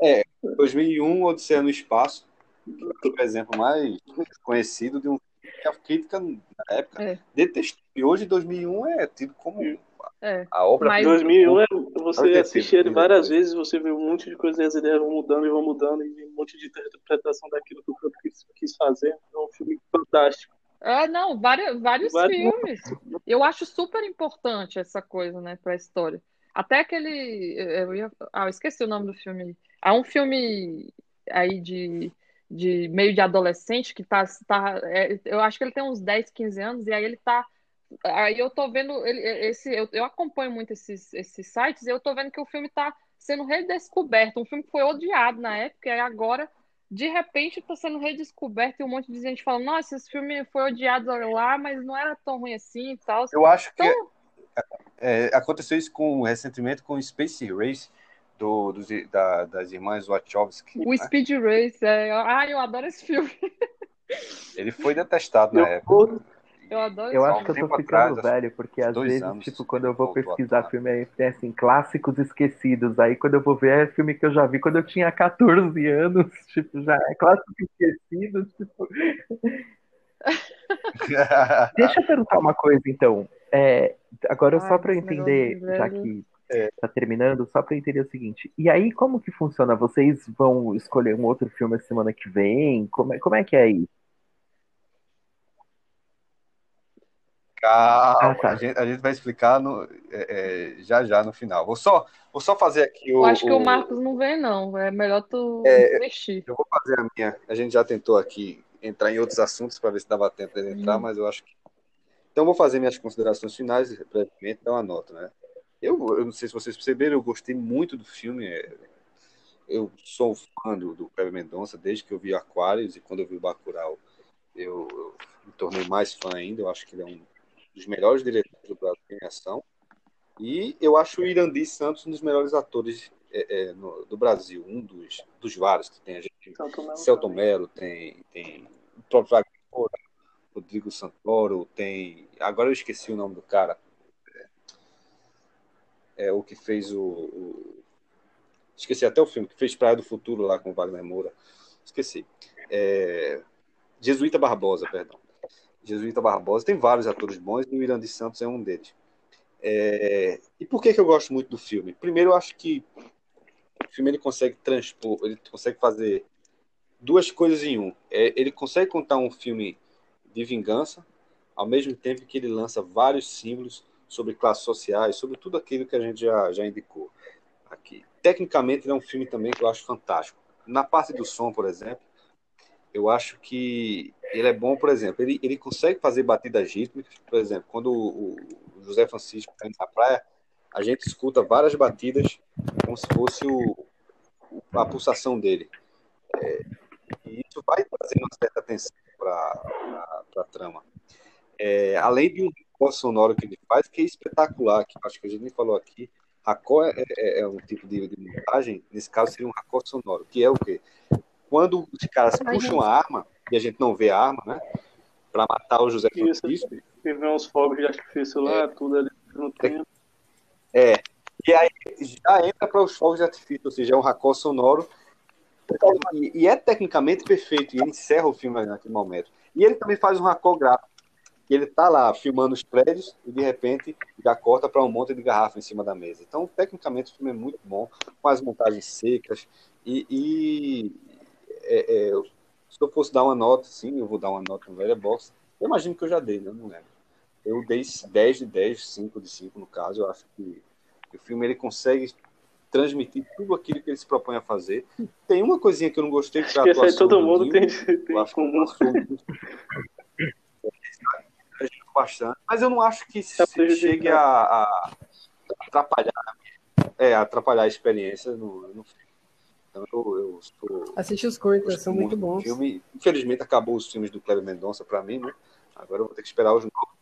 É, 2001, Odisseia no Espaço, que é o exemplo mais conhecido de um que a crítica na época é. detestou. E hoje, 2001, é tido como é. a obra. Mas 2001, é, você assiste ele várias vezes, você vê um monte de coisas e as ideias vão mudando e vão mudando, e um monte de interpretação daquilo que o quis, quis fazer. É um filme fantástico. É, não, vários, vários, vários filmes. Eu acho super importante essa coisa, né, para a história. Até aquele. Eu ia, ah, eu esqueci o nome do filme. Há um filme aí de, de meio de adolescente que tá. tá é, eu acho que ele tem uns 10, 15 anos, e aí ele tá. Aí eu tô vendo. Ele, esse, eu, eu acompanho muito esses, esses sites, e eu tô vendo que o filme tá sendo redescoberto. Um filme que foi odiado na época, e agora, de repente, está sendo redescoberto e um monte de gente falando, nossa, esse filme foi odiado lá, mas não era tão ruim assim e tal. Eu acho então, que é, aconteceu isso com, recentemente com o Space Race do, dos, da, das irmãs Wachowski. O né? Speed Race, é. Ah, eu adoro esse filme. Ele foi detestado na época. Eu adoro Eu acho que eu tô ficando atrás, velho, porque às vezes, anos, tipo, quando eu vou pesquisar filme, aí tem assim, clássicos esquecidos. Aí quando eu vou ver, é filme que eu já vi quando eu tinha 14 anos. Tipo, já é clássico esquecido. Tipo. Deixa eu perguntar uma coisa, então. É, agora, Ai, só para eu entender, já que é, tá terminando, só para entender o seguinte. E aí, como que funciona? Vocês vão escolher um outro filme semana que vem? Como é, como é que é isso? Calma, ah, tá. a, gente, a, gente, vai explicar no, é, é, já já no final. Vou só, vou só fazer aqui o. Eu acho que o, o Marcos não vem, não. É melhor tu é, mexer. Eu vou fazer a minha. A gente já tentou aqui entrar em outros assuntos para ver se dava tempo de entrar, hum. mas eu acho que então, vou fazer minhas considerações finais brevemente, dar uma nota, né? Eu, eu não sei se vocês perceberam, eu gostei muito do filme. É, eu sou fã do, do Kleber Mendonça desde que eu vi Aquários e quando eu vi o Bacurau, eu, eu, me tornei mais fã ainda. Eu acho que ele é um dos melhores diretores do Brasil em ação. E eu acho o Irandi Santos um dos melhores atores é, é, no, do Brasil, um dos, dos vários que tem. A gente, Celton Mello, tem, tem o próprio Wagner Rodrigo Santoro, tem. Agora eu esqueci o nome do cara. É, é o que fez o, o, Esqueci até o filme, que fez Praia do Futuro lá com o Wagner Moura. Esqueci. É... Jesuíta Barbosa, perdão. Jesuíta Barbosa. Tem vários atores bons e o Irandi Santos é um deles. É... E por que, que eu gosto muito do filme? Primeiro, eu acho que o filme ele consegue transpor, ele consegue fazer duas coisas em um. É, ele consegue contar um filme de vingança, ao mesmo tempo que ele lança vários símbolos sobre classes sociais, sobre tudo aquilo que a gente já, já indicou aqui. Tecnicamente, ele é um filme também que eu acho fantástico. Na parte do som, por exemplo, eu acho que ele é bom, por exemplo, ele, ele consegue fazer batidas rítmicas, por exemplo, quando o, o José Francisco está na praia, a gente escuta várias batidas como se fosse o, a pulsação dele. É, e isso vai trazendo uma certa atenção para a trama. É, além de um recorde sonoro que ele faz, que é espetacular, que acho que a gente nem falou aqui, racó é, é, é, um tipo de, de, montagem, nesse caso seria um racó sonoro, que é o quê? Quando os caras puxam a arma, e a gente não vê a arma, né? para matar o José Isso. Francisco. Vê uns fogos de artifício lá, tudo ali no tempo. É. E aí já entra para os fogos de artifício, ou seja, é um racó sonoro. E, e é tecnicamente perfeito, e ele encerra o filme naquele momento. E ele também faz um racó gráfico. Ele tá lá filmando os prédios e de repente já corta para um monte de garrafa em cima da mesa. Então, tecnicamente, o filme é muito bom, com as montagens secas. E, e é, é, se eu fosse dar uma nota, sim, eu vou dar uma nota no Velha Box. Eu imagino que eu já dei, né? Não lembro. Eu dei 10 de 10, 5 de 5 no caso. Eu acho que o filme ele consegue transmitir tudo aquilo que ele se propõe a fazer. Tem uma coisinha que eu não gostei, que Acho que aí atuação todo do mundo Dinho. tem, tem Eu que comum. bastante. Mas eu não acho que Tá se prejudicado. chegue a, a atrapalhar, é, atrapalhar a experiência no, no filme. Então eu, eu sou. Assiste os curtas, são muito bons. Filme. Infelizmente acabou os filmes do Cleber Mendonça para mim, né? Agora eu vou ter que esperar os novos.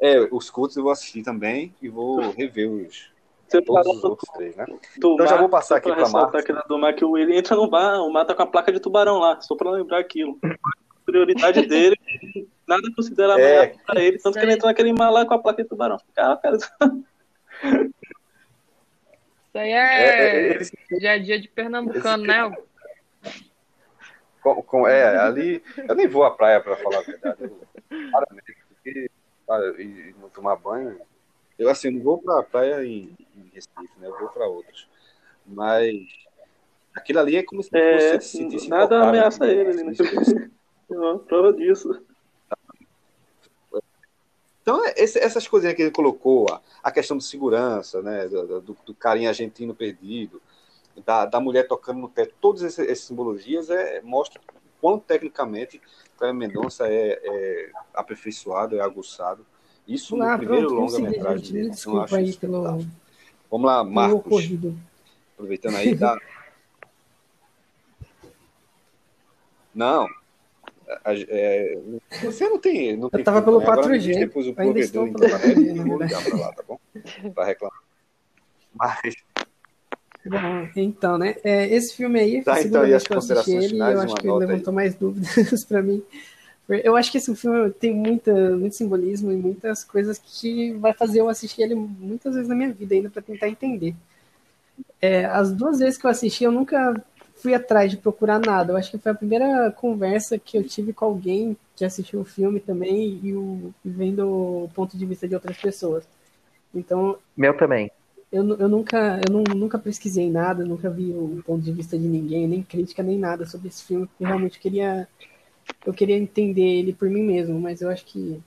É, os cultos eu vou assistir também e vou rever os Você todos falou os outros três, né? Então já vou passar aqui ressaltar Marcos. aqui do mar, que ele entra no bar, o mar tá com a placa de tubarão lá, só pra lembrar aquilo. Prioridade dele, nada considera É. maior pra ele, tanto que ele entrou naquele mar lá com a placa de tubarão. Cara, cara, Isso aí É, é, é eles- dia a dia de pernambucano, né? Com, com- é, ali. Eu nem vou à praia, para falar a verdade. Eu, claramente, porque para e, e não tomar banho. Eu, assim, não vou para a praia em, em Recife, né? Eu vou para outras. Mas aquilo ali é como se É, você se sentisse nada tocado, ameaça né? ele ali, né? Não, prova disso. Então, é, esse- essas coisinhas que ele colocou, a, a questão de segurança, né, do, do, do carinha argentino perdido, da, da mulher tocando no pé, todas essas, essas simbologias é, mostram o quão tecnicamente Cléber Mendonça é, é aperfeiçoado, é aguçado. Isso no Ah, primeiro longa-metragem dele. Eu desculpa aí pelo, fantástico. Vamos lá, Marcos, ocorrido. aproveitando aí, dá. Não. É, você não tem. Não tem tava pelo né? Agora me 4G, diz depois o provedor internet 4G, e vou ligar pra lá, tá bom? Pra reclamar. Mas, Bom, então, né? é, esse filme aí, Tá, então, e as eu considerações ele, finais, eu acho que ele nota aí. levantou mais dúvidas pra mim. Eu acho que esse filme tem muita, muito simbolismo e muitas coisas que vai fazer eu assistir ele muitas vezes na minha vida ainda pra tentar entender. É, as duas vezes que eu assisti, eu nunca fui atrás de procurar nada. Eu acho que foi a primeira conversa que eu tive com alguém que assistiu o filme também e, o, e vendo o ponto de vista de outras pessoas. Então, Meu também. eu, eu nunca, eu não, nunca pesquisei nada, nunca vi o ponto de vista de ninguém, nem crítica, nem nada sobre esse filme, porque realmente eu queria, eu queria entender ele por mim mesmo, mas eu acho que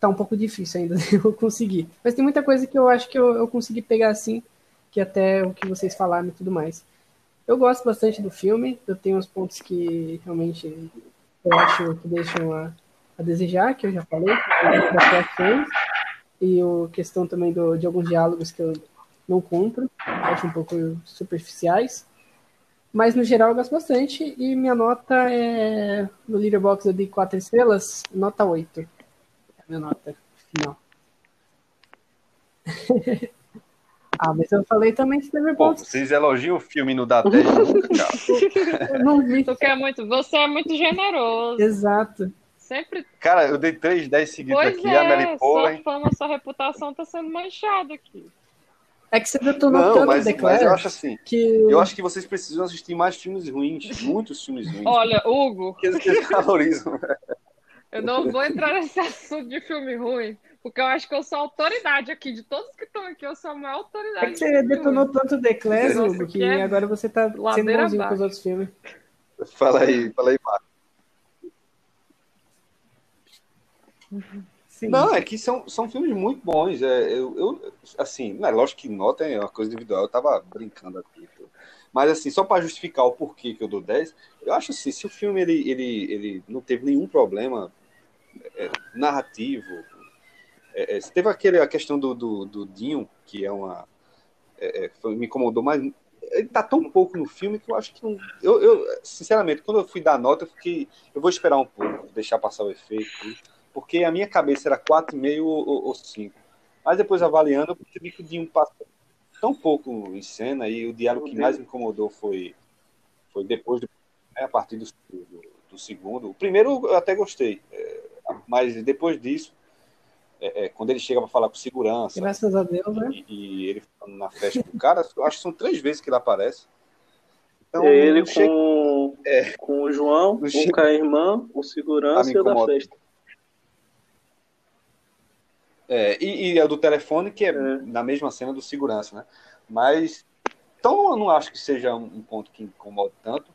tá um pouco difícil ainda de eu conseguir. Mas tem muita coisa que eu acho que eu, eu consegui pegar assim, que até o que vocês falaram e tudo mais. Eu gosto bastante do filme, eu tenho uns pontos que realmente eu acho que deixam a, a desejar, que eu já falei, atuações, e a questão também do, de alguns diálogos que eu não compro, acho um pouco superficiais. Mas no geral eu gosto bastante e minha nota é. No Leaderbox eu dei 4 estrelas, nota 8. É a minha nota final. ah, mas eu falei também de Pô, Leaderbox. vocês elogiam o filme no dá 10 nunca, cara. Eu não vi. Tu quer muito, você é muito generoso. Exato. Sempre. Cara, eu dei 3 10 seguidos Pois aqui, a é, Mary sua fama, sua reputação tá sendo manchada aqui. É que você detonou Não, tanto mas, The mas Clash eu acho assim. que. Eu acho que vocês precisam assistir mais filmes ruins, muitos filmes ruins. Olha, Hugo, Porque eles valorizam. eu não vou entrar nesse assunto de filme ruim, porque eu acho que eu sou a autoridade aqui. De todos que estão aqui, eu sou a maior autoridade. É que você filme detonou ruim. tanto The Clash, Nossa, Hugo, que que é agora você tá sendo bonzinho com os outros filmes. Fala aí, fala aí, Marcos. Sim. Não, é que são, são filmes muito bons. É, eu, eu, assim, é lógico que nota é uma coisa individual, eu tava brincando aqui. Mas, assim, só para justificar o porquê que eu dou 10, eu acho assim, se o filme ele, ele, ele não teve nenhum problema é, narrativo, é, é, teve aquele, a questão do, do, do Dinho, que é uma. é, é, foi- me incomodou, mas ele tá tão pouco no filme que eu acho que não. Eu, eu, sinceramente, quando eu fui dar nota, eu fiquei. Eu vou esperar um pouco, deixar passar o efeito, porque a minha cabeça era 4,5 ou, ou, ou 5. Mas depois avaliando, eu percebi que o Dinho passa tão pouco em cena e o diálogo que mais me incomodou foi, foi depois do, né, a partir do, do, do do segundo. O primeiro eu até gostei, é, mas depois disso, é, é, quando ele chega para falar com segurança. Graças a Deus, né? E, e ele na festa com o cara, acho que são três vezes que ele aparece. Então, é ele com, chega... é. com o João, com a irmã, o segurança e o da festa. É, e, e a do telefone, que é, é, na mesma cena do segurança, né? Mas, então eu não acho que seja um ponto que incomoda tanto.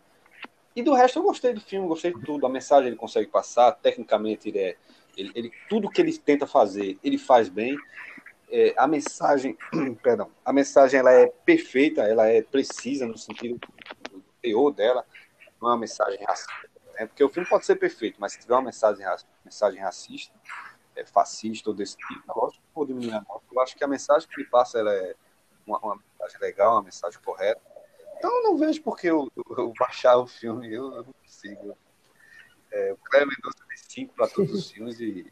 E do resto eu gostei do filme, gostei de tudo. A mensagem ele consegue passar, tecnicamente ele é. Ele, ele tudo que ele tenta fazer, ele faz bem. É, a mensagem, perdão, a mensagem ela é perfeita, ela é precisa no sentido do teor dela, não é uma mensagem racista. Né? Porque o filme pode ser perfeito, mas se tiver uma mensagem, mensagem racista, é, fascista ou desse tipo, lógico que vou diminuir a nota. Eu acho que a mensagem que ele passa ela é uma, uma mensagem legal, uma mensagem correta. Então eu não vejo porque eu, eu, eu baixar o filme, eu, eu não consigo. É, o Cléber Mendonça tem cinco para todos os filmes e.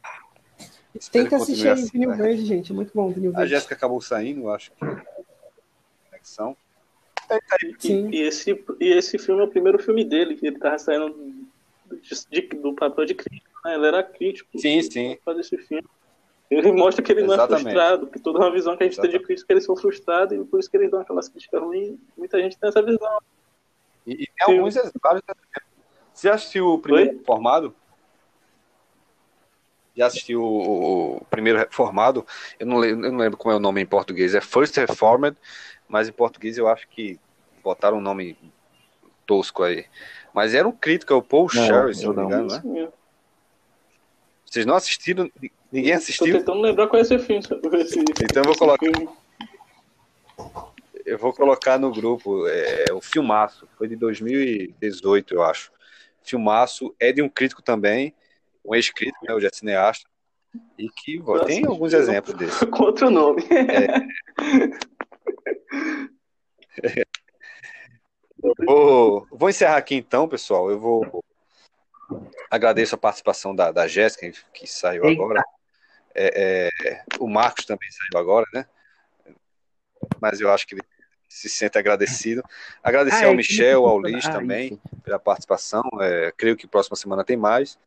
Tem que assistir assim, Vinil né? Verde, gente. É muito bom Vinil Verde. A Jéssica acabou saindo, acho que. Conexão. Sim. E, esse, e esse filme é o primeiro filme dele, que ele tava saindo de, do papel de crítico né? Ele era crítico. Sim, sim. Fazer esse filme. Ele mostra que ele não é frustrado, que toda uma visão que a gente Exatamente. tem de crítica, eles são frustrados e por isso que eles dão aquelas críticas ruins. Muita gente tem essa visão. E, e tem alguns vários Você já assistiu o primeiro Oi? formado? Já assistiu o, o, primeiro formado? Eu não, lembro, eu não lembro como é o nome em português. É First Reformed, mas em português eu acho que botaram um nome tosco aí. Mas era um crítico, é o Paul Sherry, se não me engano, né? Vocês não assistiram? Ninguém assistiu? Tô tentando lembrar qual é esse filme. Então eu vou colocar. Eu vou colocar no grupo é, o Filmaço. Foi de 2018, eu acho. Filmaço é de um crítico também, um ex-crítico, né, hoje é cineasta. E que Nossa, tem alguns exemplos desse. Com outro nome. É. vou, vou encerrar aqui então, pessoal. Eu vou Agradeço a participação da, da Jéssica, que saiu Eita. agora. É, é, o Marcos também saiu agora, né? Mas eu acho que ele se sente agradecido. Agradecer ah, ao é Michel, ao Liz ah, também, pela participação. É, creio que próxima semana tem mais.